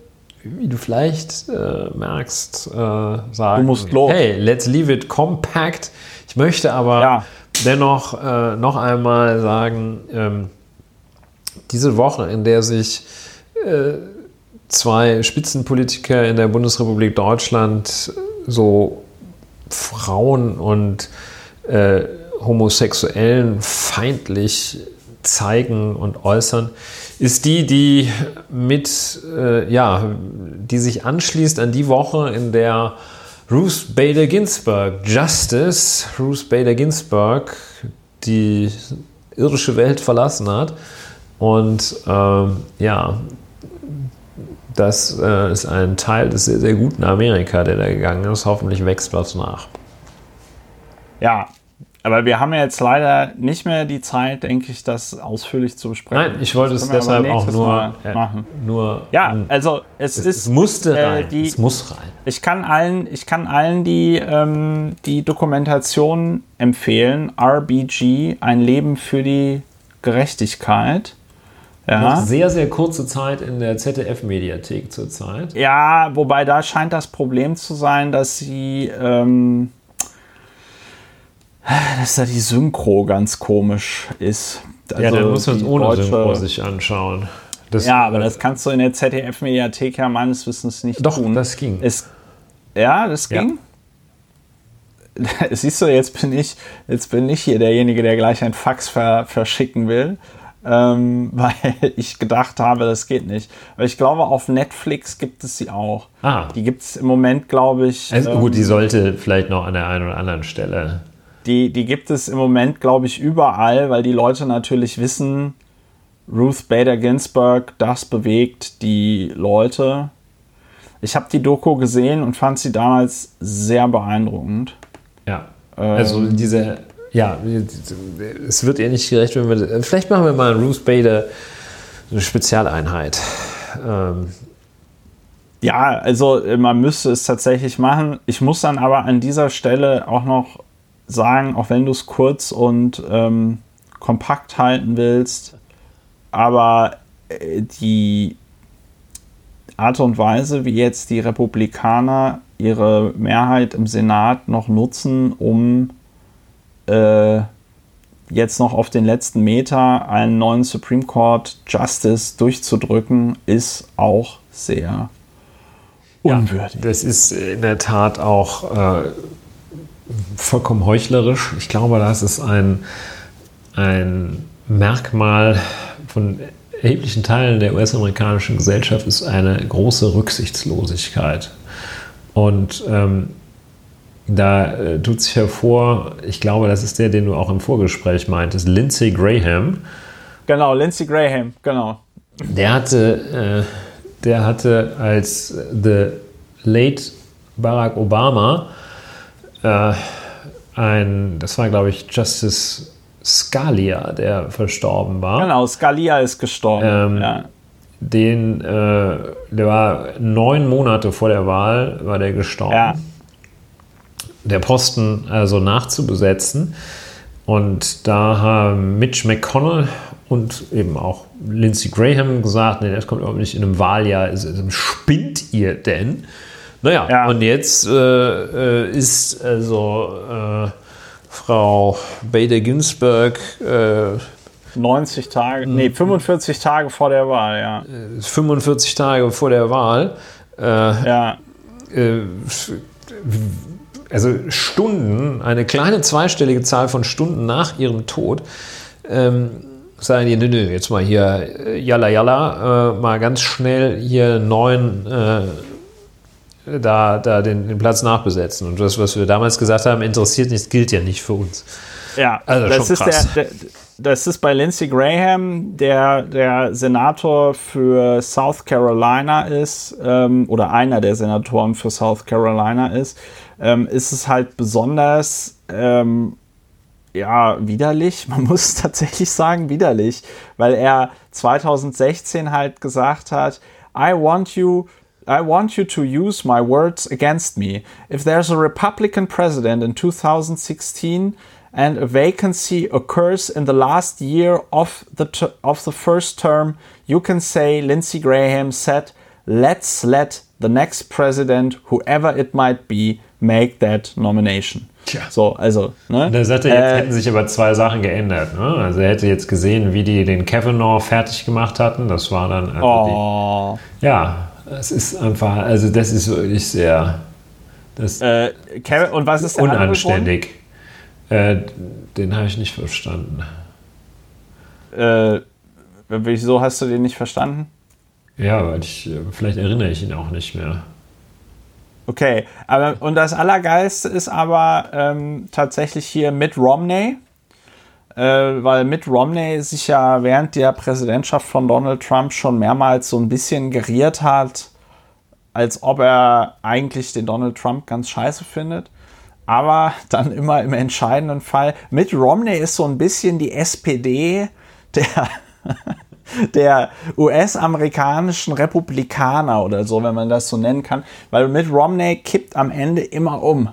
wie du vielleicht äh, merkst, äh, sagen, du musst los. hey, let's leave it compact. Ich möchte aber ja. dennoch äh, noch einmal sagen, ähm, diese Woche, in der sich äh, zwei Spitzenpolitiker in der Bundesrepublik Deutschland so Frauen und äh, Homosexuellen feindlich zeigen und äußern, ist die, die mit, äh, ja, die sich anschließt an die Woche, in der Ruth Bader Ginsburg, Justice Ruth Bader Ginsburg, die irdische Welt verlassen hat. Und ähm, ja, das äh, ist ein Teil des sehr, sehr guten Amerika, der da gegangen ist. Hoffentlich wächst was nach. Ja, Aber wir haben ja jetzt leider nicht mehr die Zeit, denke ich, das ausführlich zu besprechen. Nein, ich wollte es deshalb auch nur äh, machen. Nur Ja, ähm, also es, es, ist. es musste äh, rein. die- es muss rein. Ich kann allen, ich kann allen die, ähm, die Dokumentation empfehlen. RBG, ein Leben für die Gerechtigkeit. Noch Ja. sehr, sehr kurze Zeit in der ZDF-Mediathek zurzeit. ja, wobei da scheint das Problem zu sein, dass sie, ähm, dass da die Synchro ganz komisch ist. Also ja, dann muss man es ohne deutsche- Synchro sich anschauen. Das, Ja, aber das kannst du in der ZDF-Mediathek ja meines Wissens nicht Doch, tun. das ging. Es, ja, das Ja. ging. Siehst du, jetzt bin ich, jetzt bin ich hier derjenige, der gleich ein Fax ver, verschicken will, ähm, weil ich gedacht habe, das geht nicht. Aber ich glaube, auf Netflix gibt es sie auch. Ah. Die gibt es im Moment, glaube ich. Also ähm, gut, die sollte vielleicht noch an der einen oder anderen Stelle. Die, die gibt es im Moment, glaube ich, überall, weil die Leute natürlich wissen, Ruth Bader Ginsburg, das bewegt die Leute. Ich habe die Doku gesehen und fand sie damals sehr beeindruckend. Ja. Ähm. also diese, ja, es wird ihr nicht gerecht, wenn wir, vielleicht machen wir mal Ruth Bader eine Spezialeinheit. Ähm, Ja, also äh, man müsste es tatsächlich machen. Ich muss dann aber an dieser Stelle auch noch sagen, auch wenn du es kurz und ähm, kompakt halten willst, aber äh, die Art und Weise, wie jetzt die Republikaner ihre Mehrheit im Senat noch nutzen, um äh, jetzt noch auf den letzten Meter einen neuen Supreme Court Justice durchzudrücken, ist auch sehr unwürdig. Das ist in der Tat auch äh, vollkommen heuchlerisch. Ich glaube, das ist ein, ein Merkmal von erheblichen Teilen der US-amerikanischen Gesellschaft, ist eine große Rücksichtslosigkeit. Und ähm, da äh, tut sich hervor, ich glaube, das ist der, den du auch im Vorgespräch meintest, Lindsey Graham. Genau, Lindsey Graham, genau. Der hatte, äh, der hatte als the late Barack Obama äh, ein, das war glaube ich Justice Scalia, der verstorben war. Genau, Scalia ist gestorben. Ähm, ja. Den, äh, der war neun Monate vor der Wahl, war der gestorben. ja. der Posten also nachzubesetzen. Und da haben Mitch McConnell und eben auch Lindsey Graham gesagt, nee, das kommt überhaupt nicht in einem Wahljahr. Spinnt ihr denn? Naja, Ja. und jetzt äh, äh, ist also äh, Frau Bader Ginsburg äh, 90 Tage, Mhm. nee, 45 Tage vor der Wahl, ja. 45 Tage vor der Wahl äh, Ja, äh, also Stunden, eine kleine zweistellige Zahl von Stunden nach ihrem Tod, ähm, sagen die, nö, nö, jetzt mal hier, äh, jalla, jalla, äh, mal ganz schnell hier neuen, äh, da, da den, den Platz nachbesetzen. Und das, was wir damals gesagt haben, interessiert nicht, gilt ja nicht für uns. ja. Also das, schon ist krass. Der, der, das ist bei Lindsey Graham, der der Senator für South Carolina ist, ähm, oder einer der Senatoren für South Carolina ist, ähm, ist es halt besonders ähm, ja, widerlich. Man muss tatsächlich sagen, widerlich, weil er 2016 halt gesagt hat, I want you I want you to use my words against me. If there's a Republican president in 2016 and a vacancy occurs in the last year of the ter- of the first term, you can say Lindsey Graham said, "Let's let the next president, whoever it might be, make that nomination." Tja. So, also, ne? Und er sagte, jetzt Äh, hätten sich aber zwei Sachen geändert. Ne? Also er hätte jetzt gesehen, wie die den Kavanaugh fertig gemacht hatten. Das war dann also oh. die, ja, es ist einfach, also das ist wirklich sehr das Äh, und was ist der unanständig. Äh, den habe ich nicht verstanden. Äh, wieso hast du den nicht verstanden? Ja, weil ich, äh, vielleicht erinnere ich ihn auch nicht mehr. Okay, aber und das Allergeilste ist aber ähm, tatsächlich hier Mitt Romney, weil Mitt Romney sich ja während der Präsidentschaft von Donald Trump schon mehrmals so ein bisschen geriert hat, als ob er eigentlich den Donald Trump ganz scheiße findet. aber dann immer im entscheidenden Fall. Mitt Romney ist so ein bisschen die SPD der, der US-amerikanischen Republikaner oder so, wenn man das so nennen kann, weil Mitt Romney kippt am Ende immer um.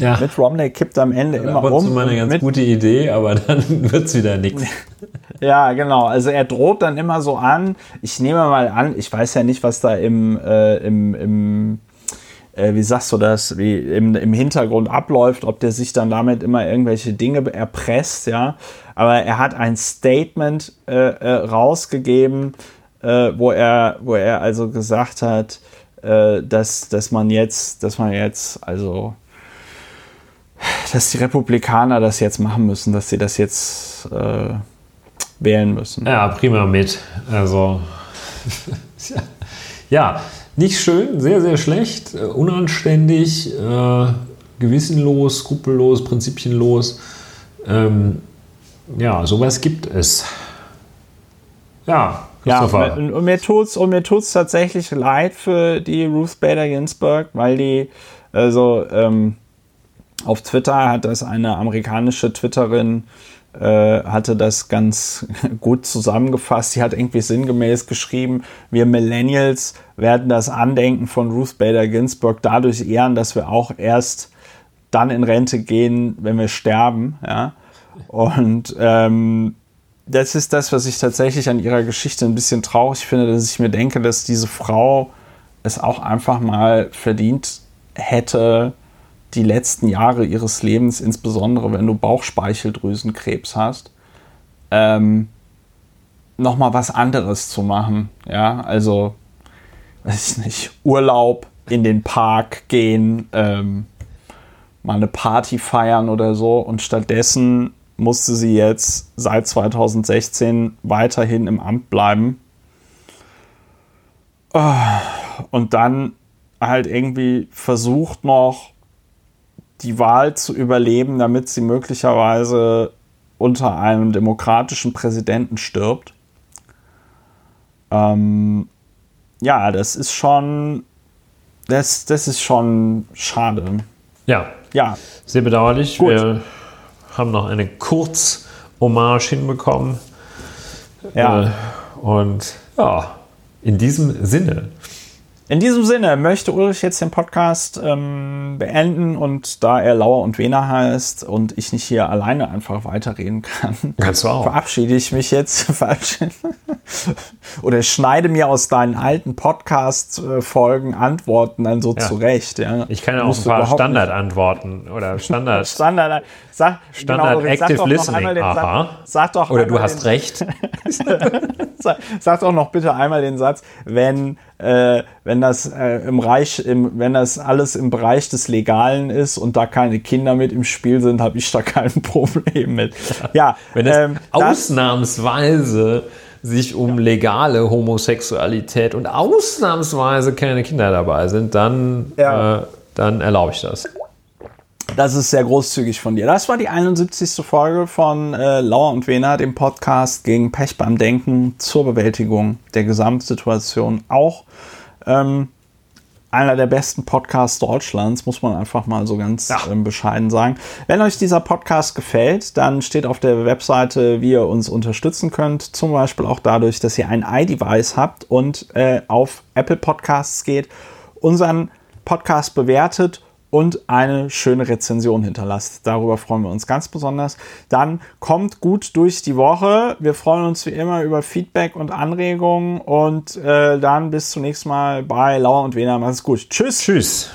Ja. Mitt Romney kippt am Ende immer um. Das ist mal eine ganz gute Idee, aber dann wird es wieder nichts. Ja, genau. Also er droht dann immer so an. Ich nehme mal an, ich weiß ja nicht, was da im, äh, im, im äh, wie sagst du das, wie im, im Hintergrund abläuft, ob der sich dann damit immer irgendwelche Dinge erpresst, ja. Aber er hat ein Statement äh, äh, rausgegeben, äh, wo er, wo er also gesagt hat, äh, dass, dass man jetzt, dass man jetzt, also dass die Republikaner das jetzt machen müssen, dass sie das jetzt äh, wählen müssen. Ja, prima mit. Also ja, nicht schön, sehr, sehr schlecht, äh, unanständig, äh, gewissenlos, skrupellos, prinzipienlos. Ähm, ja, sowas gibt es. Ja, ja, und, und mir tut's und mir tut's tatsächlich leid für die Ruth Bader Ginsburg, weil die also ähm, auf Twitter hat das eine amerikanische Twitterin äh, hatte das ganz gut zusammengefasst. Sie hat irgendwie sinngemäß geschrieben, wir Millennials werden das Andenken von Ruth Bader Ginsburg dadurch ehren, dass wir auch erst dann in Rente gehen, wenn wir sterben. Ja? Und ähm, das ist das, was ich tatsächlich an ihrer Geschichte ein bisschen traurig finde, dass ich mir denke, dass diese Frau es auch einfach mal verdient hätte, die letzten Jahre ihres Lebens, insbesondere wenn du Bauchspeicheldrüsenkrebs hast, ähm, nochmal was anderes zu machen. Ja, also, weiß ich nicht, Urlaub in den Park gehen, ähm, mal eine Party feiern oder so. Und stattdessen musste sie jetzt seit 2016 weiterhin im Amt bleiben. Ah, und dann halt irgendwie versucht noch die Wahl zu überleben, damit sie möglicherweise unter einem demokratischen Präsidenten stirbt. Ähm, ja, das ist schon, das, das ist schon schade. Ja. Ja. Sehr bedauerlich. Gut. Wir haben noch eine Kurz-Hommage hinbekommen. Ja. Äh, und ja, in diesem Sinne in diesem Sinne möchte Ulrich jetzt den Podcast ähm, beenden und da er Lauer und Wena heißt und ich nicht hier alleine einfach weiterreden kann, Kannst du auch. verabschiede ich mich jetzt. oder schneide mir aus deinen alten Podcast-Folgen Antworten dann so ja. zurecht. Ja. Ich kann ja auch ein paar Standardantworten oder Standard. Standard. Sag, Standard genau, Active Listening. Den, Aha. Sag, sag doch oder du hast den, recht. sag, sag doch noch bitte einmal den Satz, wenn äh, wenn das äh, im Reich, im, wenn das alles im Bereich des Legalen ist und da keine Kinder mit im Spiel sind, habe ich da kein Problem mit. Ja, wenn es ähm, ausnahmsweise sich um legale Homosexualität und ausnahmsweise keine Kinder dabei sind, dann, ja. äh, dann erlaube ich das. Das ist sehr großzügig von dir. Das war die 71. Folge von äh, Lauer und Wena, dem Podcast gegen Pech beim Denken zur Bewältigung der Gesamtsituation. Auch ähm, einer der besten Podcasts Deutschlands, muss man einfach mal so ganz ähm, bescheiden sagen. Wenn euch dieser Podcast gefällt, dann steht auf der Webseite, wie ihr uns unterstützen könnt. Zum Beispiel auch dadurch, dass ihr ein iDevice habt und äh, auf Apple Podcasts geht, unseren Podcast bewertet und eine schöne Rezension hinterlasst. Darüber freuen wir uns ganz besonders. Dann kommt gut durch die Woche. Wir freuen uns wie immer über Feedback und Anregungen und äh, dann bis zum nächsten Mal bei Lauer und Wena. Macht's gut. Tschüss. Tschüss.